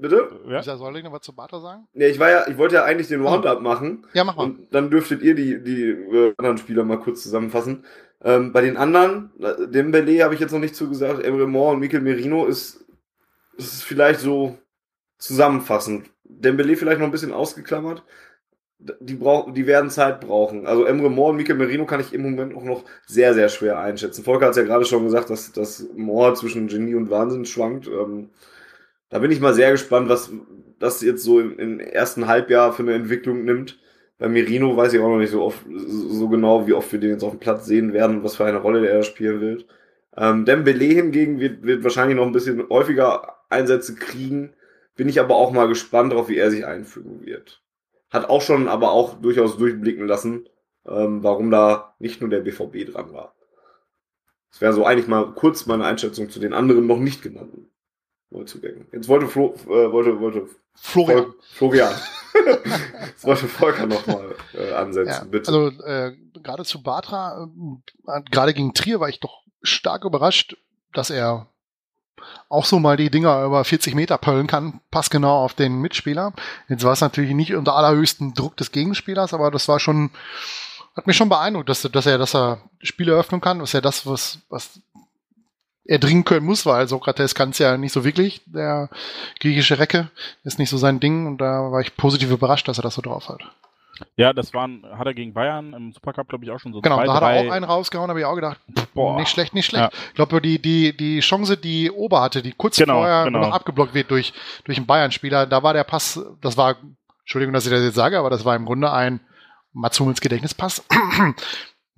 Bitte? Ja. Soll ich noch was zu Batra sagen? Nee, ich war ja, ich wollte ja eigentlich den Roundup machen. Ja, mach mal. Und dann dürftet ihr die, die äh, anderen Spieler mal kurz zusammenfassen. Ähm, bei den anderen, äh, dem Belay habe ich jetzt noch nicht zugesagt, Emre Moore und Mikel Merino ist, ist vielleicht so zusammenfassend. Dembele vielleicht noch ein bisschen ausgeklammert. Die, brauch, die werden Zeit brauchen. Also Emre Moore und Mikel Merino kann ich im Moment auch noch sehr, sehr schwer einschätzen. Volker hat es ja gerade schon gesagt, dass, dass Moore zwischen Genie und Wahnsinn schwankt. Ähm, da bin ich mal sehr gespannt, was das jetzt so im, im ersten Halbjahr für eine Entwicklung nimmt. Bei Merino weiß ich auch noch nicht so oft, so genau, wie oft wir den jetzt auf dem Platz sehen werden, was für eine Rolle der spielen wird. Ähm, Dembele hingegen wird, wird wahrscheinlich noch ein bisschen häufiger Einsätze kriegen. Bin ich aber auch mal gespannt darauf, wie er sich einfügen wird. Hat auch schon aber auch durchaus durchblicken lassen, ähm, warum da nicht nur der BVB dran war. Das wäre so eigentlich mal kurz meine Einschätzung zu den anderen noch nicht genannten Neuzugängen. Jetzt wollte Flo, äh, wollte, wollte Florian. Vol Florian. das wollte Volker nochmal äh, ansetzen, ja, bitte. Also äh, gerade zu Batra, äh, gerade gegen Trier war ich doch stark überrascht, dass er auch so mal die Dinger über 40 Meter pöllen kann, passt genau auf den Mitspieler. Jetzt war es natürlich nicht unter allerhöchsten Druck des Gegenspielers, aber das war schon, hat mich schon beeindruckt, dass, dass er, dass er Spiele öffnen kann, dass er das, was, was erdringen können muss, weil Sokrates kann es ja nicht so wirklich. Der griechische Recke ist nicht so sein Ding und da war ich positiv überrascht, dass er das so drauf hat. Ja, das waren, hat er gegen Bayern im Supercup, glaube ich, auch schon so Genau, zwei, da hat er auch einen rausgehauen, habe ich auch gedacht, boah, nicht schlecht, nicht schlecht. Ja. Ich glaube, die, die, die Chance, die Ober hatte, die kurz genau, vorher genau. noch abgeblockt wird durch, durch einen Bayern-Spieler, da war der Pass, das war, Entschuldigung, dass ich das jetzt sage, aber das war im Grunde ein Mats Hummels Gedächtnispass.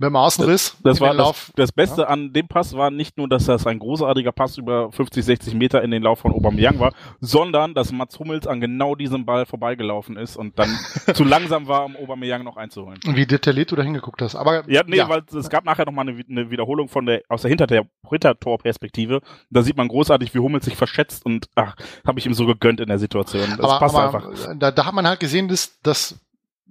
Beim Außenriss. Das, das war das, das, Beste ja. an dem Pass war nicht nur, dass das ein großartiger Pass über 50, 60 Meter in den Lauf von Aubameyang war, sondern dass Mats Hummels an genau diesem Ball vorbeigelaufen ist und dann zu langsam war, um Aubameyang noch einzuholen. Und wie detailliert du da hingeguckt hast. Aber ja, nee, ja. weil es gab nachher noch mal eine, eine Wiederholung von der aus der Hintertor-Perspektive. Da sieht man großartig, wie Hummels sich verschätzt und ach, habe ich ihm so gegönnt in der Situation. Das aber, passt aber einfach. Da, da hat man halt gesehen, dass, dass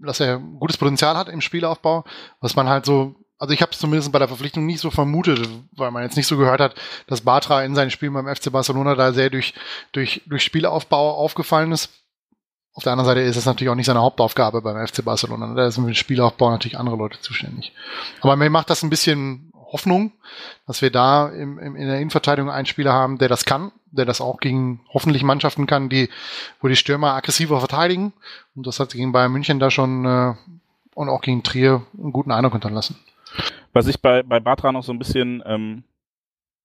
dass er gutes Potenzial hat im Spielaufbau, was man halt so, also ich habe es zumindest bei der Verpflichtung nicht so vermutet, weil man jetzt nicht so gehört hat, dass Batra in seinen Spielen beim FC Barcelona da sehr durch, durch, durch Spielaufbau aufgefallen ist. Auf der anderen Seite ist das natürlich auch nicht seine Hauptaufgabe beim FC Barcelona. Da sind mit dem Spielaufbau natürlich andere Leute zuständig. Aber mir macht das ein bisschen Hoffnung, dass wir da im, im, in der Innenverteidigung einen Spieler haben, der das kann, der das auch gegen hoffentlich Mannschaften kann, die, wo die Stürmer aggressiver verteidigen. Und das hat gegen Bayern München da schon äh, und auch gegen Trier einen guten Eindruck hinterlassen. Was ich bei, bei Batra noch so ein bisschen, ähm,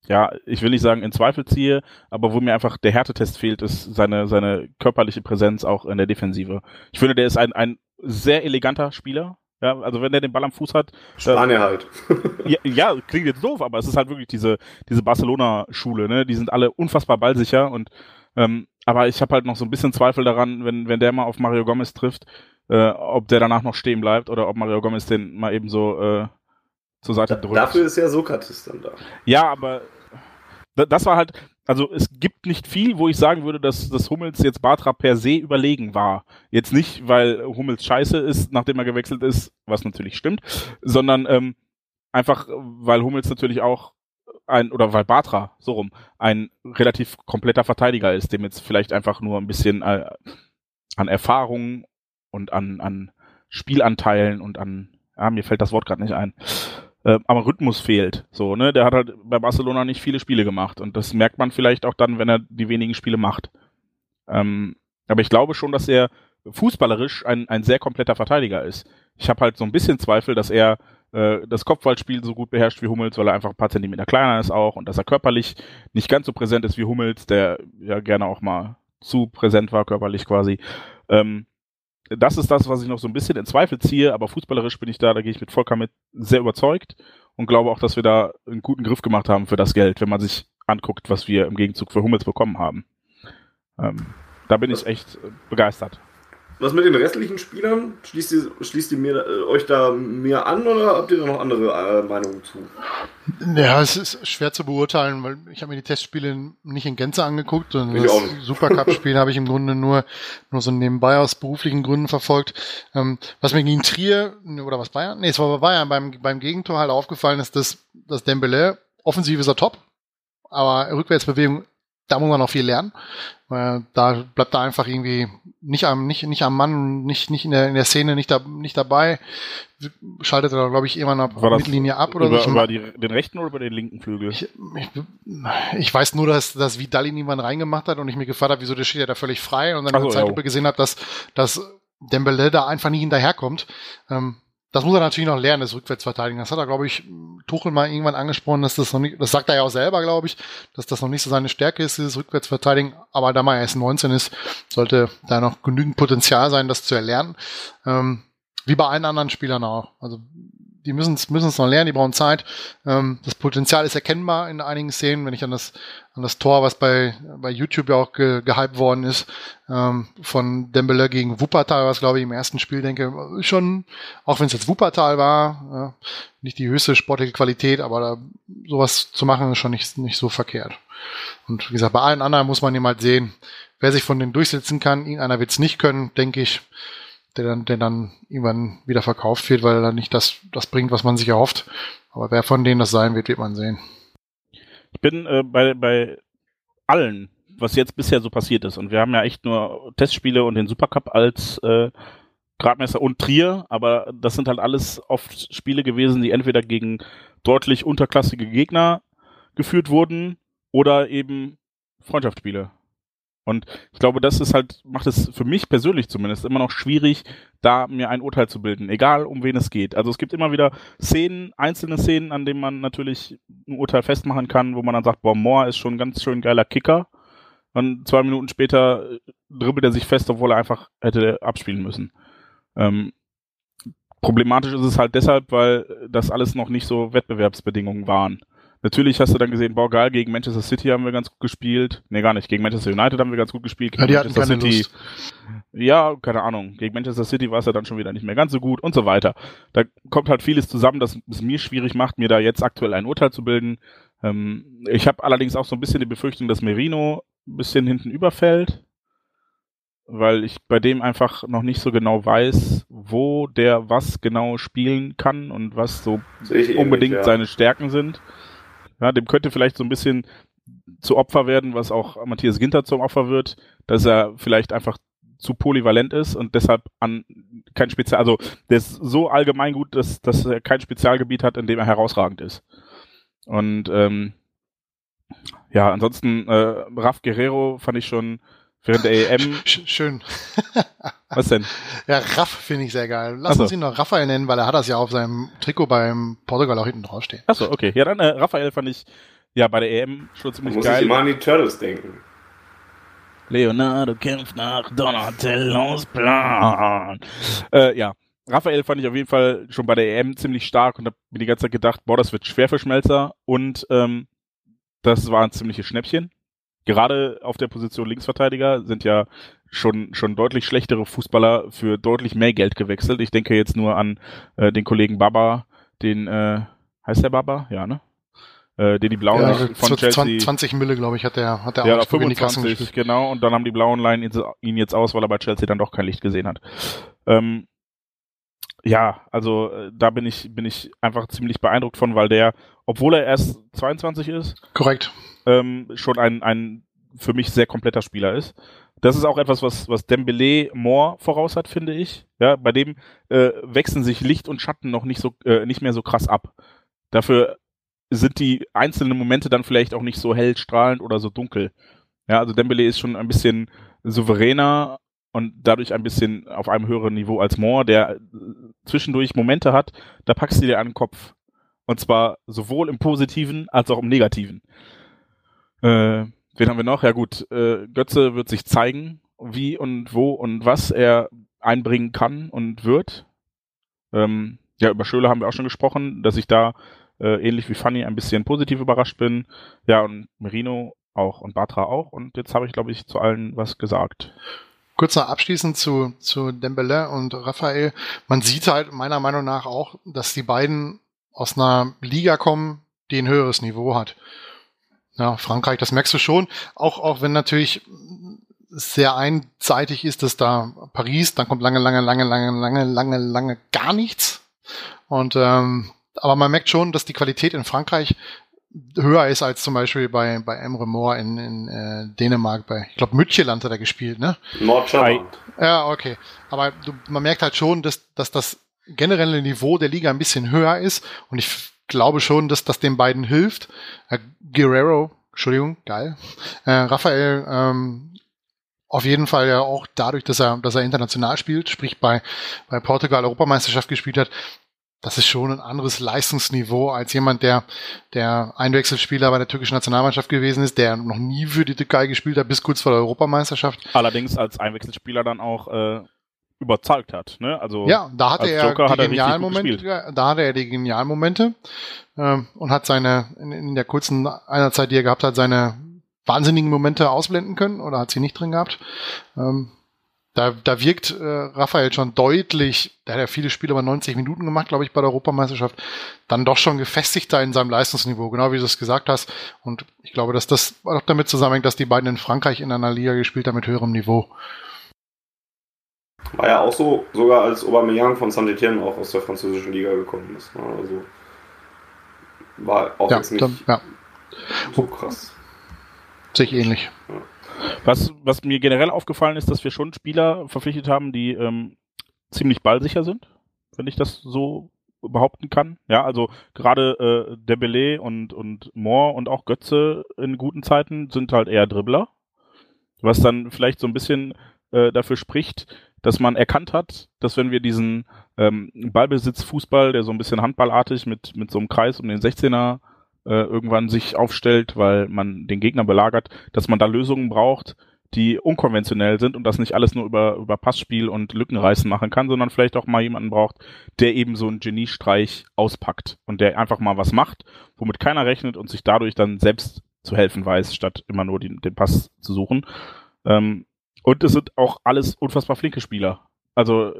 ja, ich will nicht sagen in Zweifel ziehe, aber wo mir einfach der Härtetest fehlt, ist seine, seine körperliche Präsenz auch in der Defensive. Ich finde, der ist ein, ein sehr eleganter Spieler, ja, also wenn der den Ball am Fuß hat. Spanier halt. ja, ja, klingt jetzt doof, aber es ist halt wirklich diese, diese Barcelona-Schule, ne? Die sind alle unfassbar ballsicher und ähm, aber ich habe halt noch so ein bisschen Zweifel daran, wenn, wenn der mal auf Mario Gomez trifft, äh, ob der danach noch stehen bleibt oder ob Mario Gomez den mal eben so äh, zur Seite drückt. Dafür ist ja Sokrates dann da. Ja, aber das war halt, also es gibt nicht viel, wo ich sagen würde, dass, dass Hummels jetzt Batra per se überlegen war. Jetzt nicht, weil Hummels scheiße ist, nachdem er gewechselt ist, was natürlich stimmt, sondern ähm, einfach, weil Hummels natürlich auch ein, oder weil Batra, so rum, ein relativ kompletter Verteidiger ist, dem jetzt vielleicht einfach nur ein bisschen äh, an Erfahrung und an, an Spielanteilen und an, ja, mir fällt das Wort gerade nicht ein, äh, aber Rhythmus fehlt. So, ne? Der hat halt bei Barcelona nicht viele Spiele gemacht und das merkt man vielleicht auch dann, wenn er die wenigen Spiele macht. Ähm, aber ich glaube schon, dass er fußballerisch ein, ein sehr kompletter Verteidiger ist. Ich habe halt so ein bisschen Zweifel, dass er äh, das Kopfballspiel so gut beherrscht wie Hummels, weil er einfach ein paar Zentimeter kleiner ist auch und dass er körperlich nicht ganz so präsent ist wie Hummels, der ja gerne auch mal zu präsent war, körperlich quasi. Ähm, das ist das, was ich noch so ein bisschen in Zweifel ziehe, aber fußballerisch bin ich da, da gehe ich mit Volker mit sehr überzeugt und glaube auch, dass wir da einen guten Griff gemacht haben für das Geld, wenn man sich anguckt, was wir im Gegenzug für Hummels bekommen haben. Ähm, da bin ich echt begeistert. Was mit den restlichen Spielern? Schließt ihr, schließt ihr mir, äh, euch da mehr an oder habt ihr da noch andere äh, Meinungen zu? Ja, es ist schwer zu beurteilen, weil ich habe mir die Testspiele nicht in Gänze angeguckt und ich das Supercup-Spiel habe ich im Grunde nur, nur so nebenbei aus beruflichen Gründen verfolgt. Ähm, was mir gegen Trier, oder was Bayern? Nee, es war bei Bayern beim, beim Gegentor halt aufgefallen ist, dass, dass Dembele, offensiv ist er top, aber Rückwärtsbewegung da muss man noch viel lernen. Da bleibt er einfach irgendwie nicht am, nicht, nicht am Mann, nicht, nicht in der, in der Szene, nicht, da, nicht dabei. Schaltet er, glaube ich, irgendwann ab Mittellinie ab oder über, so. Über die, den rechten oder über den linken Flügel? Ich, ich, ich weiß nur, dass, dass Vidal ihn irgendwann reingemacht hat und ich mir gefragt habe, wieso der steht ja da völlig frei und dann in der Zeitlupe ja. gesehen habe, dass, dass Dembele da einfach nicht hinterherkommt. Ähm, das muss er natürlich noch lernen, das Rückwärtsverteidigen. Das hat er, glaube ich, Tuchel mal irgendwann angesprochen, dass das noch nicht, das sagt er ja auch selber, glaube ich, dass das noch nicht so seine Stärke ist, dieses Rückwärtsverteidigen. Aber da man erst 19 ist, sollte da noch genügend Potenzial sein, das zu erlernen. Ähm, wie bei allen anderen Spielern auch. Also die müssen es müssen es noch lernen, die brauchen Zeit. Ähm, das Potenzial ist erkennbar in einigen Szenen, wenn ich an das an das Tor, was bei bei YouTube ja auch ge, gehypt worden ist, ähm, von Dembele gegen Wuppertal, was glaube ich im ersten Spiel denke, schon, auch wenn es jetzt Wuppertal war, ja, nicht die höchste sportliche Qualität, aber da, sowas zu machen ist schon nicht nicht so verkehrt. Und wie gesagt, bei allen anderen muss man eben halt sehen, wer sich von denen durchsetzen kann. Irgendeiner wird es nicht können, denke ich der dann, der dann irgendwann wieder verkauft wird, weil er dann nicht das, das bringt, was man sich erhofft. Aber wer von denen das sein wird, wird man sehen. Ich bin äh, bei, bei allen, was jetzt bisher so passiert ist, und wir haben ja echt nur Testspiele und den Supercup als äh, Gradmesser und Trier, aber das sind halt alles oft Spiele gewesen, die entweder gegen deutlich unterklassige Gegner geführt wurden oder eben Freundschaftsspiele. Und ich glaube, das ist halt, macht es für mich persönlich zumindest immer noch schwierig, da mir ein Urteil zu bilden, egal um wen es geht. Also es gibt immer wieder Szenen, einzelne Szenen, an denen man natürlich ein Urteil festmachen kann, wo man dann sagt, boah, Moore ist schon ein ganz schön geiler Kicker. Und zwei Minuten später dribbelt er sich fest, obwohl er einfach hätte abspielen müssen. Ähm, problematisch ist es halt deshalb, weil das alles noch nicht so Wettbewerbsbedingungen waren. Natürlich hast du dann gesehen, boah, geil, gegen Manchester City haben wir ganz gut gespielt. Nee, gar nicht. Gegen Manchester United haben wir ganz gut gespielt. Ja, die hatten keine City. Lust. Ja, keine Ahnung. Gegen Manchester City war es ja dann schon wieder nicht mehr ganz so gut und so weiter. Da kommt halt vieles zusammen, das es mir schwierig macht, mir da jetzt aktuell ein Urteil zu bilden. Ähm, ich habe allerdings auch so ein bisschen die Befürchtung, dass Merino ein bisschen hinten überfällt, weil ich bei dem einfach noch nicht so genau weiß, wo der was genau spielen kann und was so unbedingt ja. seine Stärken sind. Ja, dem könnte vielleicht so ein bisschen zu Opfer werden, was auch Matthias Ginter zum Opfer wird, dass er vielleicht einfach zu polyvalent ist und deshalb an kein Spezial, also der ist so allgemein gut, dass, dass er kein Spezialgebiet hat, in dem er herausragend ist. Und ähm, ja, ansonsten äh, Raf Guerrero fand ich schon während der EM. Schön. Was denn? Ja, Raff finde ich sehr geil. Lass uns ihn noch Raphael nennen, weil er hat das ja auf seinem Trikot beim Portugal auch hinten draufstehen. Achso, okay. Ja, dann äh, Raphael fand ich ja bei der EM schon ziemlich muss geil. Muss ich immer an die Turtles denken. Leonardo kämpft nach Donatellos Plan. Äh, ja, Raphael fand ich auf jeden Fall schon bei der EM ziemlich stark und habe mir die ganze Zeit gedacht, boah, das wird schwer für Schmelzer und ähm, das war ein ziemliches Schnäppchen gerade auf der Position Linksverteidiger sind ja schon, schon deutlich schlechtere Fußballer für deutlich mehr Geld gewechselt. Ich denke jetzt nur an äh, den Kollegen Baba, den, äh, heißt der Baba? Ja, ne? Äh, den die Blauen ja, von Chelsea 20 Mille, glaube ich, hat der hat der ja, auch 25, genau, und dann haben die Blauen Line ihn jetzt aus, weil er bei Chelsea dann doch kein Licht gesehen hat. Ähm, ja, also äh, da bin ich bin ich einfach ziemlich beeindruckt von, weil der, obwohl er erst 22 ist, korrekt, ähm, schon ein, ein für mich sehr kompletter Spieler ist. Das ist auch etwas, was, was Dembele Moore voraus hat, finde ich. Ja, bei dem äh, wechseln sich Licht und Schatten noch nicht so, äh, nicht mehr so krass ab. Dafür sind die einzelnen Momente dann vielleicht auch nicht so hell strahlend oder so dunkel. Ja, also Dembele ist schon ein bisschen souveräner und dadurch ein bisschen auf einem höheren Niveau als Moore, der zwischendurch Momente hat, da packst du dir den Kopf. Und zwar sowohl im Positiven als auch im Negativen. Äh, wen haben wir noch? Ja gut, äh, Götze wird sich zeigen, wie und wo und was er einbringen kann und wird. Ähm, ja, über Schöle haben wir auch schon gesprochen, dass ich da äh, ähnlich wie Fanny ein bisschen positiv überrascht bin. Ja, und Merino auch und Batra auch. Und jetzt habe ich, glaube ich, zu allen was gesagt. Kurz noch abschließend zu, zu Dembele und Raphael. Man sieht halt meiner Meinung nach auch, dass die beiden aus einer Liga kommen, die ein höheres Niveau hat. Ja, Frankreich, das merkst du schon. Auch, auch wenn natürlich sehr einseitig ist, dass da Paris, dann kommt lange, lange, lange, lange, lange, lange, lange gar nichts. Und ähm, aber man merkt schon, dass die Qualität in Frankreich höher ist als zum Beispiel bei, bei Emre Moore in, in äh, Dänemark. Bei, ich glaube, Mütjeland hat er gespielt, ne? Nordschotland. Ja, okay. Aber du, man merkt halt schon, dass, dass das generelle Niveau der Liga ein bisschen höher ist. Und ich glaube schon, dass das den beiden hilft. Äh, Guerrero, Entschuldigung, geil. Äh, Raphael, ähm, auf jeden Fall ja auch dadurch, dass er, dass er international spielt, sprich bei, bei Portugal Europameisterschaft gespielt hat, das ist schon ein anderes Leistungsniveau als jemand, der, der Einwechselspieler bei der türkischen Nationalmannschaft gewesen ist, der noch nie für die Türkei gespielt hat, bis kurz vor der Europameisterschaft. Allerdings als Einwechselspieler dann auch äh, überzeugt hat. Ne? Also ja, da hatte er Joker die genialen Momente, da hatte er die genialen Momente ähm, und hat seine in, in der kurzen einer Zeit, die er gehabt hat, seine wahnsinnigen Momente ausblenden können oder hat sie nicht drin gehabt. Ähm, da, da wirkt äh, Raphael schon deutlich, der hat ja viele Spiele über 90 Minuten gemacht, glaube ich, bei der Europameisterschaft, dann doch schon gefestigter in seinem Leistungsniveau, genau wie du es gesagt hast. Und ich glaube, dass das auch damit zusammenhängt, dass die beiden in Frankreich in einer Liga gespielt haben mit höherem Niveau. War ja auch so, sogar als Aubameyang von Saint-Etienne auch aus der französischen Liga gekommen ist. Ne? Also war auch ja, jetzt nicht dann, ja. so krass. Sich ähnlich. Ja. Was, was mir generell aufgefallen ist, dass wir schon Spieler verpflichtet haben, die ähm, ziemlich ballsicher sind, wenn ich das so behaupten kann. Ja, also gerade äh, Dembele und, und Moore und auch Götze in guten Zeiten sind halt eher Dribbler. Was dann vielleicht so ein bisschen äh, dafür spricht, dass man erkannt hat, dass wenn wir diesen ähm, Ballbesitz-Fußball, der so ein bisschen handballartig mit, mit so einem Kreis um den 16er äh, irgendwann sich aufstellt, weil man den Gegner belagert, dass man da Lösungen braucht, die unkonventionell sind und das nicht alles nur über, über Passspiel und Lückenreißen machen kann, sondern vielleicht auch mal jemanden braucht, der eben so einen Geniestreich auspackt und der einfach mal was macht, womit keiner rechnet und sich dadurch dann selbst zu helfen weiß, statt immer nur den, den Pass zu suchen. Ähm, und es sind auch alles unfassbar flinke Spieler. Also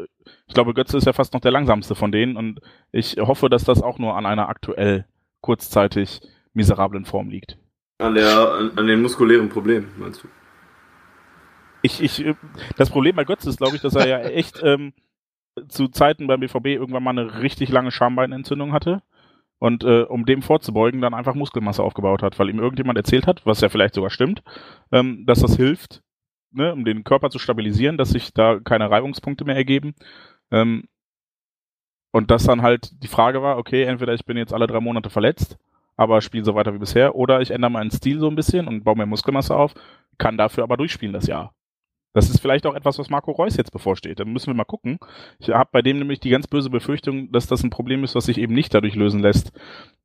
ich glaube, Götze ist ja fast noch der langsamste von denen und ich hoffe, dass das auch nur an einer aktuell kurzzeitig miserablen Form liegt. An, der, an, an den muskulären Problemen, meinst du? Ich, ich, das Problem bei Götze ist, glaube ich, dass er ja echt ähm, zu Zeiten beim BVB irgendwann mal eine richtig lange Schambeinentzündung hatte und äh, um dem vorzubeugen, dann einfach Muskelmasse aufgebaut hat, weil ihm irgendjemand erzählt hat, was ja vielleicht sogar stimmt, ähm, dass das hilft, ne, um den Körper zu stabilisieren, dass sich da keine Reibungspunkte mehr ergeben. Ähm, und dass dann halt die Frage war, okay, entweder ich bin jetzt alle drei Monate verletzt, aber spiele so weiter wie bisher, oder ich ändere meinen Stil so ein bisschen und baue mir Muskelmasse auf, kann dafür aber durchspielen das Jahr. Das ist vielleicht auch etwas, was Marco Reus jetzt bevorsteht. Da müssen wir mal gucken. Ich habe bei dem nämlich die ganz böse Befürchtung, dass das ein Problem ist, was sich eben nicht dadurch lösen lässt,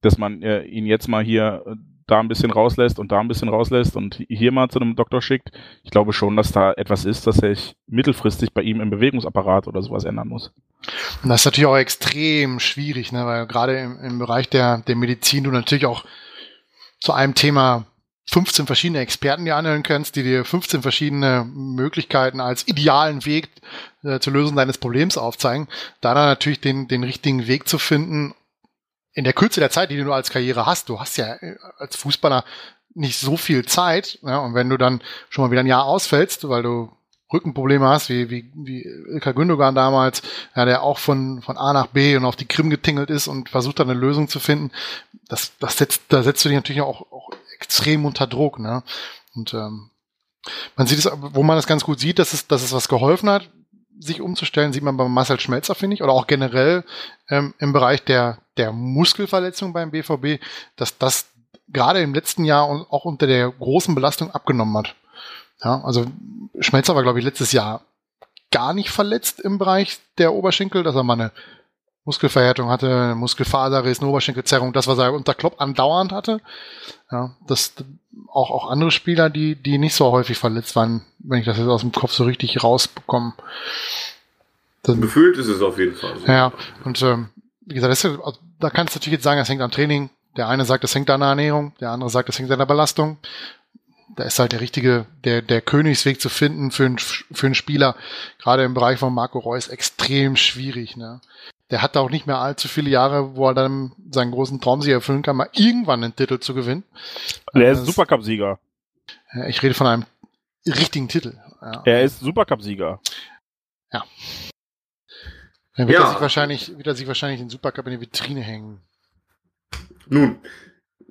dass man äh, ihn jetzt mal hier äh, da ein bisschen rauslässt und da ein bisschen rauslässt und hier mal zu einem Doktor schickt. Ich glaube schon, dass da etwas ist, dass sich mittelfristig bei ihm im Bewegungsapparat oder sowas ändern muss. Und das ist natürlich auch extrem schwierig, ne? weil gerade im, im Bereich der, der Medizin du natürlich auch zu einem Thema 15 verschiedene Experten dir anhören kannst, die dir 15 verschiedene Möglichkeiten als idealen Weg äh, zur Lösung deines Problems aufzeigen, da dann natürlich den, den richtigen Weg zu finden in der Kürze der Zeit, die du nur als Karriere hast. Du hast ja äh, als Fußballer nicht so viel Zeit. Ja, und wenn du dann schon mal wieder ein Jahr ausfällst, weil du Rückenprobleme hast, wie, wie, wie Ilka Gündogan damals, ja, der auch von, von A nach B und auf die Krim getingelt ist und versucht dann eine Lösung zu finden, das, das setzt, da setzt du dich natürlich auch, auch extrem unter Druck. Ne? Und ähm, man sieht es, wo man das ganz gut sieht, dass es, dass es was geholfen hat, sich umzustellen, sieht man bei Marcel Schmelzer, finde ich, oder auch generell ähm, im Bereich der, der Muskelverletzung beim BVB, dass das gerade im letzten Jahr auch unter der großen Belastung abgenommen hat. Ja, also Schmelzer war, glaube ich, letztes Jahr gar nicht verletzt im Bereich der Oberschenkel, dass er mal eine Muskelverhärtung hatte, Muskelfaserriss, eine Oberschenkelzerrung, das, was er unter Klopp andauernd hatte. Ja, das auch, auch andere Spieler, die, die nicht so häufig verletzt waren, wenn ich das jetzt aus dem Kopf so richtig rausbekomme. Das, Gefühlt ist es auf jeden Fall. So. Ja, und ähm, wie gesagt, das, also, da kannst du natürlich jetzt sagen, das hängt am Training. Der eine sagt, das hängt an der Ernährung, der andere sagt, das hängt an der Belastung. Da ist halt der richtige, der, der Königsweg zu finden für einen, für einen Spieler, gerade im Bereich von Marco Reus, extrem schwierig. Ne? Der hat auch nicht mehr allzu viele Jahre, wo er dann seinen großen Traum sich erfüllen kann, mal irgendwann einen Titel zu gewinnen. Der ist Supercup-Sieger. Ich rede von einem richtigen Titel. Ja. Er ist Supercup-Sieger. Ja. Dann wird, ja. Er sich wahrscheinlich, wird er sich wahrscheinlich den Supercup in die Vitrine hängen. Nun,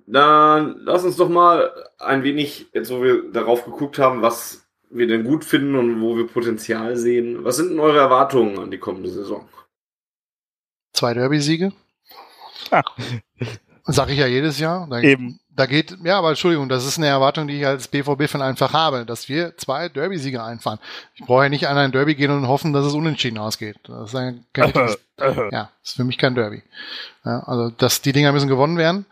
dann lass uns doch mal ein wenig, jetzt wo wir darauf geguckt haben, was wir denn gut finden und wo wir Potenzial sehen. Was sind denn eure Erwartungen an die kommende Saison? Zwei Derby-Siege. Ah. Sag ich ja jedes Jahr. Da, Eben. Da geht, ja, aber Entschuldigung, das ist eine Erwartung, die ich als BVB-Fan einfach habe, dass wir zwei Derby-Siege einfahren. Ich brauche ja nicht an ein Derby gehen und hoffen, dass es unentschieden ausgeht. Das ist ein, kein, ja, ist für mich kein Derby. Ja, also, dass die Dinger müssen gewonnen werden.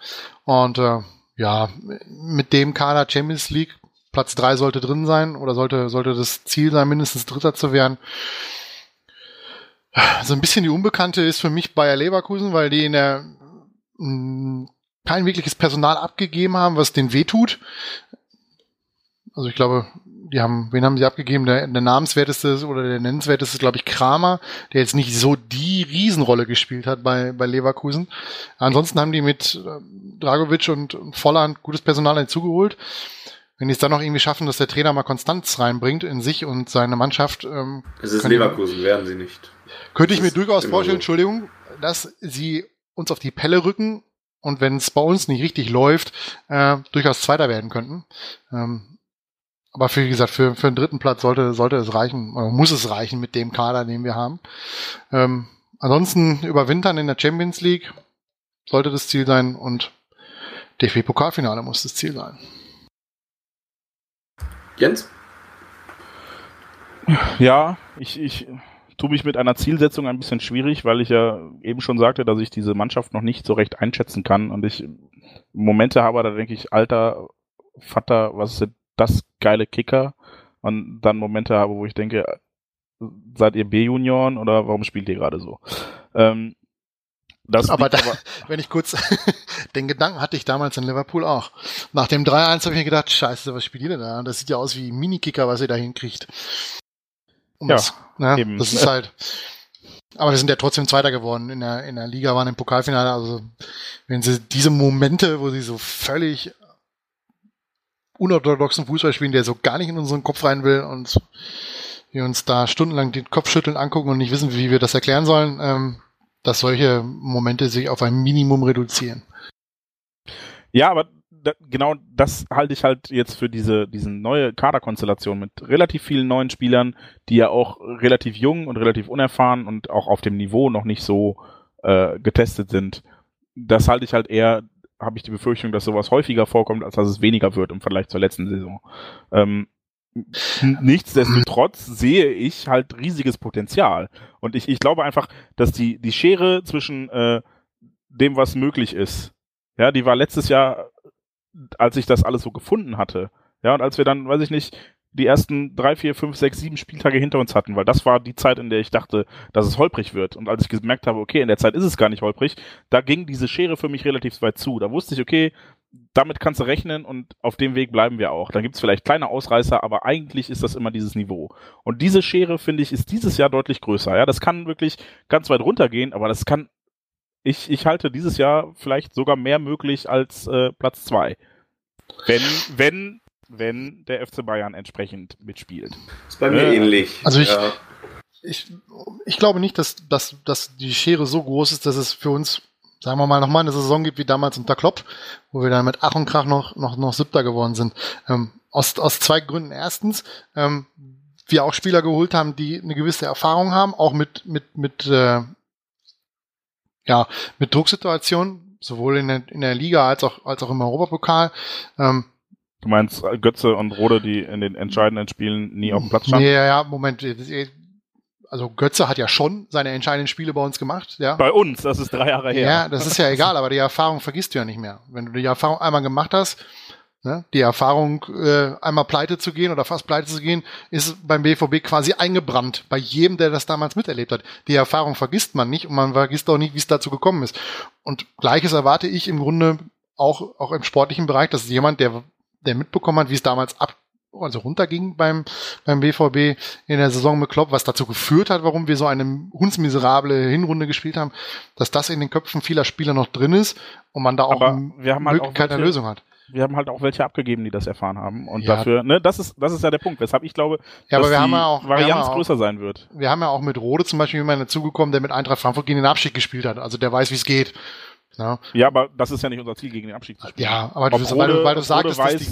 Und äh, ja, mit dem Kader Champions League, Platz drei sollte drin sein oder sollte, sollte das Ziel sein, mindestens Dritter zu werden. So ein bisschen die Unbekannte ist für mich Bayer Leverkusen, weil die in der mh, mm, kein wirkliches Personal abgegeben haben, was den wehtut. Also ich glaube, die haben, wen haben sie abgegeben? Der, der namenswerteste oder der nennenswerteste ist, glaube ich, Kramer, der jetzt nicht so die Riesenrolle gespielt hat bei, bei Leverkusen. Ansonsten haben die mit äh, Dragovic und, und Volland gutes Personal hinzugeholt. Wenn die es dann noch irgendwie schaffen, dass der Trainer mal Konstanz reinbringt in sich und seine Mannschaft. Ähm, es ist Leverkusen, werden sie nicht. Könnte ich mir durchaus vorstellen, so. Entschuldigung, dass sie uns auf die Pelle rücken und wenn es bei uns nicht richtig läuft, äh, durchaus Zweiter werden könnten. Ähm, aber für, wie gesagt, für, für den dritten Platz sollte, sollte es reichen, oder muss es reichen mit dem Kader, den wir haben. Ähm, ansonsten überwintern in der Champions League sollte das Ziel sein und DFB-Pokalfinale muss das Ziel sein. Jens? Ja, ich, ich tue mich mit einer Zielsetzung ein bisschen schwierig, weil ich ja eben schon sagte, dass ich diese Mannschaft noch nicht so recht einschätzen kann und ich Momente habe, da denke ich, alter Vater, was ist das geile Kicker? und dann Momente habe, wo ich denke, seid ihr B-Junioren oder warum spielt ihr gerade so? Ähm, das aber, da, aber wenn ich kurz, den Gedanken hatte ich damals in Liverpool auch. Nach dem 3-1 habe ich mir gedacht, scheiße, was spielt ihr denn da? Das sieht ja aus wie Minikicker, was ihr da hinkriegt. Um ja, das, ne, eben. das ist halt, aber wir sind ja trotzdem Zweiter geworden in der, in der Liga, waren im Pokalfinale. Also, wenn sie diese Momente, wo sie so völlig unorthodoxen Fußball spielen, der so gar nicht in unseren Kopf rein will und wir uns da stundenlang den Kopf schütteln angucken und nicht wissen, wie wir das erklären sollen, ähm, dass solche Momente sich auf ein Minimum reduzieren. Ja, aber da, genau das halte ich halt jetzt für diese, diese neue Kaderkonstellation mit relativ vielen neuen Spielern, die ja auch relativ jung und relativ unerfahren und auch auf dem Niveau noch nicht so äh, getestet sind. Das halte ich halt eher, habe ich die Befürchtung, dass sowas häufiger vorkommt, als dass es weniger wird im Vergleich zur letzten Saison. Ähm, Nichtsdestotrotz sehe ich halt riesiges Potenzial. Und ich, ich glaube einfach, dass die, die Schere zwischen äh, dem, was möglich ist, ja, die war letztes Jahr, als ich das alles so gefunden hatte. Ja, und als wir dann, weiß ich nicht, die ersten drei, vier, fünf, sechs, sieben Spieltage hinter uns hatten, weil das war die Zeit, in der ich dachte, dass es holprig wird. Und als ich gemerkt habe, okay, in der Zeit ist es gar nicht holprig, da ging diese Schere für mich relativ weit zu. Da wusste ich, okay, damit kannst du rechnen und auf dem Weg bleiben wir auch. Dann gibt es vielleicht kleine Ausreißer, aber eigentlich ist das immer dieses Niveau. Und diese Schere, finde ich, ist dieses Jahr deutlich größer. Ja, das kann wirklich ganz weit runtergehen, aber das kann, ich, ich halte dieses Jahr vielleicht sogar mehr möglich als äh, Platz zwei. Wenn, wenn, wenn der FC Bayern entsprechend mitspielt. Ist bei mir äh, ähnlich. Also ich, ja. ich, ich glaube nicht, dass, dass, dass die Schere so groß ist, dass es für uns sagen wir mal, nochmal eine Saison gibt wie damals unter Klopp, wo wir dann mit Ach und Krach noch, noch, noch Siebter geworden sind. Ähm, aus, aus zwei Gründen. Erstens, ähm, wir auch Spieler geholt haben, die eine gewisse Erfahrung haben, auch mit, mit, mit, äh, ja, mit Drucksituationen, sowohl in der, in der Liga als auch, als auch im Europapokal. Ähm, Du meinst Götze und Rode, die in den entscheidenden Spielen nie auf dem Platz standen? Ja, ja, Moment also Götze hat ja schon seine entscheidenden Spiele bei uns gemacht, ja. Bei uns, das ist drei Jahre her. Ja, das ist ja egal, aber die Erfahrung vergisst du ja nicht mehr. Wenn du die Erfahrung einmal gemacht hast, ne, die Erfahrung, äh, einmal pleite zu gehen oder fast pleite zu gehen, ist beim BVB quasi eingebrannt. Bei jedem, der das damals miterlebt hat. Die Erfahrung vergisst man nicht und man vergisst auch nicht, wie es dazu gekommen ist. Und Gleiches erwarte ich im Grunde auch, auch im sportlichen Bereich, dass jemand, der, der mitbekommen hat, wie es damals ab also runterging beim, beim BVB in der Saison mit Klopp, was dazu geführt hat, warum wir so eine hundsmiserable Hinrunde gespielt haben, dass das in den Köpfen vieler Spieler noch drin ist und man da auch Aber halt Möglichkeit der Lösung hat. Wir haben halt auch welche abgegeben, die das erfahren haben. Und ja. dafür, ne, das ist, das ist ja der Punkt, weshalb ich glaube, ja, dass die ja auch, Varianz größer sein wird. Wir haben ja auch mit Rode zum Beispiel jemanden dazugekommen, der mit Eintracht Frankfurt gegen den Abstieg gespielt hat. Also der weiß, wie es geht. Ja. ja, aber das ist ja nicht unser Ziel, gegen den Abstieg zu spielen. Ja, aber du, Rode, weil du, weil du sagst, dass die,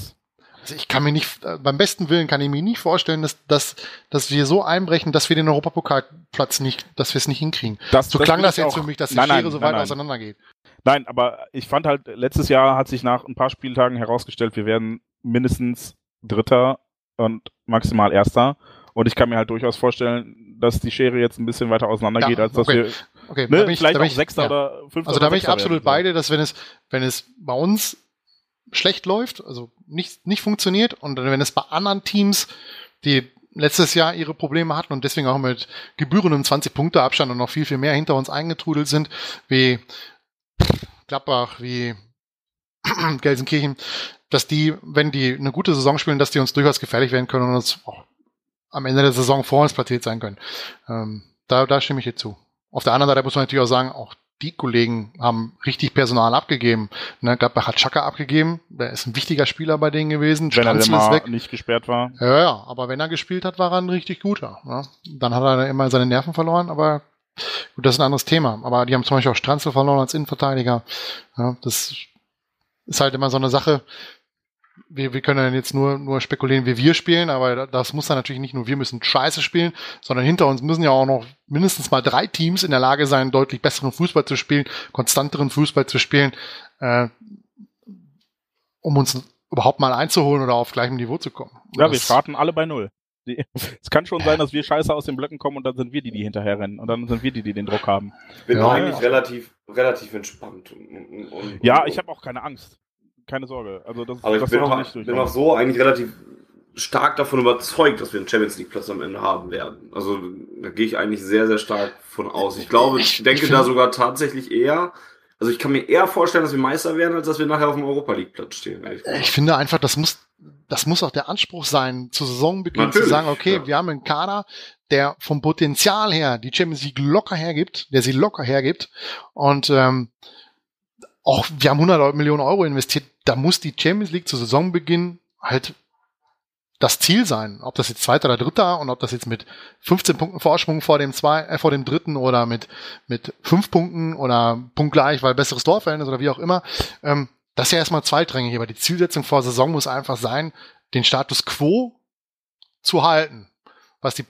also ich kann mir nicht, äh, beim besten Willen kann ich mir nicht vorstellen, dass, dass, dass wir so einbrechen, dass wir den Europapokalplatz nicht, dass wir es nicht hinkriegen. Das, so das klang das jetzt auch, für mich, dass die nein, Schere nein, so weit nein, auseinandergeht. Nein, aber ich fand halt, letztes Jahr hat sich nach ein paar Spieltagen herausgestellt, wir werden mindestens Dritter und maximal Erster. Und ich kann mir halt durchaus vorstellen, dass die Schere jetzt ein bisschen weiter auseinandergeht, ja, als dass okay. wir okay, ne, ich, vielleicht auch ich, Sechster ja. oder Fünfter Also da bin ich werden. absolut beide, dass wenn es, wenn es bei uns schlecht läuft, also nicht, nicht funktioniert und wenn es bei anderen Teams, die letztes Jahr ihre Probleme hatten und deswegen auch mit gebührendem 20-Punkte-Abstand und noch viel, viel mehr hinter uns eingetrudelt sind, wie Gladbach, wie Gelsenkirchen, dass die, wenn die eine gute Saison spielen, dass die uns durchaus gefährlich werden können und uns auch am Ende der Saison vor uns platziert sein können. Ähm, da, da stimme ich dir zu. Auf der anderen Seite muss man natürlich auch sagen, auch die Kollegen haben richtig Personal abgegeben. Ne, Gladbach hat Chaka abgegeben, der ist ein wichtiger Spieler bei denen gewesen. Wenn Stranzl er weg. nicht gesperrt war. Ja, ja, aber wenn er gespielt hat, war er ein richtig guter. Ne? Dann hat er immer seine Nerven verloren, aber gut, das ist ein anderes Thema. Aber die haben zum Beispiel auch Stranzl verloren als Innenverteidiger. Ja, das ist halt immer so eine Sache wir, wir können dann jetzt nur, nur spekulieren, wie wir spielen, aber das muss dann natürlich nicht nur wir müssen scheiße spielen, sondern hinter uns müssen ja auch noch mindestens mal drei Teams in der Lage sein, deutlich besseren Fußball zu spielen, konstanteren Fußball zu spielen, äh, um uns überhaupt mal einzuholen oder auf gleichem Niveau zu kommen. Ja, wir starten alle bei Null. Es kann schon sein, dass wir scheiße aus den Blöcken kommen und dann sind wir die, die hinterher rennen. Und dann sind wir die, die den Druck haben. Ich bin ja. eigentlich relativ, relativ entspannt. Und, und, ja, ich habe auch keine Angst keine Sorge. Also das, Aber ich das bin, auch, bin auch so eigentlich relativ stark davon überzeugt, dass wir einen Champions League Platz am Ende haben werden. Also da gehe ich eigentlich sehr, sehr stark von aus. Ich glaube, ich, denke da sogar tatsächlich eher, also ich kann mir eher vorstellen, dass wir Meister werden, als dass wir nachher auf dem Europa League Platz stehen. Ich finde einfach, das muss, das muss auch der Anspruch sein, zu Saisonbeginn Natürlich, zu sagen, okay, ja. wir haben einen Kader, der vom Potenzial her die Champions League locker hergibt, der sie locker hergibt und ähm, auch wir haben 100 Millionen Euro investiert, da muss die Champions League zu Saisonbeginn halt das Ziel sein. Ob das jetzt zweiter oder dritter und ob das jetzt mit 15 Punkten Vorsprung vor dem zwei, äh, vor dem dritten oder mit, mit fünf Punkten oder punktgleich, weil besseres Torverhältnis oder wie auch immer. Ähm, das ist ja erstmal zweitrangig, aber die Zielsetzung vor Saison muss einfach sein, den Status quo zu halten, was die,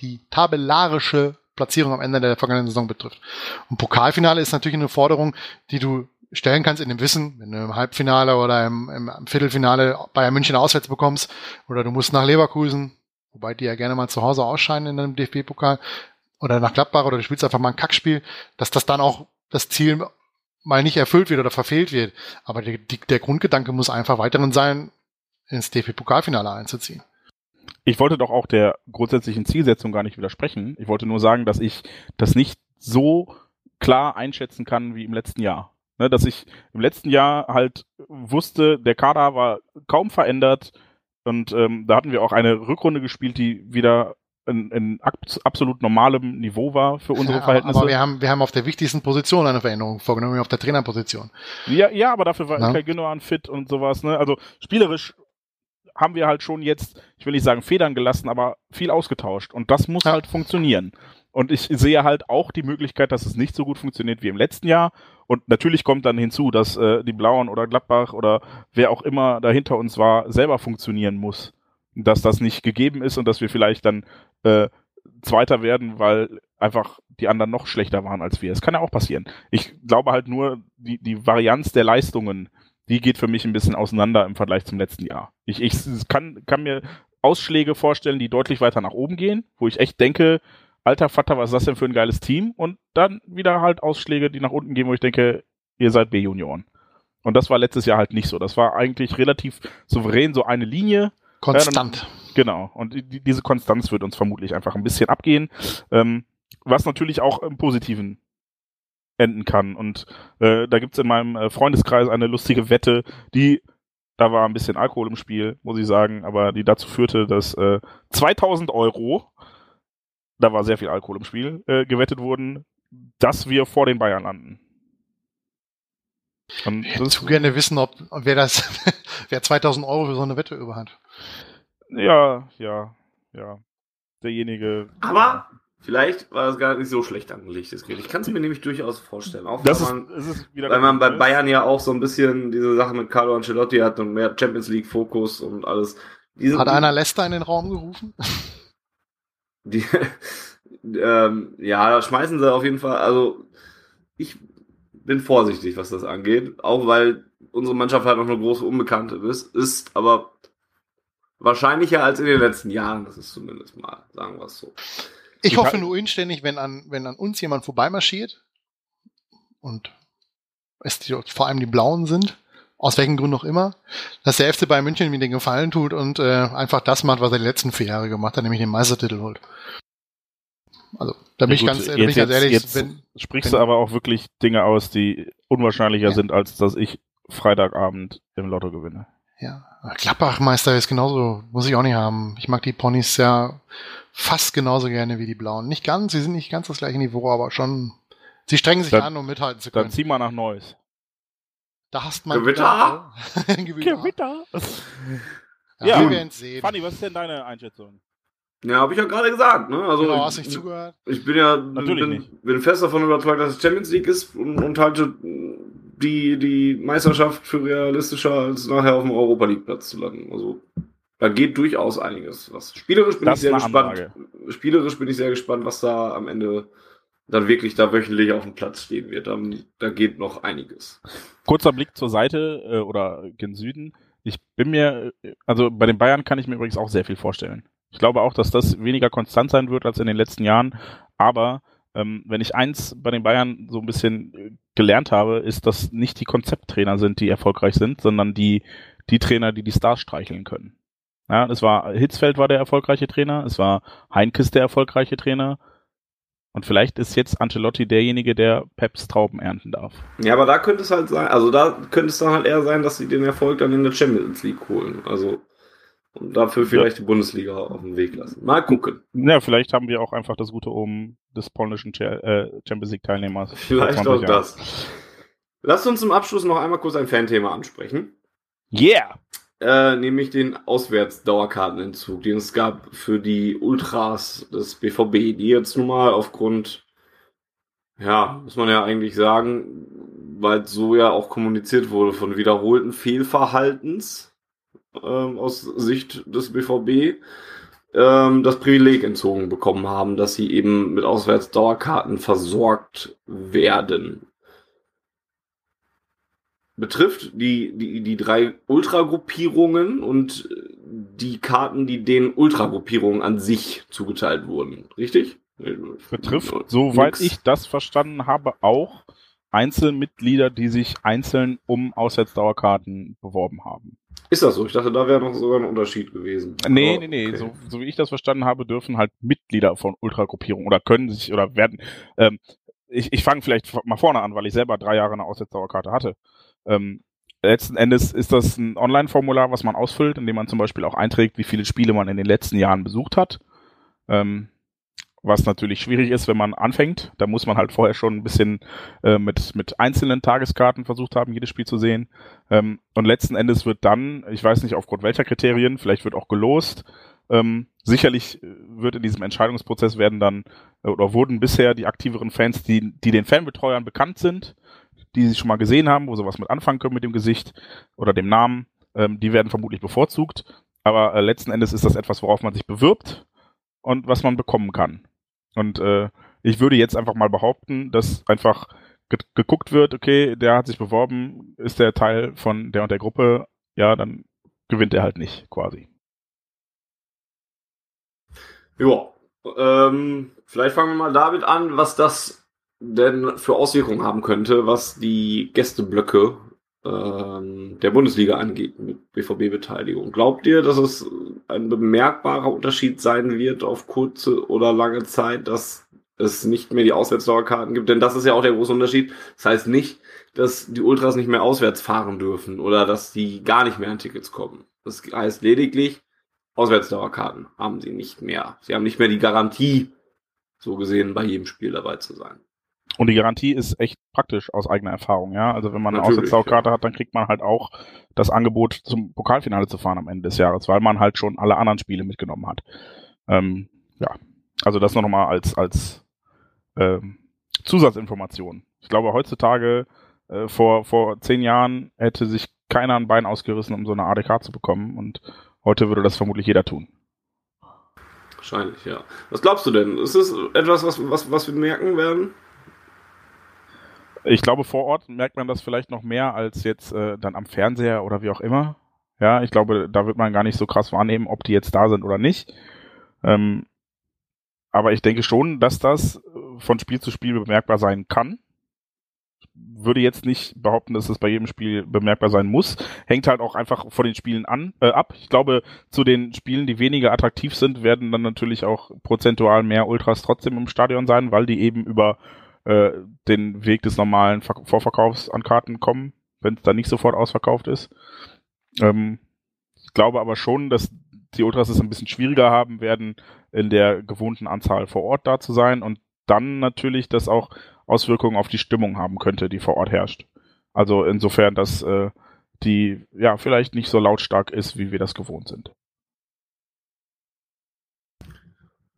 die tabellarische Platzierung am Ende der vergangenen Saison betrifft. Und Pokalfinale ist natürlich eine Forderung, die du stellen kannst in dem Wissen, wenn du im Halbfinale oder im, im Viertelfinale Bayern München auswärts bekommst oder du musst nach Leverkusen, wobei die ja gerne mal zu Hause ausscheiden in einem DFB-Pokal oder nach Gladbach oder du spielst einfach mal ein Kackspiel, dass das dann auch das Ziel mal nicht erfüllt wird oder verfehlt wird. Aber die, die, der Grundgedanke muss einfach weiterhin sein, ins DFB-Pokalfinale einzuziehen. Ich wollte doch auch der grundsätzlichen Zielsetzung gar nicht widersprechen. Ich wollte nur sagen, dass ich das nicht so klar einschätzen kann wie im letzten Jahr. Ne, dass ich im letzten Jahr halt wusste, der Kader war kaum verändert und ähm, da hatten wir auch eine Rückrunde gespielt, die wieder in, in absolut normalem Niveau war für unsere Verhältnisse. Aber wir haben, wir haben auf der wichtigsten Position eine Veränderung vorgenommen, auf der Trainerposition. Ja, ja, aber dafür war ja. Kai Gündogan fit und sowas. Ne? Also spielerisch haben wir halt schon jetzt, ich will nicht sagen Federn gelassen, aber viel ausgetauscht. Und das muss ja. halt funktionieren. Und ich sehe halt auch die Möglichkeit, dass es nicht so gut funktioniert wie im letzten Jahr. Und natürlich kommt dann hinzu, dass äh, die Blauen oder Gladbach oder wer auch immer da hinter uns war, selber funktionieren muss. Dass das nicht gegeben ist und dass wir vielleicht dann äh, Zweiter werden, weil einfach die anderen noch schlechter waren als wir. Es kann ja auch passieren. Ich glaube halt nur, die, die Varianz der Leistungen, die geht für mich ein bisschen auseinander im Vergleich zum letzten Jahr. Ich, ich kann, kann mir Ausschläge vorstellen, die deutlich weiter nach oben gehen, wo ich echt denke, alter Vater, was ist das denn für ein geiles Team? Und dann wieder halt Ausschläge, die nach unten gehen, wo ich denke, ihr seid B-Junioren. Und das war letztes Jahr halt nicht so. Das war eigentlich relativ souverän, so eine Linie. Konstant. Ja, dann, genau. Und die, diese Konstanz wird uns vermutlich einfach ein bisschen abgehen. Ähm, was natürlich auch im Positiven enden kann. Und äh, da gibt's in meinem äh, Freundeskreis eine lustige Wette, die, da war ein bisschen Alkohol im Spiel, muss ich sagen, aber die dazu führte, dass äh, 2000 Euro, da war sehr viel Alkohol im Spiel, äh, gewettet wurden, dass wir vor den Bayern landen. Und ich zu gerne wissen, ob wer das, wer 2000 Euro für so eine Wette über hat. Ja, ja, ja. Derjenige. Aber Vielleicht war das gar nicht so schlecht angelegt, das Gerät. Ich kann es mir nämlich durchaus vorstellen. Auch das weil man, ist, weil man bei Bayern ja auch so ein bisschen diese Sache mit Carlo Ancelotti hat und mehr Champions League Fokus und alles. Diese, hat einer Leicester in den Raum gerufen? Die, ähm, ja, da schmeißen sie auf jeden Fall. Also ich bin vorsichtig, was das angeht, auch weil unsere Mannschaft halt noch eine große Unbekannte ist, ist aber wahrscheinlicher als in den letzten Jahren. Das ist zumindest mal, sagen wir es so. Ich, hoffe nur inständig, wenn an, wenn an uns jemand vorbeimarschiert und es die, vor allem die Blauen sind, aus welchen Gründen auch immer, dass der FC Bayern München mir den Gefallen tut und äh, einfach das macht, was er die letzten vier Jahre gemacht hat, nämlich den Meistertitel holt. Also, da bin ja, ich ganz, da bin ich ganz ehrlich. Jetzt wenn, sprichst wenn, du aber auch wirklich Dinge aus, die unwahrscheinlicher ja. sind, als dass ich Freitagabend im Lotto gewinne. Ja, Klappbachmeister ist genauso, muss ich auch nicht haben. Ich mag die Ponys sehr fast genauso gerne wie die Blauen. Nicht ganz, sie sind nicht ganz das gleiche Niveau, aber schon, sie strengen sich dann, an, um mithalten zu können. Dann zieh mal nach Neues. Da hast man Gewitter. Gewitter. Gewitter. Ja, ja. wir werden sehen. Fanny, was ist denn deine Einschätzung? Ja, habe ich ja gerade gesagt. Ne? Also, genau, hast nicht zugehört? Ich bin ja bin, bin, fest davon überzeugt, dass es Champions League ist und, und halte die, die Meisterschaft für realistischer, als nachher auf dem Europa League Platz zu landen. Also da geht durchaus einiges. Was spielerisch bin das ich sehr gespannt. Spielerisch bin ich sehr gespannt, was da am Ende dann wirklich da wöchentlich auf dem Platz stehen wird. Da, da geht noch einiges. Kurzer Blick zur Seite äh, oder gen Süden. Ich bin mir, also bei den Bayern kann ich mir übrigens auch sehr viel vorstellen. Ich glaube auch, dass das weniger konstant sein wird als in den letzten Jahren. Aber ähm, wenn ich eins bei den Bayern so ein bisschen äh, gelernt habe, ist, dass nicht die Konzepttrainer sind, die erfolgreich sind, sondern die, die Trainer, die die Stars streicheln können. Ja, es war Hitzfeld war der erfolgreiche Trainer, es war Heinkes der erfolgreiche Trainer. Und vielleicht ist jetzt Ancelotti derjenige, der Peps Trauben ernten darf. Ja, aber da könnte es halt sein, also da könnte es dann halt eher sein, dass sie den Erfolg dann in der Champions League holen. Also und dafür vielleicht ja. die Bundesliga auf den Weg lassen. Mal gucken. Ja, vielleicht haben wir auch einfach das gute Omen des polnischen äh, Champions League Teilnehmers. Vielleicht auch das. Lasst uns zum Abschluss noch einmal kurz ein Fanthema ansprechen. Yeah! Äh, nämlich den Auswärtsdauerkartenentzug, den es gab für die Ultras des BVB, die jetzt nun mal aufgrund, ja, muss man ja eigentlich sagen, weil so ja auch kommuniziert wurde von wiederholten Fehlverhaltens ähm, aus Sicht des BVB, ähm, das Privileg entzogen bekommen haben, dass sie eben mit Auswärtsdauerkarten versorgt werden betrifft, die, die, die drei Ultragruppierungen und die Karten, die den Ultragruppierungen an sich zugeteilt wurden. Richtig? Betrifft, soweit ich das verstanden habe, auch Einzelmitglieder, die sich einzeln um Auswärtsdauerkarten beworben haben. Ist das so? Ich dachte, da wäre noch sogar ein Unterschied gewesen. Nee, Aber, nee, nee. Okay. So, so wie ich das verstanden habe, dürfen halt Mitglieder von Ultragruppierungen oder können sich oder werden. Ähm, ich ich fange vielleicht mal vorne an, weil ich selber drei Jahre eine Auswärtsdauerkarte hatte. Ähm, letzten Endes ist das ein Online-Formular, was man ausfüllt, indem man zum Beispiel auch einträgt, wie viele Spiele man in den letzten Jahren besucht hat. Ähm, was natürlich schwierig ist, wenn man anfängt. Da muss man halt vorher schon ein bisschen äh, mit, mit einzelnen Tageskarten versucht haben, jedes Spiel zu sehen. Ähm, und letzten Endes wird dann, ich weiß nicht aufgrund welcher Kriterien, vielleicht wird auch gelost. Ähm, sicherlich wird in diesem Entscheidungsprozess werden dann äh, oder wurden bisher die aktiveren Fans, die, die den Fanbetreuern bekannt sind, die sie schon mal gesehen haben, wo sie was mit anfangen können mit dem Gesicht oder dem Namen, ähm, die werden vermutlich bevorzugt. Aber äh, letzten Endes ist das etwas, worauf man sich bewirbt und was man bekommen kann. Und äh, ich würde jetzt einfach mal behaupten, dass einfach ge geguckt wird, okay, der hat sich beworben, ist der Teil von der und der Gruppe, ja, dann gewinnt er halt nicht, quasi. Ja, ähm, vielleicht fangen wir mal damit an, was das denn für Auswirkungen haben könnte, was die Gästeblöcke der Bundesliga angeht mit BVB-Beteiligung. Glaubt ihr, dass es ein bemerkbarer Unterschied sein wird auf kurze oder lange Zeit, dass es nicht mehr die Auswärtsdauerkarten gibt? Denn das ist ja auch der große Unterschied. Das heißt nicht, dass die Ultras nicht mehr auswärts fahren dürfen oder dass die gar nicht mehr an Tickets kommen. Das heißt lediglich, Auswärtsdauerkarten haben sie nicht mehr. Sie haben nicht mehr die Garantie, so gesehen, bei jedem Spiel dabei zu sein. Und die Garantie ist echt praktisch aus eigener Erfahrung, ja. Also wenn man eine Auswärtsdaukarte ja. hat, dann kriegt man halt auch das Angebot, zum Pokalfinale zu fahren am Ende des Jahres, weil man halt schon alle anderen Spiele mitgenommen hat. Ähm, ja, also das noch mal als, als ähm, Zusatzinformation. Ich glaube, heutzutage, äh, vor, vor zehn Jahren, hätte sich keiner ein Bein ausgerissen, um so eine ADK zu bekommen. Und heute würde das vermutlich jeder tun. Wahrscheinlich, ja. Was glaubst du denn? Ist es etwas, was, was, was wir merken werden? Ich glaube, vor Ort merkt man das vielleicht noch mehr als jetzt äh, dann am Fernseher oder wie auch immer. Ja, ich glaube, da wird man gar nicht so krass wahrnehmen, ob die jetzt da sind oder nicht. Ähm, aber ich denke schon, dass das äh, von Spiel zu Spiel bemerkbar sein kann. Würde jetzt nicht behaupten, dass es bei jedem Spiel bemerkbar sein muss. Hängt halt auch einfach von den Spielen an, äh, ab. Ich glaube, zu den Spielen, die weniger attraktiv sind, werden dann natürlich auch prozentual mehr Ultras trotzdem im Stadion sein, weil die eben über äh, den Weg des normalen Ver Vorverkaufs an Karten kommen, wenn es dann nicht sofort ausverkauft ist. Ähm, ich glaube aber schon, dass die Ultras es ein bisschen schwieriger haben werden, in der gewohnten Anzahl vor Ort da zu sein und dann natürlich das auch Auswirkungen auf die Stimmung haben könnte, die vor Ort herrscht. Also insofern, dass äh, die ja vielleicht nicht so lautstark ist, wie wir das gewohnt sind.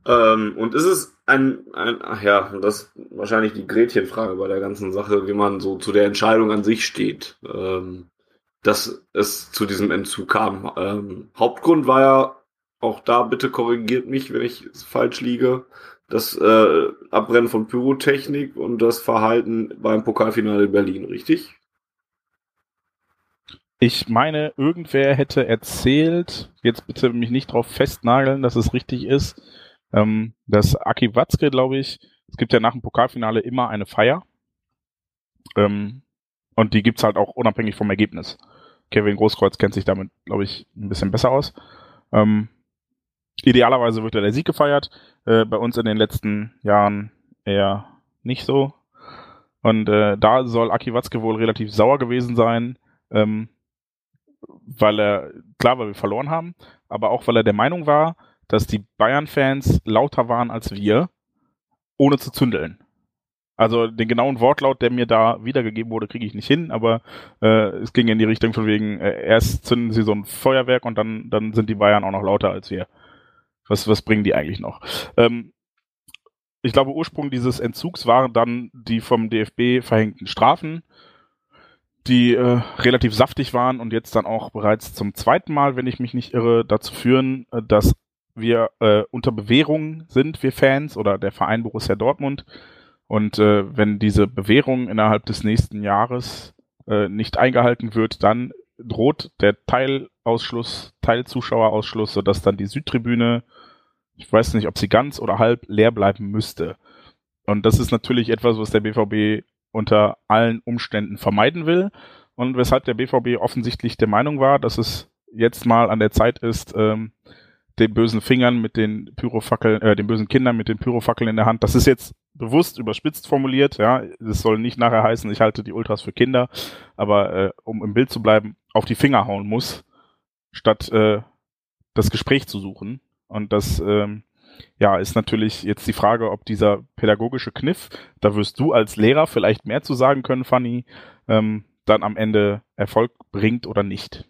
Ähm, und ist es ein, ein, ach ja, das ist wahrscheinlich die Gretchenfrage bei der ganzen Sache, wie man so zu der Entscheidung an sich steht, ähm, dass es zu diesem Entzug kam. Ähm, Hauptgrund war ja, auch da bitte korrigiert mich, wenn ich falsch liege, das äh, Abbrennen von Pyrotechnik und das Verhalten beim Pokalfinale in Berlin, richtig? Ich meine, irgendwer hätte erzählt, jetzt bitte mich nicht drauf festnageln, dass es richtig ist, ähm, das Aki Watzke, glaube ich, es gibt ja nach dem Pokalfinale immer eine Feier. Ähm, und die gibt's halt auch unabhängig vom Ergebnis. Kevin Großkreuz kennt sich damit, glaube ich, ein bisschen besser aus. Ähm, idealerweise wird ja der Sieg gefeiert. Äh, bei uns in den letzten Jahren eher nicht so. Und äh, da soll Aki Watzke wohl relativ sauer gewesen sein, ähm, weil er, klar, weil wir verloren haben, aber auch weil er der Meinung war, dass die Bayern-Fans lauter waren als wir, ohne zu zündeln. Also den genauen Wortlaut, der mir da wiedergegeben wurde, kriege ich nicht hin, aber äh, es ging in die Richtung von wegen, äh, erst zünden sie so ein Feuerwerk und dann, dann sind die Bayern auch noch lauter als wir. Was, was bringen die eigentlich noch? Ähm, ich glaube, Ursprung dieses Entzugs waren dann die vom DFB verhängten Strafen, die äh, relativ saftig waren und jetzt dann auch bereits zum zweiten Mal, wenn ich mich nicht irre, dazu führen, äh, dass wir äh, unter Bewährung sind, wir Fans oder der Verein Borussia Dortmund. Und äh, wenn diese Bewährung innerhalb des nächsten Jahres äh, nicht eingehalten wird, dann droht der Teilausschluss, Teilzuschauerausschluss, sodass dann die Südtribüne ich weiß nicht, ob sie ganz oder halb leer bleiben müsste. Und das ist natürlich etwas, was der BVB unter allen Umständen vermeiden will und weshalb der BVB offensichtlich der Meinung war, dass es jetzt mal an der Zeit ist, ähm, den bösen Fingern mit den Pyrofackeln, äh, den bösen Kindern mit den Pyrofackeln in der Hand. Das ist jetzt bewusst überspitzt formuliert, ja. Es soll nicht nachher heißen, ich halte die Ultras für Kinder, aber äh, um im Bild zu bleiben, auf die Finger hauen muss, statt äh, das Gespräch zu suchen. Und das ähm, ja, ist natürlich jetzt die Frage, ob dieser pädagogische Kniff, da wirst du als Lehrer vielleicht mehr zu sagen können, Fanny, ähm, dann am Ende Erfolg bringt oder nicht.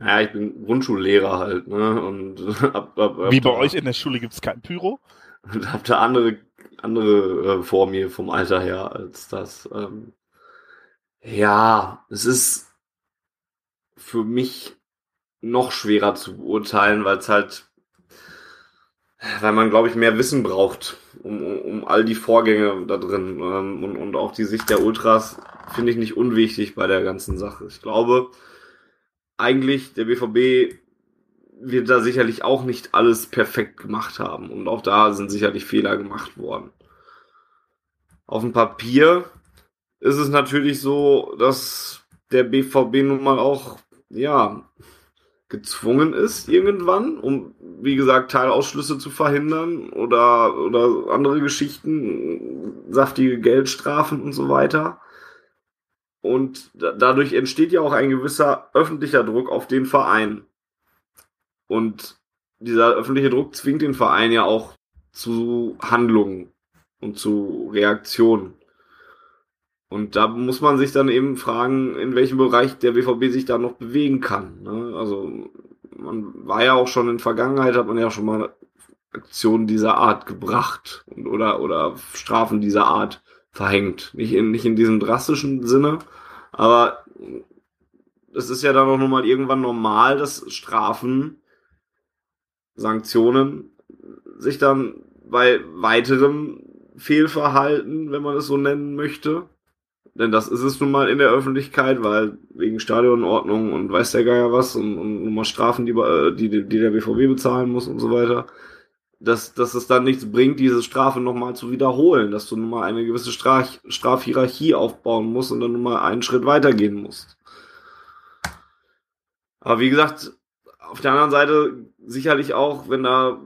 Ja, ich bin Grundschullehrer halt, ne? Und ab, ab, ab Wie bei euch in der Schule gibt es kein Pyro? Und hab da andere, andere äh, vor mir vom Alter her als das. Ähm, ja, es ist für mich noch schwerer zu beurteilen, weil es halt, weil man, glaube ich, mehr Wissen braucht, um, um, um all die Vorgänge da drin. Ähm, und, und auch die Sicht der Ultras finde ich nicht unwichtig bei der ganzen Sache. Ich glaube, eigentlich, der BVB wird da sicherlich auch nicht alles perfekt gemacht haben. Und auch da sind sicherlich Fehler gemacht worden. Auf dem Papier ist es natürlich so, dass der BVB nun mal auch, ja, gezwungen ist irgendwann, um wie gesagt Teilausschlüsse zu verhindern oder oder andere Geschichten, saftige Geldstrafen und so weiter. Und da, dadurch entsteht ja auch ein gewisser öffentlicher Druck auf den Verein. Und dieser öffentliche Druck zwingt den Verein ja auch zu Handlungen und zu Reaktionen. Und da muss man sich dann eben fragen, in welchem Bereich der BVB sich da noch bewegen kann. Ne? Also man war ja auch schon in Vergangenheit, hat man ja schon mal Aktionen dieser Art gebracht und, oder, oder Strafen dieser Art verhängt. Nicht in, nicht in diesem drastischen Sinne, aber es ist ja dann auch nochmal irgendwann normal, dass Strafen, Sanktionen sich dann bei weiterem Fehlverhalten, wenn man es so nennen möchte, denn das ist es nun mal in der Öffentlichkeit, weil wegen Stadionordnung und weiß der Geier was und, und nun mal Strafen, die, äh, die, die der BVB bezahlen muss und so weiter, dass, dass es dann nichts bringt, diese Strafe nochmal zu wiederholen, dass du nun mal eine gewisse Straf, Strafhierarchie aufbauen musst und dann nun mal einen Schritt weitergehen musst. Aber wie gesagt, auf der anderen Seite sicherlich auch, wenn da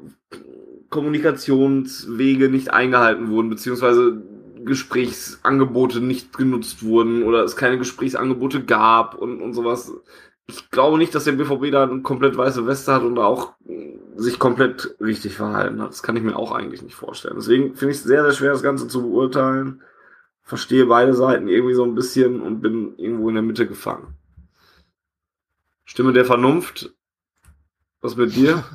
Kommunikationswege nicht eingehalten wurden, beziehungsweise Gesprächsangebote nicht genutzt wurden oder es keine Gesprächsangebote gab und, und sowas. Ich glaube nicht, dass der BVB da eine komplett weiße Weste hat und auch sich komplett richtig verhalten hat. Das kann ich mir auch eigentlich nicht vorstellen. Deswegen finde ich es sehr, sehr schwer, das Ganze zu beurteilen. Verstehe beide Seiten irgendwie so ein bisschen und bin irgendwo in der Mitte gefangen. Stimme der Vernunft. Was mit dir?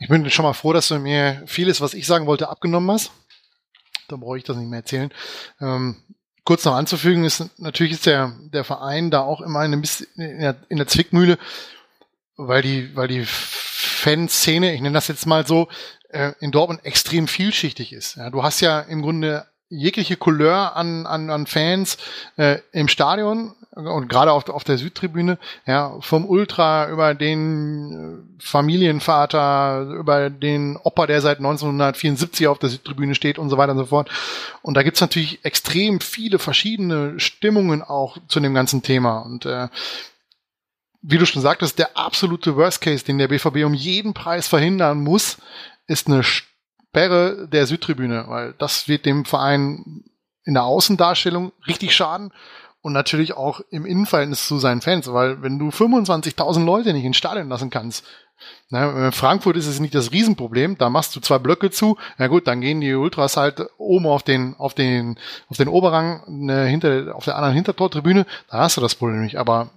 Ich bin schon mal froh, dass du mir vieles, was ich sagen wollte, abgenommen hast dann brauche ich das nicht mehr erzählen. Ähm, kurz noch anzufügen ist, natürlich ist der, der Verein da auch immer in der, in der Zwickmühle, weil die, weil die Fanszene, ich nenne das jetzt mal so, äh, in Dortmund extrem vielschichtig ist. Ja, du hast ja im Grunde jegliche Couleur an, an, an Fans äh, im Stadion und gerade auf, auf der Südtribüne, ja, vom Ultra über den äh, Familienvater, über den Opa, der seit 1974 auf der Südtribüne steht und so weiter und so fort. Und da gibt's natürlich extrem viele verschiedene Stimmungen auch zu dem ganzen Thema. Und äh, wie du schon sagtest, der absolute Worst Case, den der BVB um jeden Preis verhindern muss, ist eine Sperre der Südtribüne, weil das wird dem Verein in der Außendarstellung richtig schaden und natürlich auch im Innenverhältnis zu seinen Fans, weil wenn du 25.000 Leute nicht ins Stadion lassen kannst, na, Frankfurt ist es nicht das Riesenproblem, da machst du zwei Blöcke zu, na gut, dann gehen die Ultras halt oben auf den, auf den, auf den Oberrang, ne, hinter, auf der anderen Hintertortribüne, da hast du das Problem nicht, aber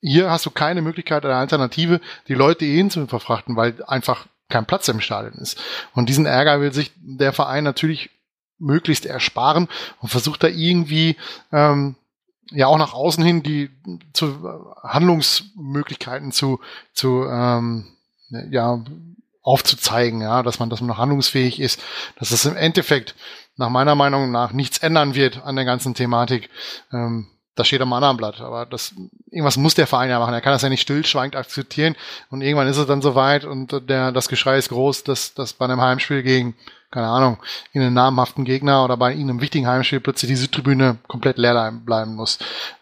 hier hast du keine Möglichkeit oder Alternative, die Leute eh zu verfrachten, weil einfach kein Platz im Stadion ist. Und diesen Ärger will sich der Verein natürlich möglichst ersparen und versucht da irgendwie ähm, ja auch nach außen hin die zu Handlungsmöglichkeiten zu zu ähm, ja aufzuzeigen, ja, dass man, dass man noch handlungsfähig ist, dass es im Endeffekt nach meiner Meinung nach nichts ändern wird an der ganzen Thematik. Ähm, das steht am anderen Blatt. Aber das, irgendwas muss der Verein ja machen. Er kann das ja nicht stillschweigend akzeptieren. Und irgendwann ist es dann soweit und der, das Geschrei ist groß, dass, dass bei einem Heimspiel gegen, keine Ahnung, in einem namhaften Gegner oder bei einem wichtigen Heimspiel plötzlich die Südtribüne komplett leer bleiben muss.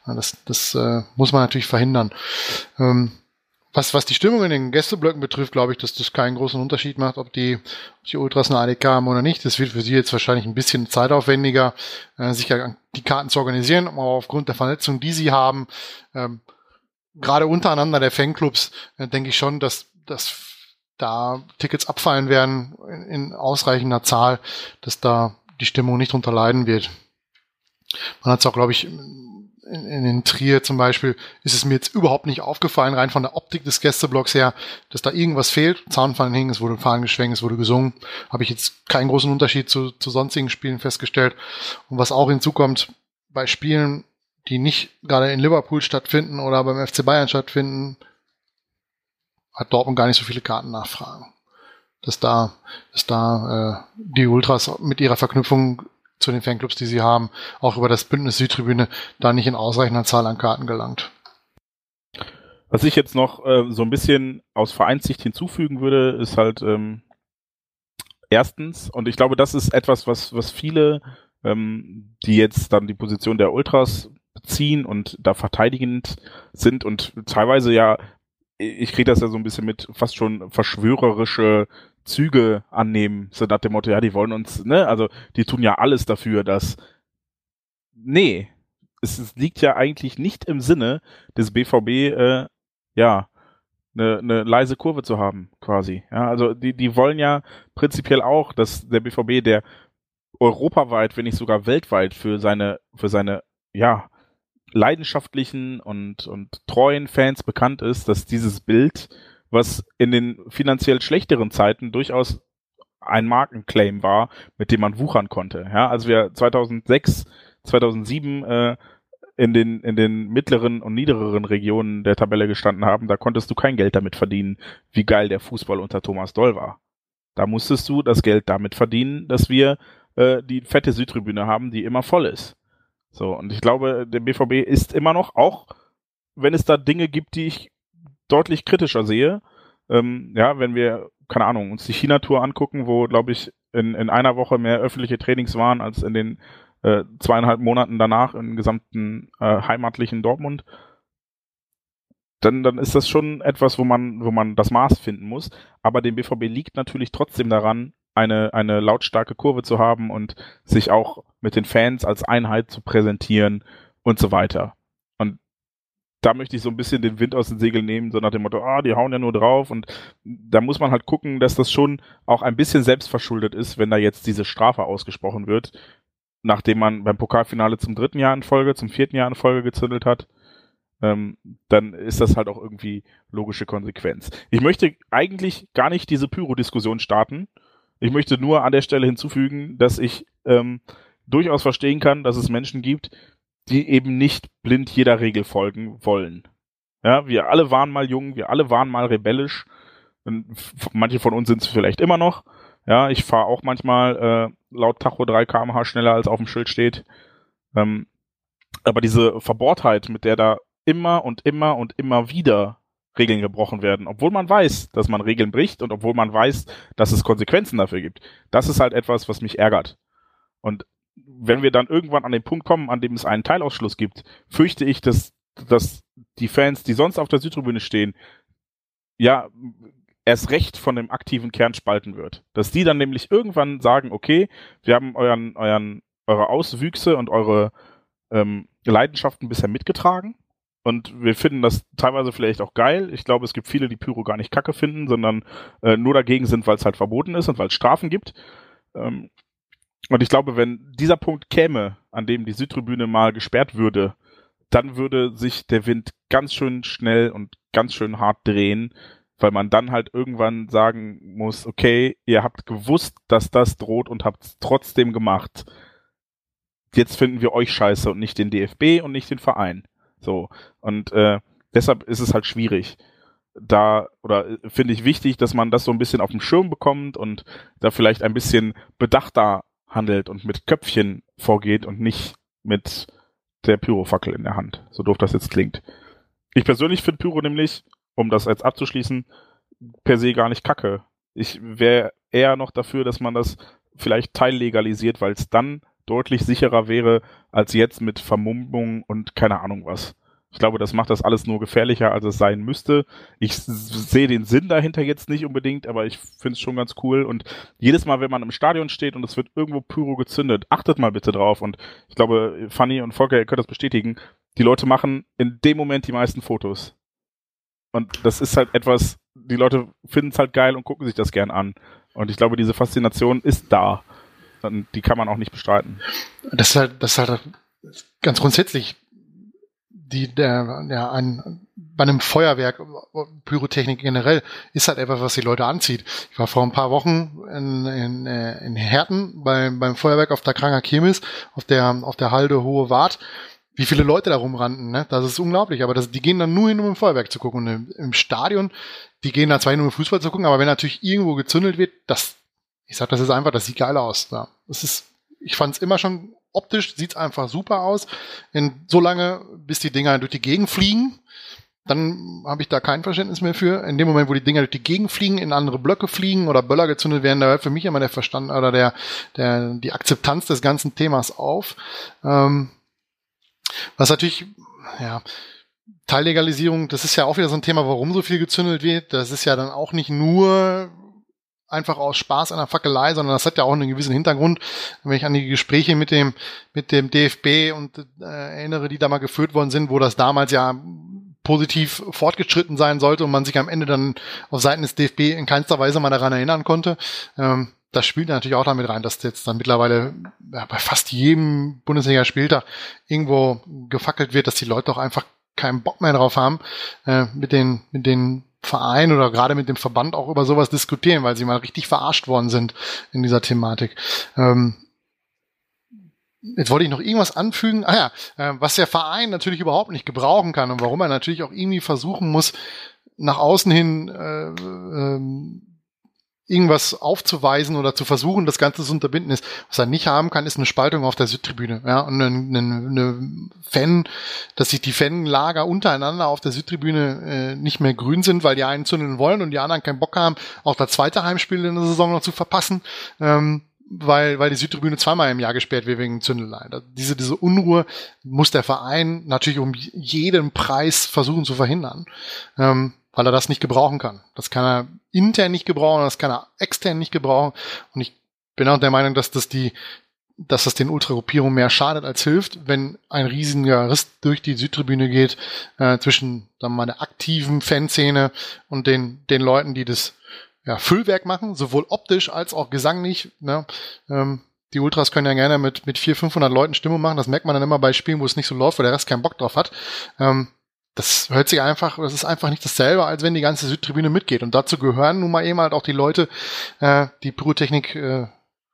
Das, das äh, muss man natürlich verhindern. Ähm, was, was die Stimmung in den Gästeblöcken betrifft, glaube ich, dass das keinen großen Unterschied macht, ob die, ob die Ultras eine ADK haben oder nicht. Das wird für sie jetzt wahrscheinlich ein bisschen zeitaufwendiger, äh, sich die Karten zu organisieren, aber aufgrund der Vernetzung, die sie haben, ähm, gerade untereinander der Fanclubs, äh, denke ich schon, dass, dass da Tickets abfallen werden in, in ausreichender Zahl, dass da die Stimmung nicht drunter leiden wird. Man hat es auch, glaube ich, in, in, Trier zum Beispiel ist es mir jetzt überhaupt nicht aufgefallen, rein von der Optik des Gästeblocks her, dass da irgendwas fehlt. Zaunfallen hing, es wurde Fahnen geschwenkt, es wurde gesungen. Habe ich jetzt keinen großen Unterschied zu, zu sonstigen Spielen festgestellt. Und was auch hinzukommt, bei Spielen, die nicht gerade in Liverpool stattfinden oder beim FC Bayern stattfinden, hat Dortmund gar nicht so viele Kartennachfragen. Dass da, dass da äh, die Ultras mit ihrer Verknüpfung zu den Fanclubs, die sie haben, auch über das Bündnis Südtribüne da nicht in ausreichender Zahl an Karten gelangt. Was ich jetzt noch äh, so ein bisschen aus Vereinssicht hinzufügen würde, ist halt ähm, erstens, und ich glaube, das ist etwas, was, was viele, ähm, die jetzt dann die Position der Ultras beziehen und da verteidigend sind und teilweise ja, ich kriege das ja so ein bisschen mit fast schon verschwörerische Züge annehmen, so nach dem Motto, ja, die wollen uns, ne, also die tun ja alles dafür, dass, nee, es, es liegt ja eigentlich nicht im Sinne des BVB, äh, ja, eine, eine leise Kurve zu haben, quasi. Ja, also die, die wollen ja prinzipiell auch, dass der BVB, der europaweit, wenn nicht sogar weltweit für seine, für seine, ja, leidenschaftlichen und, und treuen Fans bekannt ist, dass dieses Bild was in den finanziell schlechteren Zeiten durchaus ein Markenclaim war, mit dem man wuchern konnte. Ja, als wir 2006, 2007 äh, in den in den mittleren und niedereren Regionen der Tabelle gestanden haben, da konntest du kein Geld damit verdienen, wie geil der Fußball unter Thomas Doll war. Da musstest du das Geld damit verdienen, dass wir äh, die fette Südtribüne haben, die immer voll ist. So und ich glaube, der BVB ist immer noch auch, wenn es da Dinge gibt, die ich deutlich kritischer sehe. Ähm, ja, wenn wir, keine Ahnung, uns die China-Tour angucken, wo, glaube ich, in, in einer Woche mehr öffentliche Trainings waren als in den äh, zweieinhalb Monaten danach im gesamten äh, heimatlichen Dortmund, dann, dann ist das schon etwas, wo man, wo man das Maß finden muss. Aber dem BVB liegt natürlich trotzdem daran, eine, eine lautstarke Kurve zu haben und sich auch mit den Fans als Einheit zu präsentieren und so weiter da möchte ich so ein bisschen den Wind aus den Segeln nehmen, so nach dem Motto, ah, die hauen ja nur drauf und da muss man halt gucken, dass das schon auch ein bisschen selbstverschuldet ist, wenn da jetzt diese Strafe ausgesprochen wird, nachdem man beim Pokalfinale zum dritten Jahr in Folge, zum vierten Jahr in Folge gezündelt hat, ähm, dann ist das halt auch irgendwie logische Konsequenz. Ich möchte eigentlich gar nicht diese Pyro-Diskussion starten. Ich möchte nur an der Stelle hinzufügen, dass ich ähm, durchaus verstehen kann, dass es Menschen gibt, die eben nicht blind jeder Regel folgen wollen. Ja, wir alle waren mal jung, wir alle waren mal rebellisch. Manche von uns sind es vielleicht immer noch. Ja, ich fahre auch manchmal äh, laut Tacho 3 kmh schneller als auf dem Schild steht. Ähm, aber diese Verbohrtheit, mit der da immer und immer und immer wieder Regeln gebrochen werden, obwohl man weiß, dass man Regeln bricht und obwohl man weiß, dass es Konsequenzen dafür gibt, das ist halt etwas, was mich ärgert. Und wenn wir dann irgendwann an den Punkt kommen, an dem es einen Teilausschluss gibt, fürchte ich, dass, dass die Fans, die sonst auf der Südtribüne stehen, ja, erst recht von dem aktiven Kern spalten wird. Dass die dann nämlich irgendwann sagen, okay, wir haben euren, euren, eure Auswüchse und eure ähm, Leidenschaften bisher mitgetragen und wir finden das teilweise vielleicht auch geil. Ich glaube, es gibt viele, die Pyro gar nicht kacke finden, sondern äh, nur dagegen sind, weil es halt verboten ist und weil es Strafen gibt. Ähm, und ich glaube, wenn dieser Punkt käme, an dem die Südtribüne mal gesperrt würde, dann würde sich der Wind ganz schön schnell und ganz schön hart drehen, weil man dann halt irgendwann sagen muss, okay, ihr habt gewusst, dass das droht und habt es trotzdem gemacht. Jetzt finden wir euch scheiße und nicht den DFB und nicht den Verein. So. Und äh, deshalb ist es halt schwierig. Da, oder äh, finde ich wichtig, dass man das so ein bisschen auf dem Schirm bekommt und da vielleicht ein bisschen bedachter handelt und mit Köpfchen vorgeht und nicht mit der Pyrofackel in der Hand. So doof das jetzt klingt. Ich persönlich finde Pyro nämlich, um das jetzt abzuschließen, per se gar nicht kacke. Ich wäre eher noch dafür, dass man das vielleicht teillegalisiert, weil es dann deutlich sicherer wäre als jetzt mit Vermummung und keine Ahnung was. Ich glaube, das macht das alles nur gefährlicher, als es sein müsste. Ich sehe den Sinn dahinter jetzt nicht unbedingt, aber ich finde es schon ganz cool. Und jedes Mal, wenn man im Stadion steht und es wird irgendwo Pyro gezündet, achtet mal bitte drauf. Und ich glaube, Fanny und Volker, ihr könnt das bestätigen. Die Leute machen in dem Moment die meisten Fotos. Und das ist halt etwas, die Leute finden es halt geil und gucken sich das gern an. Und ich glaube, diese Faszination ist da. Und die kann man auch nicht bestreiten. Das ist halt, das ist halt ganz grundsätzlich die, der, ja, ein, bei einem Feuerwerk, Pyrotechnik generell, ist halt etwas, was die Leute anzieht. Ich war vor ein paar Wochen in, in, äh, in Herten beim, beim Feuerwerk auf der Kranger Chemis, auf der, auf der Halde Hohe Wart. Wie viele Leute da rumrannten, ne? Das ist unglaublich. Aber das, die gehen dann nur hin, um ein Feuerwerk zu gucken. Und im, im Stadion, die gehen da zwar hin, um Fußball zu gucken, aber wenn natürlich irgendwo gezündelt wird, das, ich sag, das ist einfach, das sieht geil aus. Ja. Das ist, ich fand es immer schon optisch, sieht's einfach super aus. In, so lange, bis die Dinger durch die Gegend fliegen, dann habe ich da kein Verständnis mehr für. In dem Moment, wo die Dinger durch die Gegend fliegen, in andere Blöcke fliegen oder Böller gezündet werden, da hört für mich immer der Verstand oder der, der, die Akzeptanz des ganzen Themas auf. Ähm, was natürlich, ja, Teillegalisierung, das ist ja auch wieder so ein Thema, warum so viel gezündelt wird. Das ist ja dann auch nicht nur einfach aus Spaß der Fackelei, sondern das hat ja auch einen gewissen Hintergrund. Wenn ich an die Gespräche mit dem, mit dem DFB und äh, erinnere, die da mal geführt worden sind, wo das damals ja positiv fortgeschritten sein sollte und man sich am Ende dann auf Seiten des DFB in keinster Weise mal daran erinnern konnte. Ähm, das spielt natürlich auch damit rein, dass jetzt dann mittlerweile ja, bei fast jedem Bundesliga-Spieltag irgendwo gefackelt wird, dass die Leute auch einfach keinen Bock mehr drauf haben, äh, mit den, mit den Verein oder gerade mit dem Verband auch über sowas diskutieren, weil sie mal richtig verarscht worden sind in dieser Thematik. Ähm, Jetzt wollte ich noch irgendwas anfügen. Ah ja, äh, was der Verein natürlich überhaupt nicht gebrauchen kann und warum er natürlich auch irgendwie versuchen muss, nach außen hin äh, ähm, irgendwas aufzuweisen oder zu versuchen, das Ganze zu unterbinden ist. Was er nicht haben kann, ist eine Spaltung auf der Südtribüne. Ja, und eine, eine Fan, dass sich die Fanlager untereinander auf der Südtribüne äh, nicht mehr grün sind, weil die einen zündeln wollen und die anderen keinen Bock haben, auch das zweite Heimspiel in der Saison noch zu verpassen. Ähm, weil, weil die Südtribüne zweimal im Jahr gesperrt wird wegen Zündelei. Diese, diese Unruhe muss der Verein natürlich um jeden Preis versuchen zu verhindern. Ähm, weil er das nicht gebrauchen kann. Das kann er intern nicht gebrauchen, das kann er extern nicht gebrauchen. Und ich bin auch der Meinung, dass das die, dass das den Ultragruppierungen mehr schadet als hilft, wenn ein riesiger Riss durch die Südtribüne geht äh, zwischen sagen wir mal, der aktiven Fanszene und den, den Leuten, die das ja, Füllwerk machen, sowohl optisch als auch gesanglich. Ne? Ähm, die Ultras können ja gerne mit, mit 400, 500 Leuten Stimmung machen. Das merkt man dann immer bei Spielen, wo es nicht so läuft, weil der Rest keinen Bock drauf hat. Ähm, das hört sich einfach, das ist einfach nicht dasselbe, als wenn die ganze Südtribüne mitgeht. Und dazu gehören nun mal eben halt auch die Leute, äh, die Pyrotechnik äh,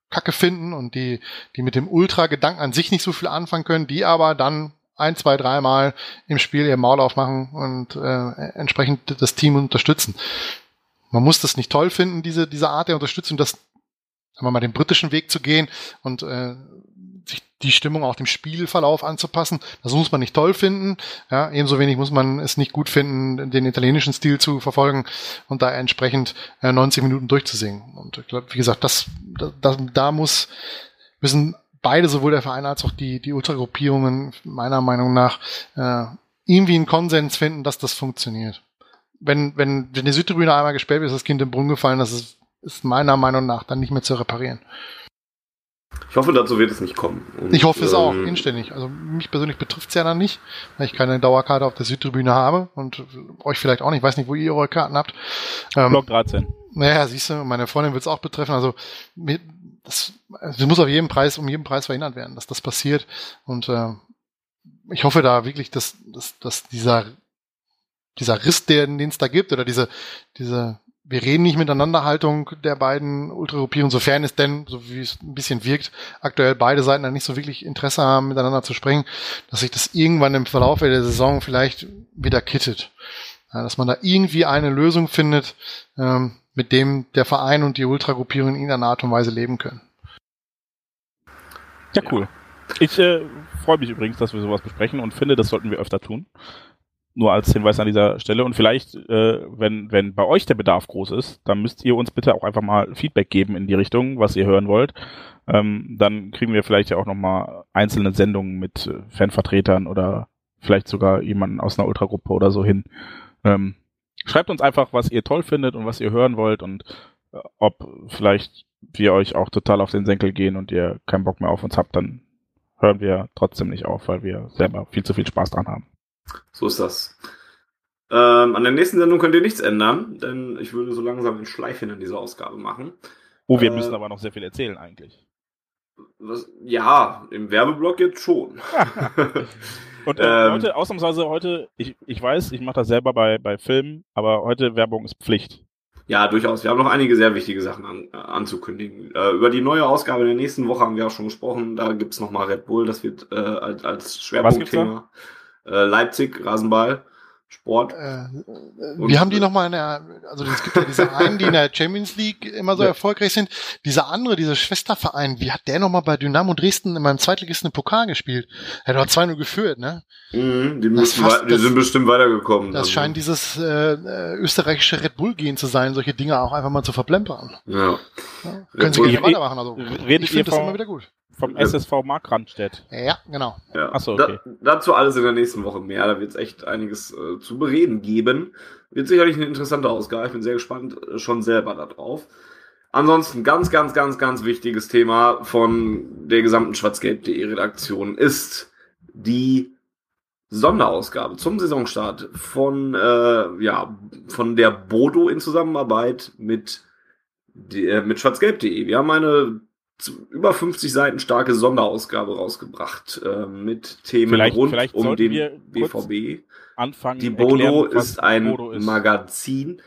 Kacke finden und die, die mit dem Ultra-Gedanken an sich nicht so viel anfangen können, die aber dann ein, zwei, dreimal im Spiel ihr Maul aufmachen und äh, entsprechend das Team unterstützen. Man muss das nicht toll finden, diese, diese Art der Unterstützung, das sagen wir mal den britischen Weg zu gehen und äh, die Stimmung auch dem Spielverlauf anzupassen. Das muss man nicht toll finden. Ja, ebenso wenig muss man es nicht gut finden, den italienischen Stil zu verfolgen und da entsprechend äh, 90 Minuten durchzusingen. Und ich glaube, wie gesagt, das, da, da muss, müssen beide, sowohl der Verein als auch die, die Ultragruppierungen, meiner Meinung nach, äh, irgendwie einen Konsens finden, dass das funktioniert. Wenn, wenn, wenn die Südtribüne einmal gesperrt wird, ist das Kind im Brunnen gefallen, das ist, ist meiner Meinung nach dann nicht mehr zu reparieren. Ich hoffe, dazu wird es nicht kommen. Und, ich hoffe es auch, ähm, inständig. Also mich persönlich betrifft es ja dann nicht, weil ich keine Dauerkarte auf der Südtribüne habe und euch vielleicht auch nicht. Ich weiß nicht, wo ihr eure Karten habt. Ähm, Block 13. Naja, siehst du, meine Freundin wird es auch betreffen. Also das, das muss auf jeden Preis, um jeden Preis verhindert werden, dass das passiert. Und äh, ich hoffe da wirklich, dass, dass, dass dieser, dieser Riss, den es da gibt, oder diese, diese wir reden nicht miteinander Haltung der beiden Ultragruppierungen, sofern es denn, so wie es ein bisschen wirkt, aktuell beide Seiten dann nicht so wirklich Interesse haben, miteinander zu sprechen, dass sich das irgendwann im Verlauf der Saison vielleicht wieder kittet. Ja, dass man da irgendwie eine Lösung findet, ähm, mit dem der Verein und die Ultragruppierung in irgendeiner Art und Weise leben können. Ja, cool. Ich äh, freue mich übrigens, dass wir sowas besprechen und finde, das sollten wir öfter tun nur als Hinweis an dieser Stelle. Und vielleicht, äh, wenn, wenn bei euch der Bedarf groß ist, dann müsst ihr uns bitte auch einfach mal Feedback geben in die Richtung, was ihr hören wollt. Ähm, dann kriegen wir vielleicht ja auch nochmal einzelne Sendungen mit äh, Fanvertretern oder vielleicht sogar jemanden aus einer Ultragruppe oder so hin. Ähm, schreibt uns einfach, was ihr toll findet und was ihr hören wollt und äh, ob vielleicht wir euch auch total auf den Senkel gehen und ihr keinen Bock mehr auf uns habt, dann hören wir trotzdem nicht auf, weil wir selber viel zu viel Spaß dran haben. So ist das. Ähm, an der nächsten Sendung könnt ihr nichts ändern, denn ich würde so langsam ein Schleifchen in dieser Ausgabe machen. Oh, wir äh, müssen aber noch sehr viel erzählen eigentlich. Was, ja, im Werbeblock jetzt schon. Und äh, ähm, heute, ausnahmsweise heute, ich, ich weiß, ich mache das selber bei, bei Filmen, aber heute Werbung ist Pflicht. Ja, durchaus. Wir haben noch einige sehr wichtige Sachen an, äh, anzukündigen. Äh, über die neue Ausgabe in der nächsten Woche haben wir auch schon gesprochen. Da gibt's noch mal Red Bull, das wird äh, als, als Schwerpunktthema äh, Leipzig, Rasenball. Sport. Äh, wie haben die nochmal in der, also es gibt ja diese einen, die in der Champions League immer so ja. erfolgreich sind. Dieser andere, dieser Schwesterverein, wie hat der nochmal bei Dynamo Dresden in meinem Zweitligisten Pokal gespielt? Er hat doch 2-0 geführt, ne? Mhm, die, fast, die sind bestimmt weitergekommen. Das also. scheint dieses äh, äh, österreichische Red Bull-Gehen zu sein, solche Dinge auch einfach mal zu verplempern. Ja. ja. Können Sie gerne weitermachen, also. ich finde das immer wieder gut. Vom SSV Markranstädt. Ja, genau. Ja. Achso, okay. Da, dazu alles in der nächsten Woche mehr. Da wird es echt einiges äh, zu bereden geben. Wird sicherlich eine interessante Ausgabe. Ich bin sehr gespannt äh, schon selber darauf. Ansonsten ganz, ganz, ganz, ganz wichtiges Thema von der gesamten schwarzgelb.de Redaktion ist die Sonderausgabe zum Saisonstart von, äh, ja, von der Bodo in Zusammenarbeit mit, die, äh, mit schwarzgelb.de. Wir haben eine über 50 Seiten starke Sonderausgabe rausgebracht äh, mit Themen vielleicht, rund vielleicht um den BVB. Anfangen, die Bodo erklären, ist ein Bodo ist. Magazin,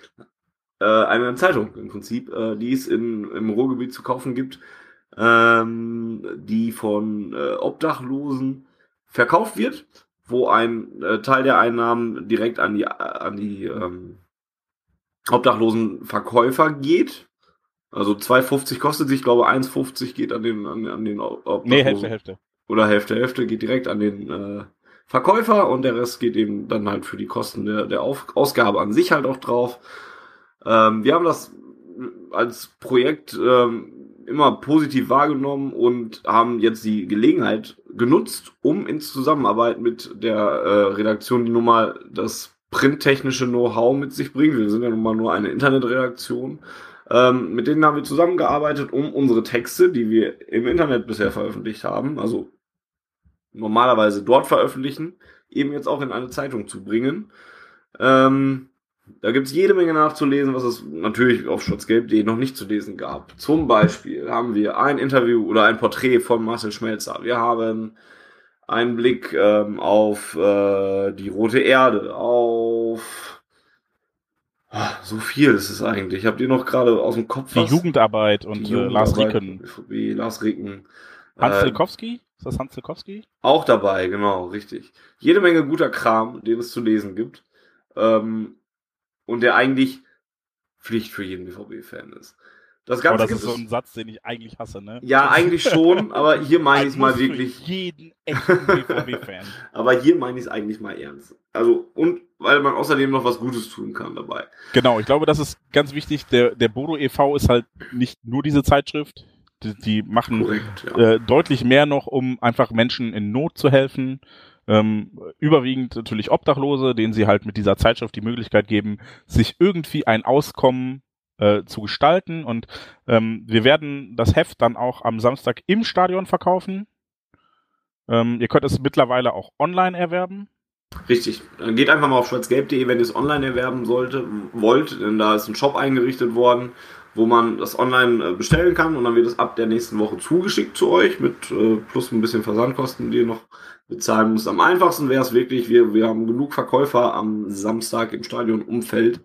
äh, eine Zeitung im Prinzip, äh, die es in, im Ruhrgebiet zu kaufen gibt, ähm, die von äh, Obdachlosen verkauft wird, wo ein äh, Teil der Einnahmen direkt an die, an die ähm, obdachlosen Verkäufer geht also 2,50 kostet sich, ich glaube 1,50 geht an den an, an den Obdachlosen. Nee, Hälfte, Hälfte. Oder Hälfte, Hälfte geht direkt an den äh, Verkäufer und der Rest geht eben dann halt für die Kosten der, der Auf Ausgabe an sich halt auch drauf. Ähm, wir haben das als Projekt ähm, immer positiv wahrgenommen und haben jetzt die Gelegenheit genutzt, um in Zusammenarbeit mit der äh, Redaktion, die nun mal das printtechnische Know-how mit sich bringt. Wir sind ja nun mal nur eine Internetredaktion. Ähm, mit denen haben wir zusammengearbeitet, um unsere Texte, die wir im Internet bisher veröffentlicht haben, also normalerweise dort veröffentlichen, eben jetzt auch in eine Zeitung zu bringen. Ähm, da gibt's jede Menge nachzulesen, was es natürlich auf schwarzgelb.de noch nicht zu lesen gab. Zum Beispiel haben wir ein Interview oder ein Porträt von Marcel Schmelzer. Wir haben einen Blick ähm, auf äh, die Rote Erde, auf Ah, so viel ist es eigentlich. Habt ihr noch gerade aus dem Kopf Die was? Jugendarbeit und Die äh, Lars Ricken. Lars Ricken. Hans äh, Zilkowski? Ist das Hans Zilkowski? Auch dabei, genau, richtig. Jede Menge guter Kram, den es zu lesen gibt. Ähm, und der eigentlich Pflicht für jeden BVB-Fan ist. Das Ganze aber das ist so ein Satz, den ich eigentlich hasse, ne? Ja, eigentlich schon, aber hier meine ich es mal wirklich. Jeden echten BVB-Fan. aber hier meine ich es eigentlich mal ernst. Also, und weil man außerdem noch was Gutes tun kann dabei. Genau, ich glaube, das ist ganz wichtig. Der, der Bodo e.V. ist halt nicht nur diese Zeitschrift. Die, die machen Korrekt, ja. äh, deutlich mehr noch, um einfach Menschen in Not zu helfen. ähm, überwiegend natürlich Obdachlose, denen sie halt mit dieser Zeitschrift die Möglichkeit geben, sich irgendwie ein Auskommen äh, zu gestalten. Und ähm, wir werden das Heft dann auch am Samstag im Stadion verkaufen. Ähm, ihr könnt es mittlerweile auch online erwerben. Richtig. Dann geht einfach mal auf schwarzgelb.de, wenn ihr es online erwerben sollte, wollt, denn da ist ein Shop eingerichtet worden, wo man das online äh, bestellen kann und dann wird es ab der nächsten Woche zugeschickt zu euch mit äh, plus ein bisschen Versandkosten, die ihr noch bezahlen müsst. Am einfachsten wäre es wirklich, wir, wir haben genug Verkäufer am Samstag im Stadionumfeld,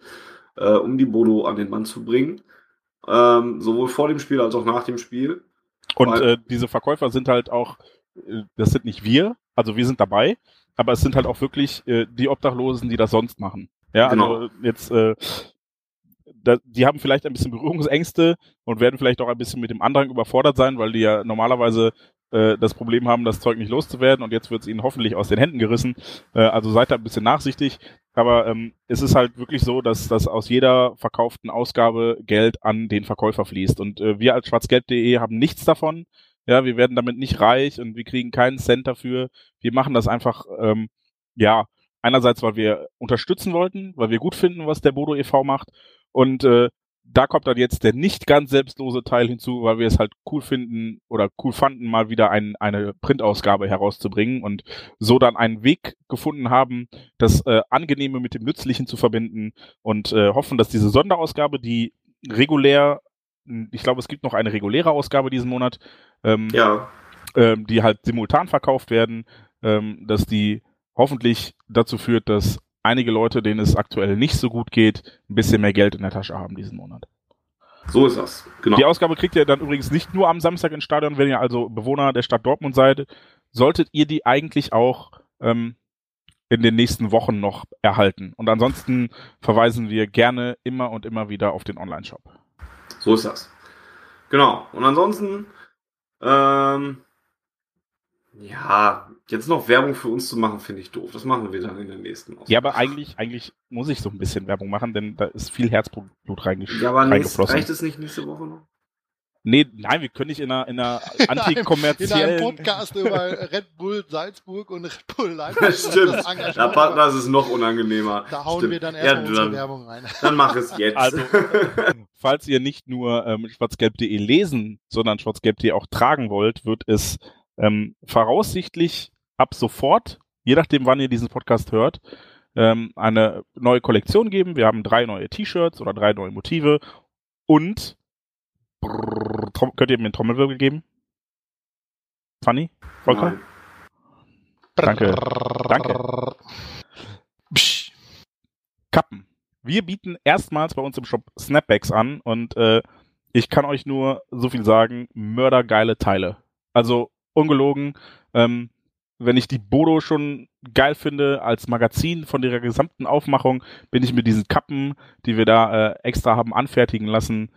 äh, um die Bodo an den Mann zu bringen. Ähm, sowohl vor dem Spiel als auch nach dem Spiel. Und äh, diese Verkäufer sind halt auch, äh, das sind nicht wir, also wir sind dabei, aber es sind halt auch wirklich äh, die Obdachlosen, die das sonst machen. Ja, genau. also jetzt, äh, da, die haben vielleicht ein bisschen Berührungsängste und werden vielleicht auch ein bisschen mit dem Andrang überfordert sein, weil die ja normalerweise äh, das Problem haben, das Zeug nicht loszuwerden und jetzt wird es ihnen hoffentlich aus den Händen gerissen. Äh, also seid da ein bisschen nachsichtig. Aber ähm, es ist halt wirklich so, dass, dass aus jeder verkauften Ausgabe Geld an den Verkäufer fließt. Und äh, wir als schwarzgelb.de haben nichts davon. Ja, wir werden damit nicht reich und wir kriegen keinen Cent dafür. Wir machen das einfach, ähm, ja, einerseits, weil wir unterstützen wollten, weil wir gut finden, was der Bodo e.V. macht und äh, da kommt dann jetzt der nicht ganz selbstlose Teil hinzu, weil wir es halt cool finden oder cool fanden, mal wieder ein, eine Printausgabe herauszubringen und so dann einen Weg gefunden haben, das äh, Angenehme mit dem Nützlichen zu verbinden und äh, hoffen, dass diese Sonderausgabe, die regulär, ich glaube, es gibt noch eine reguläre Ausgabe diesen Monat, ähm, ja. ähm, die halt simultan verkauft werden, ähm, dass die hoffentlich dazu führt, dass einige Leute, denen es aktuell nicht so gut geht, ein bisschen mehr Geld in der Tasche haben diesen Monat. So ist das, genau. Die Ausgabe kriegt ihr dann übrigens nicht nur am Samstag ins Stadion, wenn ihr also Bewohner der Stadt Dortmund seid, solltet ihr die eigentlich auch ähm, in den nächsten Wochen noch erhalten. Und ansonsten verweisen wir gerne immer und immer wieder auf den Online-Shop. So ist das. Genau. Und ansonsten ähm, ja, jetzt noch Werbung für uns zu machen, finde ich doof. Das machen wir dann in der nächsten Ausgabe. Ja, aber eigentlich, eigentlich muss ich so ein bisschen Werbung machen, denn da ist viel Herzblut reingeflossen. Ja, aber nächst, reicht es nicht nächste Woche noch? Nee, nein, wir können nicht in einer, in einer antikommerziellen... In einem Podcast über Red Bull Salzburg und Red Bull Leipzig. Stimmt, das, da, das ist noch unangenehmer. Da hauen Stimmt. wir dann erstmal ja, unsere Werbung rein. Dann mach es jetzt. Also, falls ihr nicht nur ähm, schwarzgelb.de lesen, sondern schwarzgelb.de auch tragen wollt, wird es ähm, voraussichtlich ab sofort, je nachdem, wann ihr diesen Podcast hört, ähm, eine neue Kollektion geben. Wir haben drei neue T-Shirts oder drei neue Motive und brrr, könnt ihr mir einen Trommelwirbel geben? Funny? Volker? Nein. Danke. Danke. Psch. Kappen. Wir bieten erstmals bei uns im Shop Snapbacks an und äh, ich kann euch nur so viel sagen, mördergeile Teile. Also ungelogen. Ähm, wenn ich die Bodo schon geil finde als Magazin von ihrer gesamten Aufmachung, bin ich mit diesen Kappen, die wir da äh, extra haben anfertigen lassen,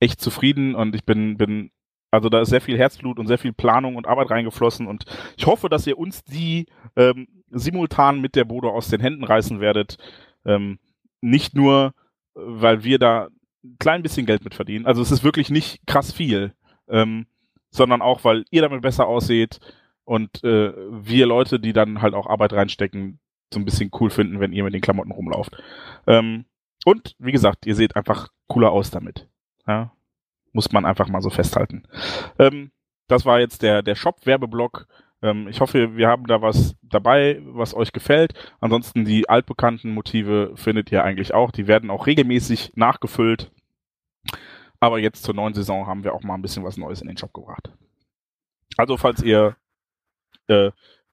echt zufrieden und ich bin, bin, also da ist sehr viel Herzblut und sehr viel Planung und Arbeit reingeflossen und ich hoffe, dass ihr uns die ähm, simultan mit der Bodo aus den Händen reißen werdet. Ähm, nicht nur, weil wir da ein klein bisschen Geld mit verdienen. Also es ist wirklich nicht krass viel. Ähm, sondern auch, weil ihr damit besser aussieht und äh, wir Leute, die dann halt auch Arbeit reinstecken, so ein bisschen cool finden, wenn ihr mit den Klamotten rumlauft. Ähm, und wie gesagt, ihr seht einfach cooler aus damit. Ja? Muss man einfach mal so festhalten. Ähm, das war jetzt der, der Shop-Werbeblock. Ähm, ich hoffe, wir haben da was dabei, was euch gefällt. Ansonsten die altbekannten Motive findet ihr eigentlich auch. Die werden auch regelmäßig nachgefüllt. Aber jetzt zur neuen Saison haben wir auch mal ein bisschen was Neues in den Shop gebracht. Also falls ihr äh,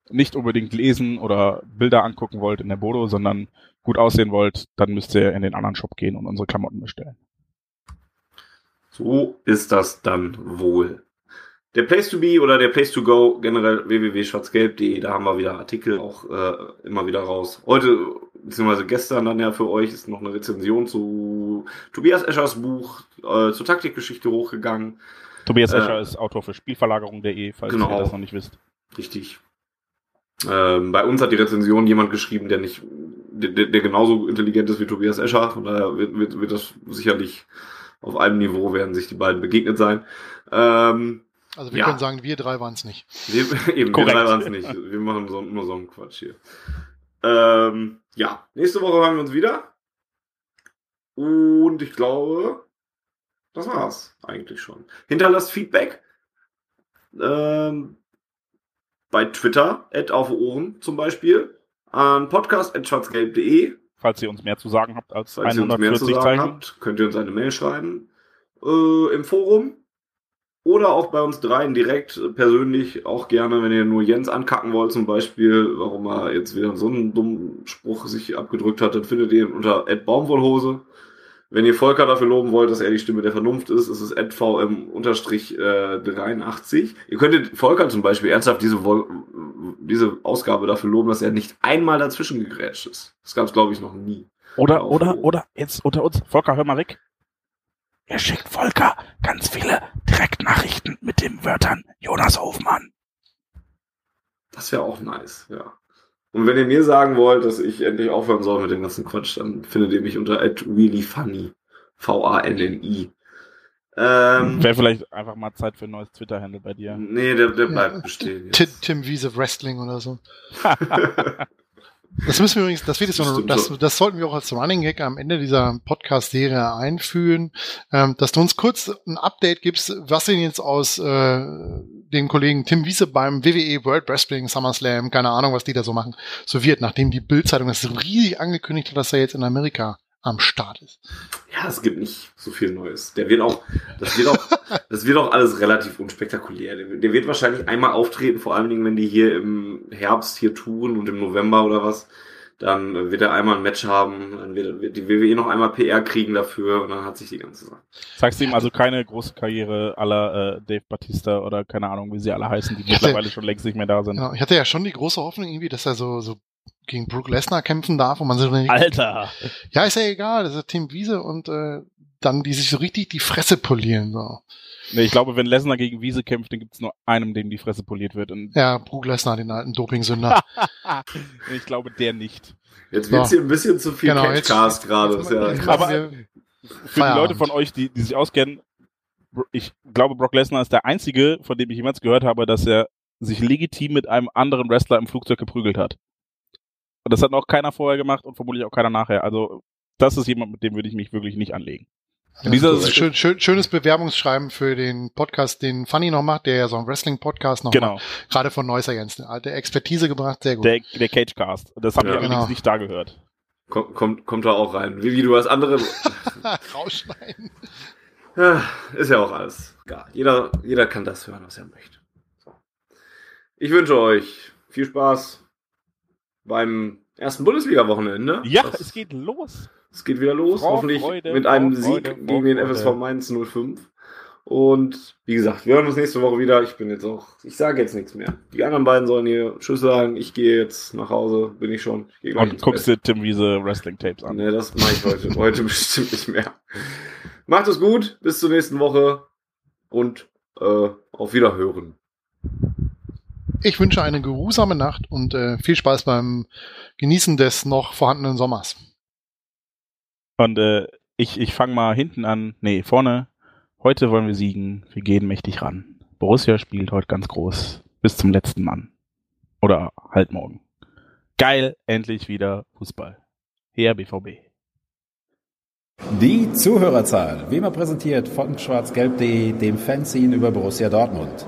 nicht unbedingt lesen oder Bilder angucken wollt in der Bodo, sondern gut aussehen wollt, dann müsst ihr in den anderen Shop gehen und unsere Klamotten bestellen. So ist das dann wohl. Der Place to Be oder der Place to Go, generell www.schwarzgelb.de, da haben wir wieder Artikel auch äh, immer wieder raus. Heute, beziehungsweise gestern dann ja für euch, ist noch eine Rezension zu Tobias Eschers Buch, äh, zur Taktikgeschichte hochgegangen. Tobias äh, Escher ist Autor für Spielverlagerung.de, falls genau, ihr das noch nicht wisst. Richtig. Ähm, bei uns hat die Rezension jemand geschrieben, der nicht, der, der genauso intelligent ist wie Tobias Escher, von daher wird, wird, wird das sicherlich auf einem Niveau werden sich die beiden begegnet sein. Ähm, Also wir ja. können sagen, wir drei waren es nicht. Wir, eben, Korrekt. wir drei waren es nicht. Wir Korrekt. wir drei waren es nicht. Wir machen so, nur so einen Quatsch hier. Ähm, ja, nächste Woche hören wir uns wieder. Und ich glaube, das war's eigentlich schon. Hinterlasst Feedback. Ähm, bei Twitter, at auf Ohren zum Beispiel, an podcast.schwarzgelb.de. Falls ihr uns mehr zu sagen habt als Falls 140 ihr uns mehr zu sagen Zeichen. habt, könnt ihr uns eine Mail schreiben. Äh, Im Forum oder auch bei uns dreien direkt äh, persönlich auch gerne, wenn ihr nur Jens ankacken wollt, zum Beispiel, warum er jetzt wieder so einen dummen Spruch sich abgedrückt hat, dann findet ihr ihn unter Ed Baumwollhose. Wenn ihr Volker dafür loben wollt, dass er die Stimme der Vernunft ist, ist es advm-83. Äh, ihr könntet Volker zum Beispiel ernsthaft diese, diese Ausgabe dafür loben, dass er nicht einmal dazwischen gegrätscht ist. Das gab es, glaube ich, noch nie. Oder, oder, oder, jetzt unter uns. Volker, hör mal weg. Er schickt Volker ganz viele Direktnachrichten mit den Wörtern Jonas Hofmann. Das wäre auch nice, ja. Und wenn ihr mir sagen wollt, dass ich endlich aufhören soll mit dem ganzen Quatsch, dann findet ihr mich unter @reallyfunny. V-A-N-N-I. Ähm, Wäre vielleicht einfach mal Zeit für ein neues Twitter-Handle bei dir. Nee, der, der bleibt ja. bestehen. Jetzt. Tim Wiese Wrestling oder so. Das müssen wir übrigens, das wird jetzt so, das, das sollten wir auch als Running Gag am Ende dieser Podcast-Serie einführen, ähm, dass du uns kurz ein Update gibst, was denn jetzt aus äh, dem Kollegen Tim Wiese beim WWE World Wrestling SummerSlam, keine Ahnung, was die da so machen, so wird, nachdem die Bildzeitung das riesig angekündigt hat, dass er jetzt in Amerika am Start ist. Ja, es gibt nicht so viel Neues. Der wird auch, das wird auch, das wird auch alles relativ unspektakulär. Der, wird wahrscheinlich einmal auftreten, vor allen Dingen, wenn die hier im Herbst hier touren und im November oder was. Dann wird er einmal ein Match haben, dann wird, wird die WWE noch einmal PR kriegen dafür und dann hat sich die ganze Sache. Sagst du ihm also keine große Karriere aller äh, Dave Batista oder keine Ahnung, wie sie alle heißen, die mittlerweile schon längst nicht mehr da sind. Ja, ich hatte ja schon die große Hoffnung irgendwie, dass er so, so gegen Brook Lesnar kämpfen darf und man so Alter. Ja, ist ja egal, das ist Team Wiese und äh, dann die sich so richtig die Fresse polieren so. Nee, ich glaube, wenn Lesnar gegen Wiese kämpft, dann gibt es nur einem, dem die Fresse poliert wird. Und ja, Brook Lesnar, den alten Dopingsünder. ich glaube, der nicht. Jetzt wird's so. hier ein bisschen zu viel genau, Catchcast gerade. Ja, aber für die Leute von euch, die, die sich auskennen, ich glaube, Brock Lesnar ist der einzige, von dem ich jemals gehört habe, dass er sich legitim mit einem anderen Wrestler im Flugzeug geprügelt hat. Und das hat noch keiner vorher gemacht und vermutlich auch keiner nachher. Also das ist jemand, mit dem würde ich mich wirklich nicht anlegen. Ja, Dieser schön, schön, schönes Bewerbungsschreiben für den Podcast, den Funny noch macht, der ja so ein Wrestling-Podcast noch genau. macht. Gerade von Neusser Jens. Alte Expertise gebracht, sehr gut. Der, der Cagecast. Das habe ja, ich allerdings genau. nicht da gehört. Kommt, kommt, kommt da auch rein. Wie, wie du als andere. Rausschneiden. Ja, ist ja auch alles. Ja, jeder, jeder kann das hören, was er möchte. So. Ich wünsche euch viel Spaß beim ersten Bundesliga-Wochenende. Ja, das, es geht los. Es geht wieder los, Frau, hoffentlich Freude, mit einem Frau, Sieg Freude, gegen den FSV Mainz 05. Und wie gesagt, wir hören uns nächste Woche wieder. Ich bin jetzt auch, ich sage jetzt nichts mehr. Die anderen beiden sollen hier Tschüss sagen. Ich gehe jetzt nach Hause, bin ich schon. Ich Und guckst dir Tim Wiese Wrestling Tapes an. Ne, das mache ich heute. heute bestimmt nicht mehr. Macht es gut, bis zur nächsten Woche und äh, auf Wiederhören. Ich wünsche eine geruhsame Nacht und äh, viel Spaß beim Genießen des noch vorhandenen Sommers. Und äh, ich, ich fange mal hinten an. Nee, vorne. Heute wollen wir siegen. Wir gehen mächtig ran. Borussia spielt heute ganz groß. Bis zum letzten Mann. Oder halt morgen. Geil, endlich wieder Fußball. Her BVB. Die Zuhörerzahl, wie immer präsentiert von schwarzgelb.de, dem Fanzine über Borussia Dortmund.